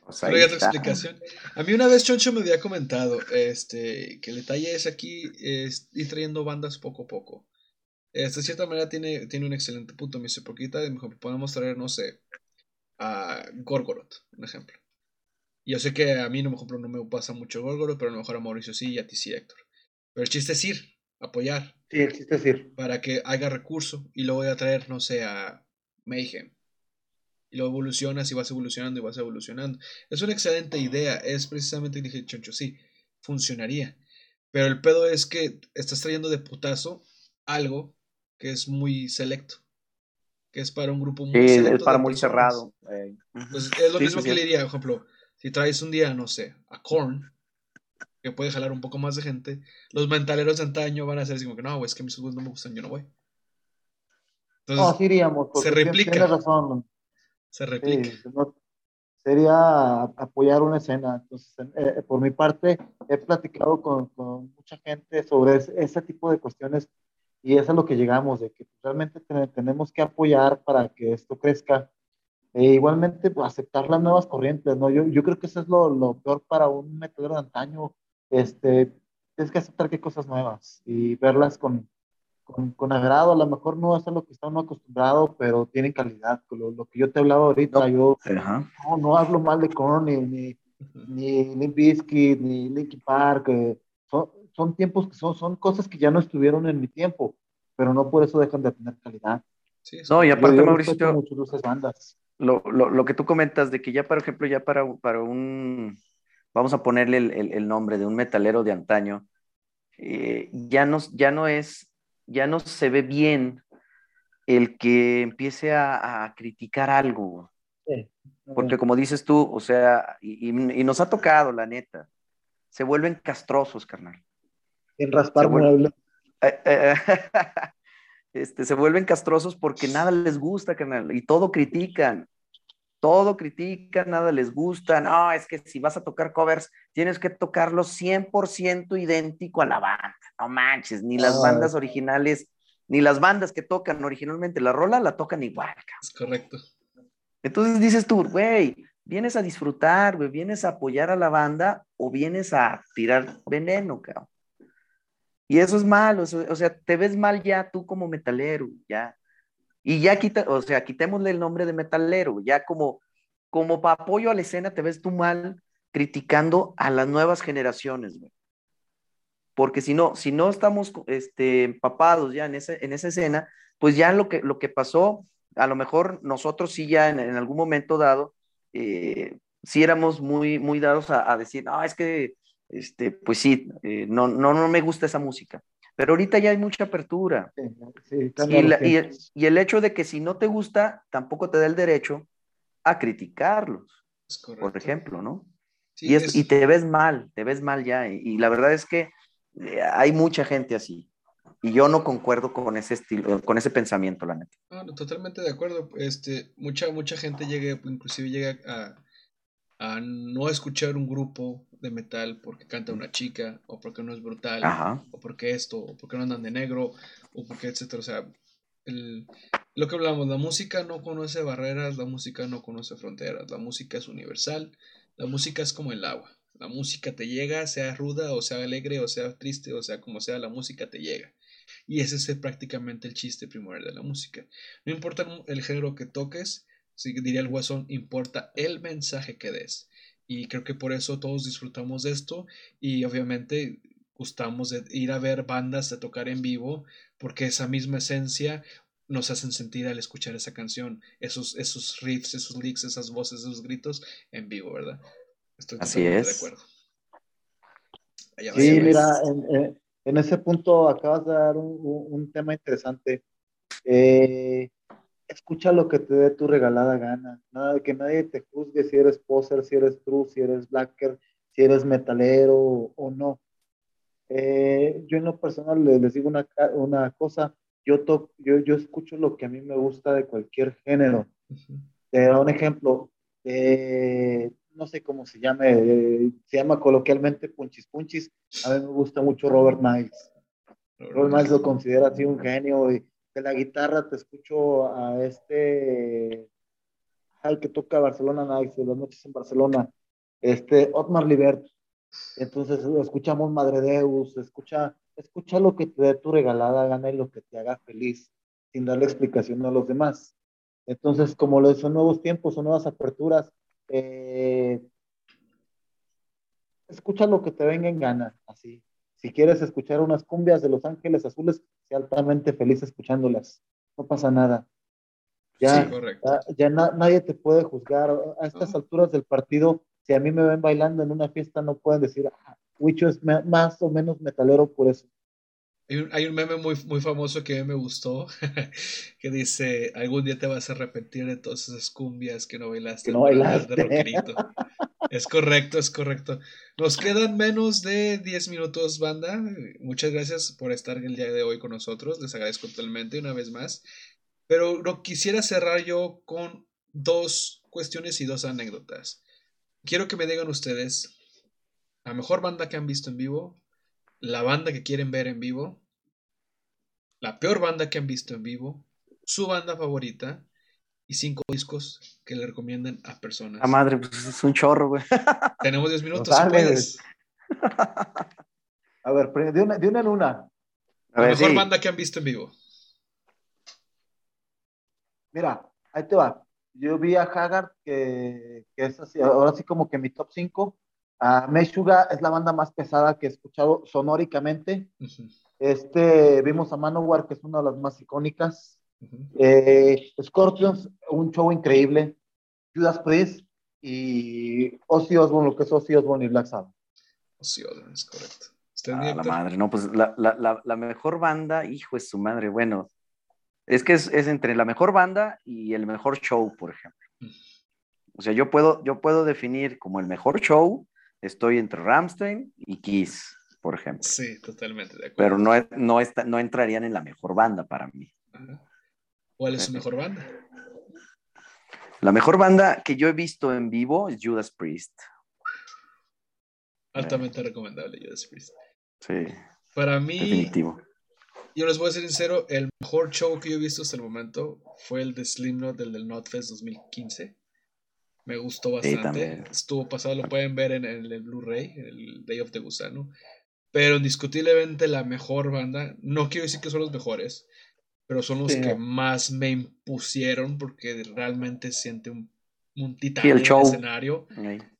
Pues explicación. A mí una vez Choncho me había comentado este, que el detalle es aquí es ir trayendo bandas poco a poco. Este, de cierta manera tiene, tiene un excelente punto. Me dice, porque ahorita podemos traer, no sé, a Gorgoroth, un ejemplo. Yo sé que a mí, ejemplo, no me pasa mucho Gorgoroth, pero a lo mejor a Mauricio sí y a ti sí, Héctor. Pero el chiste es ir, apoyar. Sí, el chiste es ir. Para que haga recurso y luego voy a traer, no sé, a Mayhem. Y luego evolucionas y vas evolucionando y vas evolucionando. Es una excelente idea. Es precisamente, dije, Choncho, sí, funcionaría. Pero el pedo es que estás trayendo de putazo algo que es muy selecto que es para un grupo muy sí, es para muy cerrado. Pues es lo mismo que le diría, por ejemplo, si traes un día, no sé, a Korn, que puede jalar un poco más de gente, los mentaleros de antaño van a ser así como que no, es que mis juegos no me gustan, yo no voy. Entonces, no, iríamos, se replica. razón. Se replica. sería apoyar una escena. Entonces, eh, por mi parte, he platicado con, con mucha gente sobre ese tipo de cuestiones y eso es lo que llegamos, de que realmente tenemos que apoyar para que esto crezca. E igualmente, pues, aceptar las nuevas corrientes, ¿no? Yo, yo creo que eso es lo, lo peor para un metalero de antaño. Este, es que aceptar que hay cosas nuevas y verlas con, con, con, agrado. A lo mejor no es a lo que está uno acostumbrado, pero tienen calidad. Lo, lo que yo te hablaba ahorita, yo no, no, hablo mal de Korn, ni, ni, ni Limp ni Linkin Park. Eh, son tiempos que son, son cosas que ya no estuvieron en mi tiempo, pero no por eso dejan de tener calidad. no, y aparte, Mauricio, bandas. Lo, lo, lo, que tú comentas de que ya, por ejemplo, ya para, para un, vamos a ponerle el, el, nombre de un metalero de antaño, eh, ya, no, ya no es, ya no se ve bien el que empiece a, a criticar algo. Porque como dices tú, o sea, y, y, nos ha tocado, la neta, se vuelven castrosos, carnal en raspar muebles. Eh, eh, este, se vuelven castrosos porque nada les gusta, y todo critican. Todo critican, nada les gusta. No, es que si vas a tocar covers, tienes que tocarlos 100% idéntico a la banda. No manches, ni las bandas originales, ni las bandas que tocan originalmente la rola la tocan igual. Es correcto. Entonces dices tú, güey, vienes a disfrutar, güey, vienes a apoyar a la banda o vienes a tirar veneno, cabrón. Y eso es malo, o sea, te ves mal ya tú como metalero, ya. Y ya quita, o sea, quitémosle el nombre de metalero, ya como, como para apoyo a la escena te ves tú mal criticando a las nuevas generaciones, güey. Porque si no, si no estamos este, empapados ya en, ese, en esa escena, pues ya lo que, lo que pasó, a lo mejor nosotros sí ya en, algún momento dado, eh, sí éramos muy, muy dados a, a decir, no, es que este, pues sí, eh, no, no, no me gusta esa música. Pero ahorita ya hay mucha apertura. y, el, hecho de que si no te gusta, tampoco te da el derecho a criticarlos, por ejemplo, ¿no? y, y, te ves mal, te ves mal ya. Y, la verdad es que eh, hay mucha gente así. Y yo no concuerdo con ese estilo, con ese pensamiento, la neta. totalmente de acuerdo. Este, mucha, mucha gente llega, inclusive llega a, a no escuchar un grupo de metal porque canta una chica, o porque no es brutal, o porque esto, o porque no andan de negro, o porque etcétera. O sea, lo que hablamos, la música no conoce barreras, la música no conoce fronteras, la música es universal, la música es como el agua. La música te llega, sea ruda, o sea alegre, o sea triste, o sea como sea, la música te llega. Y ese es prácticamente el chiste primordial de la música. No importa el género que toques, si diría el guasón, importa el mensaje que des. Y creo que por eso todos disfrutamos de esto y obviamente gustamos de ir a ver bandas de tocar en vivo porque esa misma esencia nos hacen sentir al escuchar esa canción, esos, esos riffs, esos licks, esas voces, esos gritos en vivo, ¿verdad? Estoy Así es. de acuerdo. sí, mira, en, ese punto acabas de dar un, tema interesante. Eh, escucha lo que te dé tu regalada gana. Nada de que nadie te juzgue si eres poser, si eres true, si eres blacker, si eres metalero o, no. Eh, yo en lo personal les, digo una, una cosa, yo, yo, yo escucho lo que a mí me gusta de cualquier género. Te doy un ejemplo, eh, no sé cómo se llame, eh, se llama coloquialmente Punchis Punchis. A mí me gusta mucho Robert Miles. Robert Miles lo considera así un genio. Y de la guitarra te escucho a este, al que toca Barcelona Nights, las noches en Barcelona, este Otmar Libert. Entonces escuchamos Madre Deus, escucha escucha lo que te dé tu regalada gana y lo que te haga feliz, sin darle explicación a los demás. Entonces, como lo son nuevos tiempos, son nuevas aperturas, eh, escucha lo que te venga en gana, así. Si quieres escuchar unas cumbias de Los Ángeles Azules, sé altamente feliz escuchándolas. No pasa nada. Ya, ya, nadie te puede juzgar. A estas alturas del partido, si a mí me ven bailando en una fiesta, no pueden decir, ah, Wicho es más o menos metalero por eso. Hay un, meme muy, muy famoso que a mí me gustó, que dice, algún día te vas a arrepentir de todas esas cumbias que no bailaste. no bailaste. es correcto, es correcto. Nos quedan menos de 10 minutos, banda. Muchas gracias por estar el día de hoy con nosotros. Les agradezco totalmente una vez más. Pero lo quisiera cerrar yo con dos cuestiones y dos anécdotas. Quiero que me digan ustedes la mejor banda que han visto en vivo, la banda que quieren ver en vivo, la peor banda que han visto en vivo, su banda favorita y cinco discos que le recomienden a personas. La madre, pues es un chorro, güey. Tenemos diez minutos, si puedes. A ver, de una, de una en una. la mejor banda que han visto en vivo. Mira, ahí te va. Yo vi a Haggard, que, que es así, ahora sí como que mi top 5. Uh, Meshuga es la banda más pesada que he escuchado sonóricamente. Este, vimos a Manowar, que es una de las más icónicas. Eh, Scorpions, un show increíble. Judas Priest y Ozzy Osbourne, lo que es Ozzy Osbourne y Black Sabbath. Ozzy Osbourne, es correcto. Ah, la madre, no, pues la, la, la, mejor banda, hijo es su madre, bueno, es que es, es, entre la mejor banda y el mejor show, por ejemplo. O sea, yo puedo, yo puedo definir como el mejor show estoy entre Ramstein y Kiss, por ejemplo. Sí, totalmente de acuerdo. Pero no, no, no entrarían en la mejor banda para mí. ¿Cuál es su mejor banda? La mejor banda que yo he visto en vivo es Judas Priest. Altamente recomendable Judas Priest. Sí. Para mí, definitivo. Yo les voy a ser sincero, el mejor show que yo he visto hasta el momento fue el de Slipknot del, del Notfest 2015. Me gustó bastante. Estuvo pasado, lo pueden ver en, el Blu-ray, el Day of the Gusano. Pero indiscutiblemente la mejor banda, no quiero decir que son los mejores, pero son los que más me impusieron porque realmente siente un, un titán en el escenario.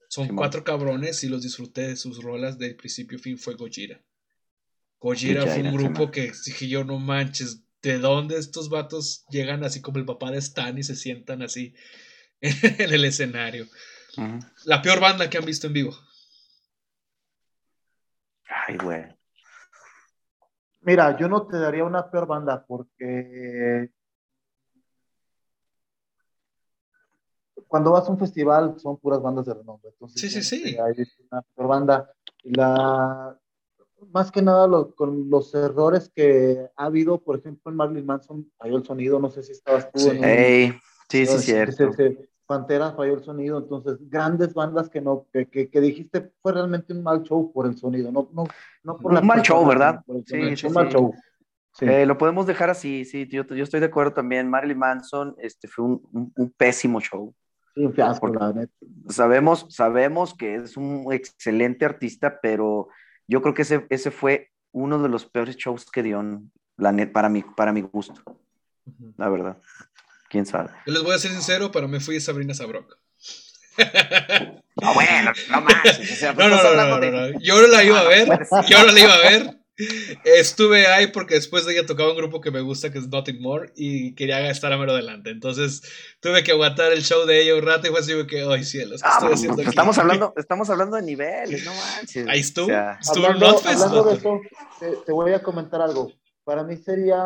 Son cuatro cabrones y los disfruté de sus rolas del principio fin fue Gojira. Gojira fue un grupo que dije yo, no manches, ¿de dónde estos vatos llegan así como el papá de Stan y se sientan así? en el escenario. La peor banda que han visto en vivo. Ay, güey. Mira, yo no te daría una peor banda porque cuando vas a un festival son puras bandas de renombre. Entonces, sí, sí, sí. Hay una peor banda. La, más que nada con los errores que ha habido, por ejemplo, en Marilyn Manson falló el sonido, no sé si estabas tú. Sí, sí, sí, sí, cierto. Pantera falló el sonido, entonces grandes bandas que no, que, que, dijiste fue realmente un mal show por el sonido, no, no, no por un mal show, ¿verdad? Sí, sí, un mal show. Eh, lo podemos dejar así, sí, yo, yo, estoy de acuerdo también. Marilyn Manson este, fue un, un, pésimo show. Sí, un fiasco, la neta. Sabemos, sabemos que es un excelente artista, pero yo creo que ese, ese fue uno de los peores shows que dio la net, para, mi, para mi gusto, la verdad quién sabe. Yo les voy a ser sincero, pero me fui a Sabrina Sabrok. No, bueno, no más. no, no, no, no, Yo no la iba a ver, yo no la iba a ver, Estuve ahí porque después de ella tocaba un grupo que me gusta que es Nothing More y quería estar a mero adelante. Entonces tuve que aguantar el show de ella un rato y fue así que, ay cielos, ¿qué ah, estoy pues, haciendo pues, aquí? Estamos hablando, estamos hablando de niveles, no manches. Ahí estuvo. estuvo hablando, hablando de eso, te, voy a comentar algo. Para mí sería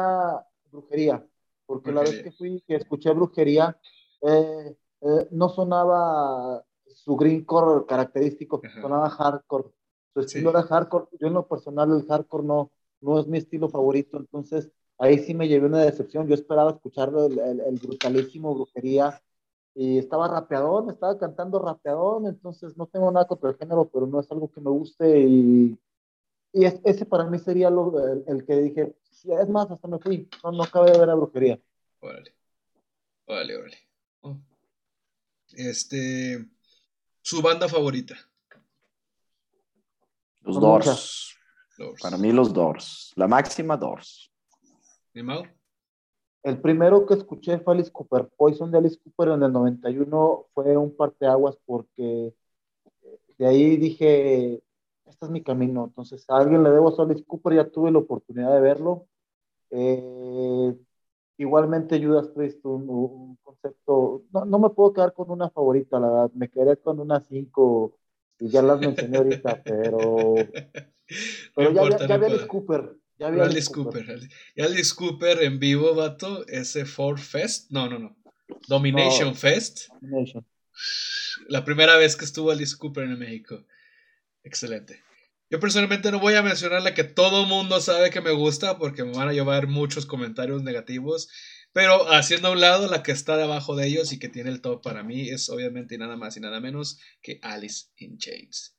brujería, porque la vez que fui, que escuché brujería, eh, eh, no sonaba su greencore característico, sonaba hardcore. Su estilo era hardcore. Yo en lo personal el hardcore no, no es mi estilo favorito, entonces ahí sí me llevé una decepción. Yo esperaba escuchar el, el, brutalísimo brujería y estaba rapeadón, estaba cantando rapeadón, entonces no tengo nada contra el género, pero no es algo que me guste y, y ese para mí sería lo, el, que dije, es más, hasta me fui, no, no acabé de ver la brujería. Órale, órale, órale. Oh. Este, su banda favorita. Los Doors. Para mí los Doors. La máxima Doors. El primero que escuché fue Alice Cooper. Poison de Alice Cooper en el 91 fue un parteaguas porque de ahí dije, este es mi camino. Entonces a alguien le debo a Alice Cooper, ya tuve la oportunidad de verlo. Eh, igualmente Judas Priest, un, concepto, no, no, me puedo quedar con una favorita, la verdad, me quedé con una 5 y ya las mencioné ahorita, pero, pero ya, ya, había Alice Cooper. Ya había Alice Cooper. Alice Cooper en vivo, vato, ese Ford Fest. No, no, no. Domination Fest. Domination. La primera vez que estuvo Alice Cooper en México. Excelente. Yo personalmente no voy a mencionar la que todo mundo sabe que me gusta porque me van a llevar muchos comentarios negativos. Pero haciendo a un lado, la que está debajo de ellos y que tiene el top para mí es obviamente nada más y nada menos que Alice in Chains.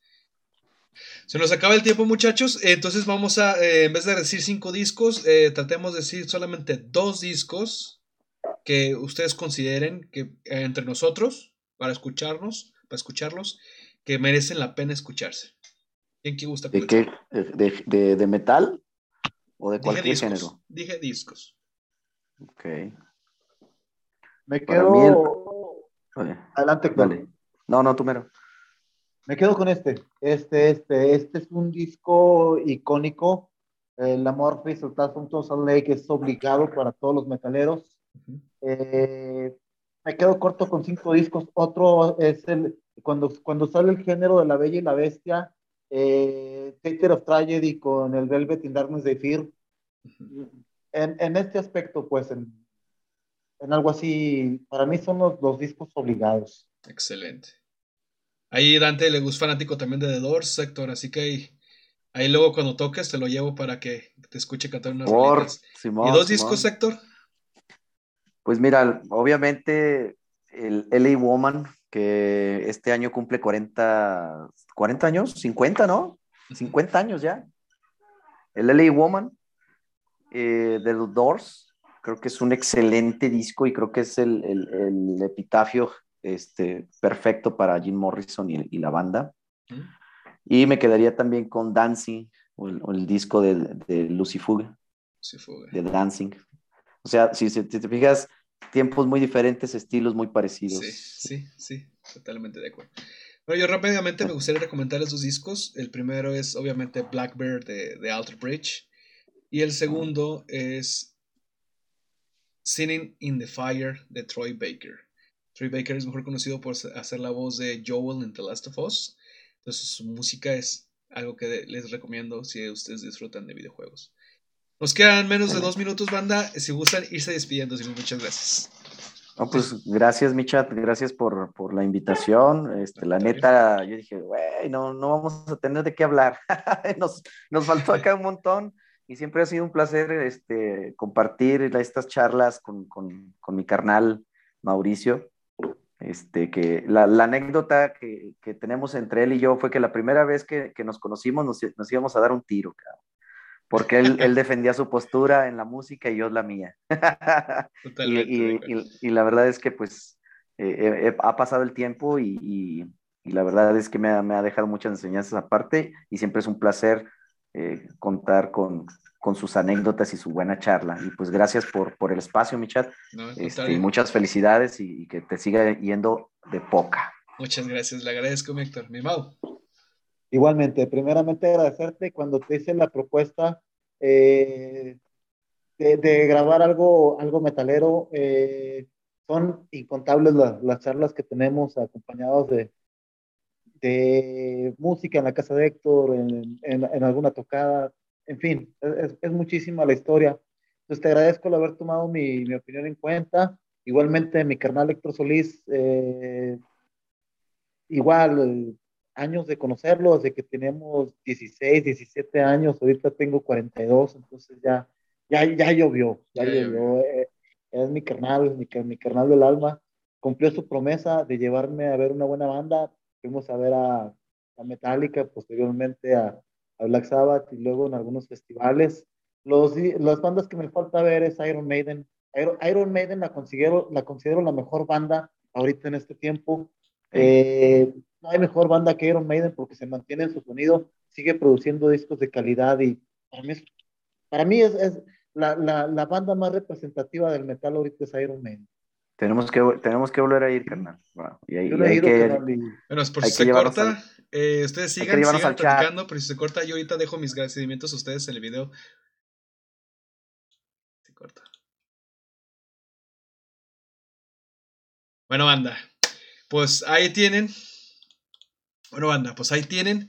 Se nos acaba el tiempo, muchachos. Entonces vamos a, eh, en vez de decir cinco discos, eh, tratemos de decir solamente dos discos que ustedes consideren que eh, entre nosotros, para escucharnos, para escucharlos, que merecen la pena escucharse. ¿Quién que gusta? ¿De qué? ¿De, metal? ¿O de cualquier género? Dije discos. Ok. Me quedo. Adelante, Vale. No, no, tú mero. Me quedo con este. Este, este, este es un disco icónico. El Amorphis Ultrasound Lake es obligado para todos los metaleros. Eh, me quedo corto con cinco discos. Otro es el cuando, cuando sale el género de la Bella y la Bestia, eh, of Tragedy con el Velvet in Darkness de Fear en, este aspecto, pues, en, algo así, para mí son los, discos obligados. Excelente. Ahí Dante le gusta fanático también de The Doors, sector, así que ahí, luego cuando toques te lo llevo para que te escuche cantar unas Por, ¿Y dos discos, sector? Pues mira, obviamente el LA Woman, que este año cumple 40, 40 años, 50, ¿no? 50 años ya. El LA Woman, eh, de The Doors. Creo que es un excelente disco y creo que es el, el, epitafio este, perfecto para Jim Morrison y, la banda. Y me quedaría también con Dancing, o el, disco de, de Lucy Fuga, de Dancing. O sea, si, te fijas, tiempos muy diferentes, estilos muy parecidos. Sí, sí, sí, totalmente de acuerdo. Bueno, yo rápidamente me gustaría recomendar esos discos. El primero es obviamente Blackbird de, de Alter Bridge. Y el segundo es Sitting in the Fire de Troy Baker. Troy Baker es mejor conocido por hacer la voz de Joel en The Last of Us. Entonces su música es algo que les recomiendo si ustedes disfrutan de videojuegos. Nos quedan menos de dos minutos, banda. Si gustan irse despidiendo, muchas gracias. No, pues gracias, Michat, gracias por, por la invitación. Este, la neta, yo dije, güey, no, no vamos a tener de qué hablar. nos, nos faltó acá un montón y siempre ha sido un placer este, compartir estas charlas con, con, con mi carnal Mauricio. Este, que la, la anécdota que, que, tenemos entre él y yo fue que la primera vez que, que nos conocimos nos, nos, íbamos a dar un tiro, porque él, él, defendía su postura en la música y yo la mía. y, y, y, la verdad es que pues eh, eh, ha pasado el tiempo y, la verdad es que me ha, me ha, dejado muchas enseñanzas aparte y siempre es un placer eh, contar con, con, sus anécdotas y su buena charla. Y pues gracias por, por el espacio, mi chat. Este, muchas felicidades y, que te siga yendo de poca. Muchas gracias, le agradezco, Héctor. Mi Mau. Igualmente, primeramente agradecerte cuando te hice la propuesta eh, de, grabar algo, algo metalero. Eh, son incontables las charlas que tenemos acompañados de, música en la casa de Héctor, en, alguna tocada, en fin, es, es, muchísima la historia. Entonces te agradezco el haber tomado mi, mi opinión en cuenta. Igualmente mi carnal Héctor Solís, eh, igual años de conocerlo, desde que tenemos 16, 17 años, ahorita tengo 42, entonces ya, ya, ya llovió, ya, llovió. Eh, es mi carnal, mi, mi carnal del alma. Cumplió su promesa de llevarme a ver una buena banda. Fuimos a ver a, a Metallica, posteriormente a, a, Black Sabbath y luego en algunos festivales. Los, las bandas que me falta ver es Iron Maiden. Iron, Maiden la considero, la considero la mejor banda ahorita en este tiempo. Eh, no hay mejor banda que Iron Maiden porque se mantiene en su sonido, sigue produciendo discos de calidad y para mí es, para mí es, es la, la, la, banda más representativa del metal ahorita es Iron Maiden. Tenemos que, tenemos que volver a ir, carnal. Y hay, que, bueno, por si se corta, eh, ustedes sigan, sigan platicando, pero si se corta, yo ahorita dejo mis agradecimientos a ustedes en el video. Se corta. Bueno, banda, pues ahí tienen. Bueno, banda, pues ahí tienen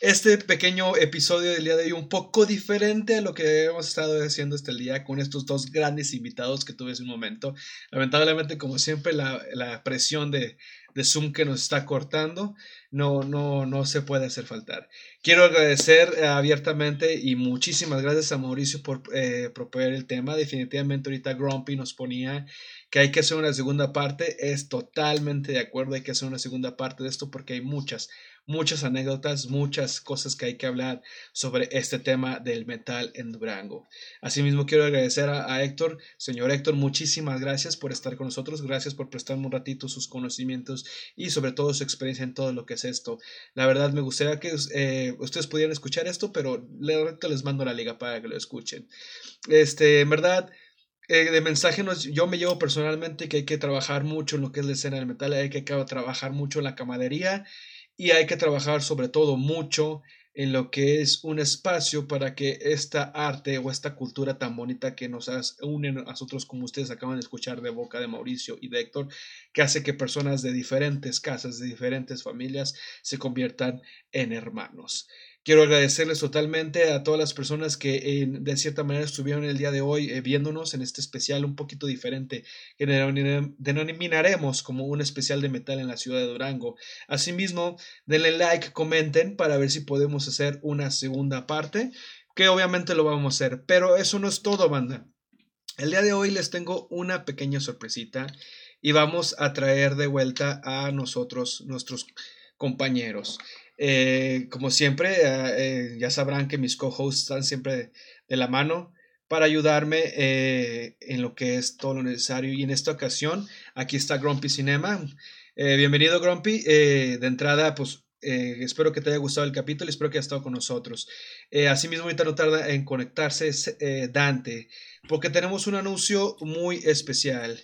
este pequeño episodio del día de hoy un poco diferente a lo que hemos estado haciendo este día con estos dos grandes invitados que tuve hace un momento. Lamentablemente, como siempre, la, la presión de, de, Zoom que nos está cortando no, no, no se puede hacer faltar. Quiero agradecer eh, abiertamente y muchísimas gracias a Mauricio por eh, proponer el tema. Definitivamente ahorita Grumpy nos ponía que hay que hacer una segunda parte. Es totalmente de acuerdo, hay que hacer una segunda parte de esto porque hay muchas muchas anécdotas, muchas cosas que hay que hablar sobre este tema del metal en Durango. Asimismo, quiero agradecer a, Héctor. Señor Héctor, muchísimas gracias por estar con nosotros, gracias por prestarme un ratito sus conocimientos y sobre todo su experiencia en todo lo que es esto. La verdad, me gustaría que eh, ustedes pudieran escuchar esto, pero les mando la liga para que lo escuchen. Este, en verdad, eh, de mensaje yo me llevo personalmente que hay que trabajar mucho en lo que es la escena del metal, hay que trabajar mucho en la camadería y hay que trabajar sobre todo mucho en lo que es un espacio para que esta arte o esta cultura tan bonita que nos une a nosotros como ustedes acaban de escuchar de boca de Mauricio y de Héctor, que hace que personas de diferentes casas, de diferentes familias se conviertan en hermanos. Quiero agradecerles totalmente a todas las personas que de cierta manera estuvieron el día de hoy eh, viéndonos en este especial un poquito diferente que denominaremos como un especial de metal en la ciudad de Durango. Asimismo, denle like, comenten para ver si podemos hacer una segunda parte, que obviamente lo vamos a hacer, pero eso no es todo, banda. El día de hoy les tengo una pequeña sorpresita y vamos a traer de vuelta a nosotros, nuestros compañeros. Eh, como siempre, eh, eh, ya sabrán que mis co-hosts están siempre de, la mano para ayudarme en lo que es todo lo necesario. Y en esta ocasión, aquí está Grumpy Cinema. bienvenido, Grumpy. de entrada, pues espero que te haya gustado el capítulo y espero que hayas estado con nosotros. asimismo, ahorita no tarda en conectarse Dante, porque tenemos un anuncio muy especial.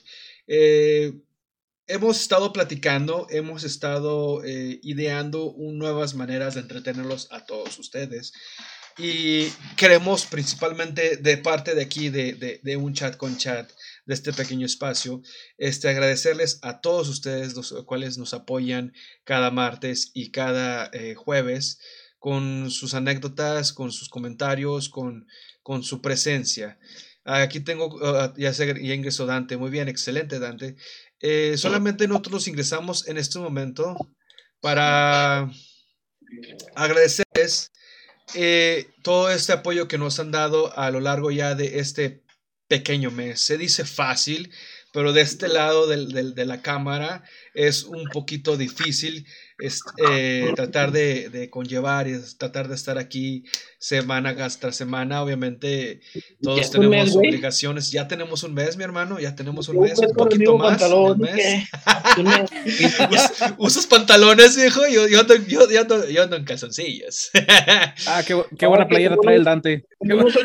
Hemos estado platicando, hemos estado eh, ideando nuevas maneras de entretenerlos a todos ustedes. Y queremos principalmente de parte de aquí, de, de, un chat con chat, de este pequeño espacio, este, agradecerles a todos ustedes, los cuales nos apoyan cada martes y cada eh, jueves con sus anécdotas, con sus comentarios, con, con su presencia. Aquí tengo, ah, ya, ya ingresó Dante, muy bien, excelente Dante. Eh, solamente nosotros ingresamos en este momento para agradecerles eh, todo este apoyo que nos han dado a lo largo ya de este pequeño mes. Se dice fácil, pero de este lado de la cámara es un poquito difícil es, eh, tratar de, de, conllevar y tratar de estar aquí semana tras semana. Obviamente, todos tenemos obligaciones. Ya tenemos un mes, mi hermano, ya tenemos un mes, un poquito más. ¿Usas pantalones, viejo? Yo, yo, ando, yo, yo, ando, yo ando en calzoncillos. ah, qué, qué buena playera trae el Dante. Como unos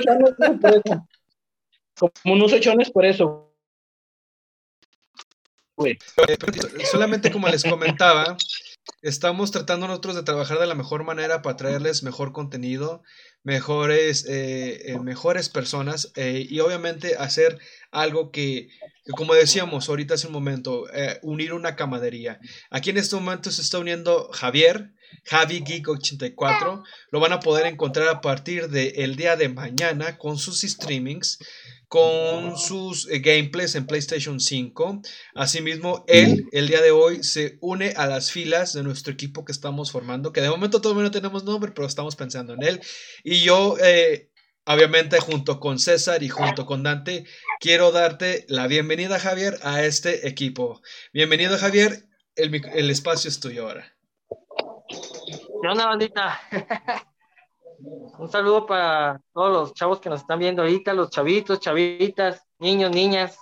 ochones ochones por eso. Solamente como les comentaba, estamos tratando nosotros de trabajar de la mejor manera para traerles mejor contenido, mejores, eh, eh, mejores personas eh, y obviamente hacer algo que, como decíamos ahorita hace un momento, unir una camadería. Aquí en este momento se está uniendo Javier, Javi Geek 84. Lo van a poder encontrar a partir del día de mañana con sus streamings con sus eh, gameplays en PlayStation 5. Asimismo, él el día de hoy se une a las filas de nuestro equipo que estamos formando, que de momento todavía no tenemos nombre, pero estamos pensando en él. Y yo, eh, obviamente, junto con César y junto con Dante, quiero darte la bienvenida, Javier, a este equipo. Bienvenido, Javier. El, el espacio es tuyo ahora. ¿Qué onda, bandita? Un saludo para todos los chavos que nos están viendo ahorita, los chavitos, chavitas, niños, niñas.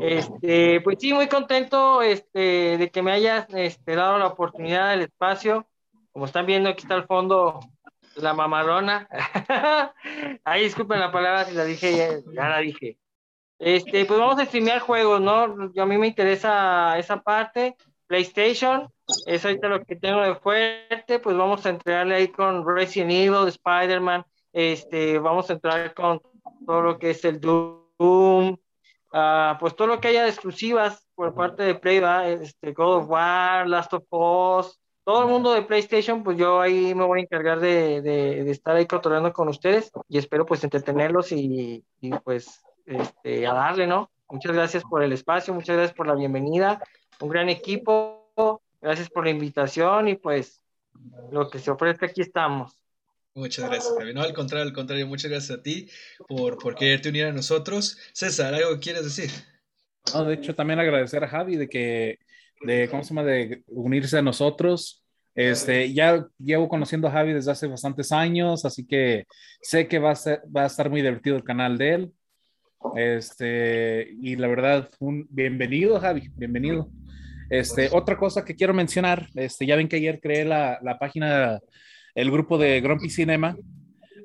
Este, pues sí, muy contento este, de que me hayas este, dado la oportunidad del espacio. Como están viendo, aquí está al fondo la mamarona. Ahí disculpen la palabra si la dije, ya, ya, la dije. Este, pues vamos a streamear juegos, ¿no? Yo, a mí me interesa esa parte. PlayStation, es ahorita lo que tengo de fuerte, pues vamos a entrarle ahí con Resident Evil, Spider-Man, este, vamos a entrar con todo lo que es el Doom, uh, pues todo lo que haya de exclusivas por parte de Play, este, God of War, Last of Us, todo el mundo de PlayStation, pues yo ahí me voy a encargar de, de, estar ahí controlando con ustedes y espero pues entretenerlos y, y pues este, a darle, ¿no? Muchas gracias por el espacio, muchas gracias por la bienvenida un gran equipo. Gracias por la invitación y pues lo que se ofrece aquí estamos. Muchas gracias, Javi. No, al contrario, al contrario, muchas gracias a ti por, por quererte unir a nosotros. César, ¿algo que quieres decir? No, de hecho, también agradecer a Javi de que, de, ¿cómo se llama? De unirse a nosotros. Este, ya llevo conociendo a Javi desde hace bastantes años, así que sé que va a, ser, va a estar muy divertido el canal de él. Este, y la verdad, un bienvenido, Javi, bienvenido. Este, otra cosa que quiero mencionar, este, ya ven que ayer creé la, la página, el grupo de Grumpy Cinema.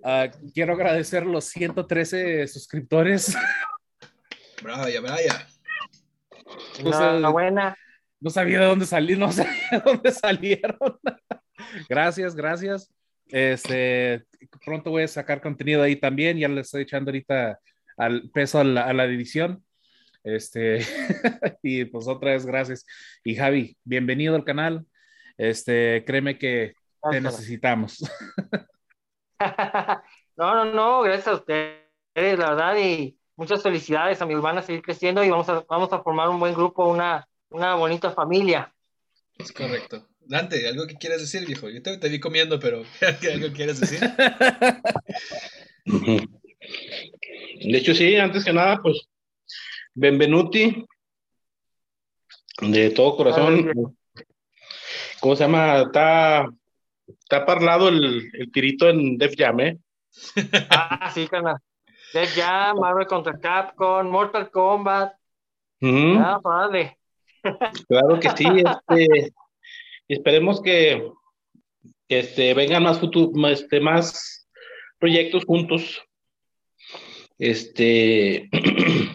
Uh, quiero agradecer los 113 suscriptores. Braya, braya. No, buena. No sabía de dónde salir, no sabía de dónde salieron. gracias, gracias. Este, pronto voy a sacar contenido ahí también, ya le estoy echando ahorita al peso a la, a la división. Este, y pues otra vez gracias. Y Javi, bienvenido al canal. Este, créeme que te necesitamos. no, no, no, gracias a ustedes, la verdad, y muchas felicidades, amigos. Van a seguir creciendo y vamos a, vamos a formar un buen grupo, una, una bonita familia. Es correcto. Dante, ¿algo que quieras decir, viejo? Yo te, te vi comiendo, pero ¿algo quieres decir? De hecho, sí, antes que nada, pues Benvenuti, de todo corazón. ¿Cómo se llama? Está, está parlado el, el tirito en Def Jam, ¿eh? Ah, sí, carnal. Def Jam, Marvel contra Capcom, Mortal Kombat. Ah, padre. Claro que sí, este, esperemos que, este, vengan más, este, más proyectos juntos. Este,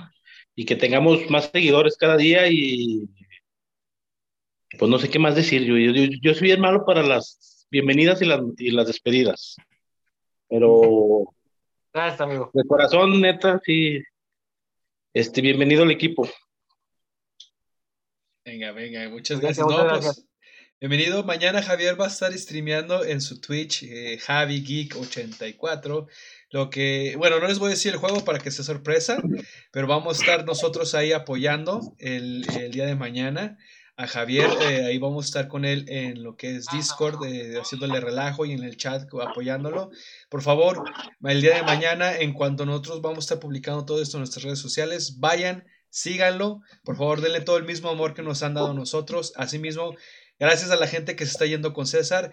y que tengamos más seguidores cada día y pues no sé qué más decir. Yo, yo, yo soy bien malo para las bienvenidas y las, y las despedidas. Pero. Gracias, amigo. De corazón, neta, sí. Este, bienvenido al equipo. Venga, venga, muchas gracias. no, pues, bienvenido. Mañana Javier va a estar streameando en su Twitch, eh, Javi Geek 84. Lo que, bueno, no les voy a decir el juego para que sea sorpresa, pero vamos a estar nosotros ahí apoyando el, el día de mañana a Javier. Eh, ahí vamos a estar con él en lo que es Discord, eh, haciéndole relajo y en el chat apoyándolo. Por favor, el día de mañana, en cuanto nosotros vamos a estar publicando todo esto en nuestras redes sociales, vayan, síganlo. Por favor, denle todo el mismo amor que nos han dado nosotros. Asimismo, gracias a la gente que se está yendo con César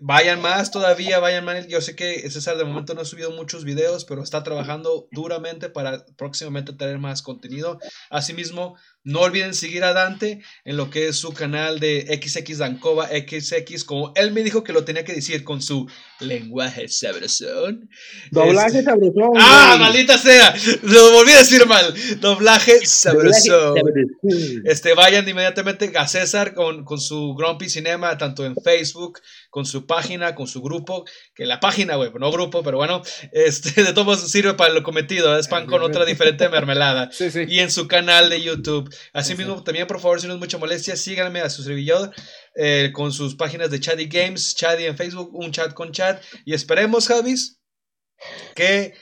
Vayan más todavía, vayan más. Yo sé que César de momento no ha subido muchos videos, pero está trabajando duramente para próximamente tener más contenido. Asimismo, no olviden seguir a Dante en lo que es su canal de XX Dancova XX, como él me dijo que lo tenía que decir con su lenguaje sabrosón. Doblaje este... sabrosón. ¡Ah, maldita sea! Lo volví a decir mal. Doblaje sabrosón. Este, vayan inmediatamente a César con, con su Grumpy Cinema, tanto en Facebook, con su página, con su grupo, que la página web, no grupo, pero bueno, este, de todos sirve para lo cometido, es pan con otra diferente mermelada. Sí, sí. Y en su canal de YouTube. Asimismo, también, por favor, si no es mucha molestia, síganme a su servidor eh, con sus páginas de Chatty Games, Chatty en Facebook, un chat con chat. Y esperemos, Javis, que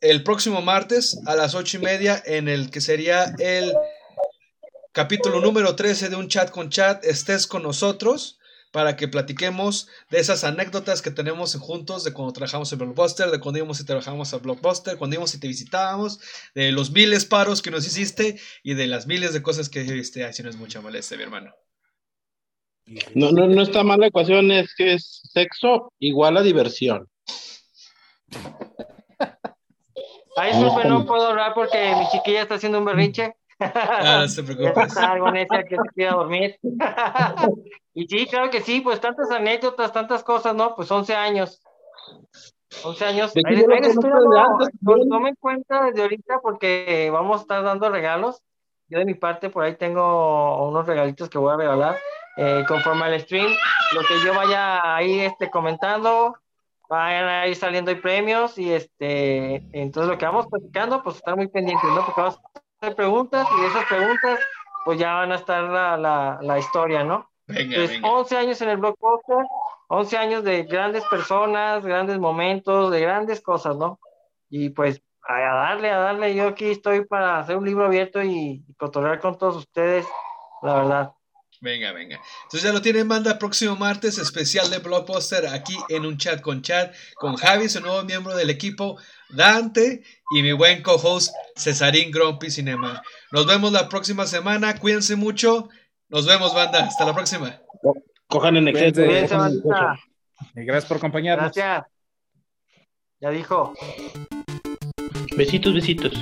el próximo martes a las ocho y media, en el que sería el capítulo número 13 de un chat con chat, estés con nosotros para que platiquemos de esas anécdotas que tenemos juntos de cuando trabajamos en Blockbuster, de cuando íbamos y trabajamos a Blockbuster, cuando íbamos y te visitábamos, de los miles paros que nos hiciste y de las miles de cosas que hiciste. Ay, si no es mucha molestia, mi hermano. No, no, no está mal la ecuación, es que es sexo igual a diversión. A eso no puedo hablar porque mi chiquilla está haciendo un berrinche. Ah, no se preocupe. Está algo necia que se quiera dormir. y sí, claro que sí, pues tantas anécdotas, tantas cosas, ¿no? Pues 11 años. 11 años. Ahí, ahí les dando, no, tomen cuenta desde ahorita porque vamos a estar dando regalos. Yo de mi parte por ahí tengo unos regalitos que voy a regalar. Eh, conforme al stream, lo que yo vaya ahí este, comentando, vayan a ir saliendo hay premios y este, entonces lo que vamos platicando, pues estar muy pendientes, ¿no? Porque vamos preguntas y esas preguntas, pues ya van a estar la, la, la historia, ¿no? Venga, Pues venga. 11 años en el blockbuster, 11 años de grandes personas, grandes momentos, de grandes cosas, ¿no? Y pues a darle, a darle, yo aquí estoy para hacer un libro abierto y, y cotorrear con todos ustedes, la verdad. Venga, venga. Entonces ya lo tienen, manda próximo martes especial de Blockbuster aquí en un chat con chat con Javi, su nuevo miembro del equipo, Dante y mi buen co-host Cesarín Grumpy Cinema. Nos vemos la próxima semana, cuídense mucho. Nos vemos, banda. Hasta la próxima. Cojan en exceso. Cojan en. Y gracias por acompañarnos. Gracias. Ya dijo. Besitos, besitos.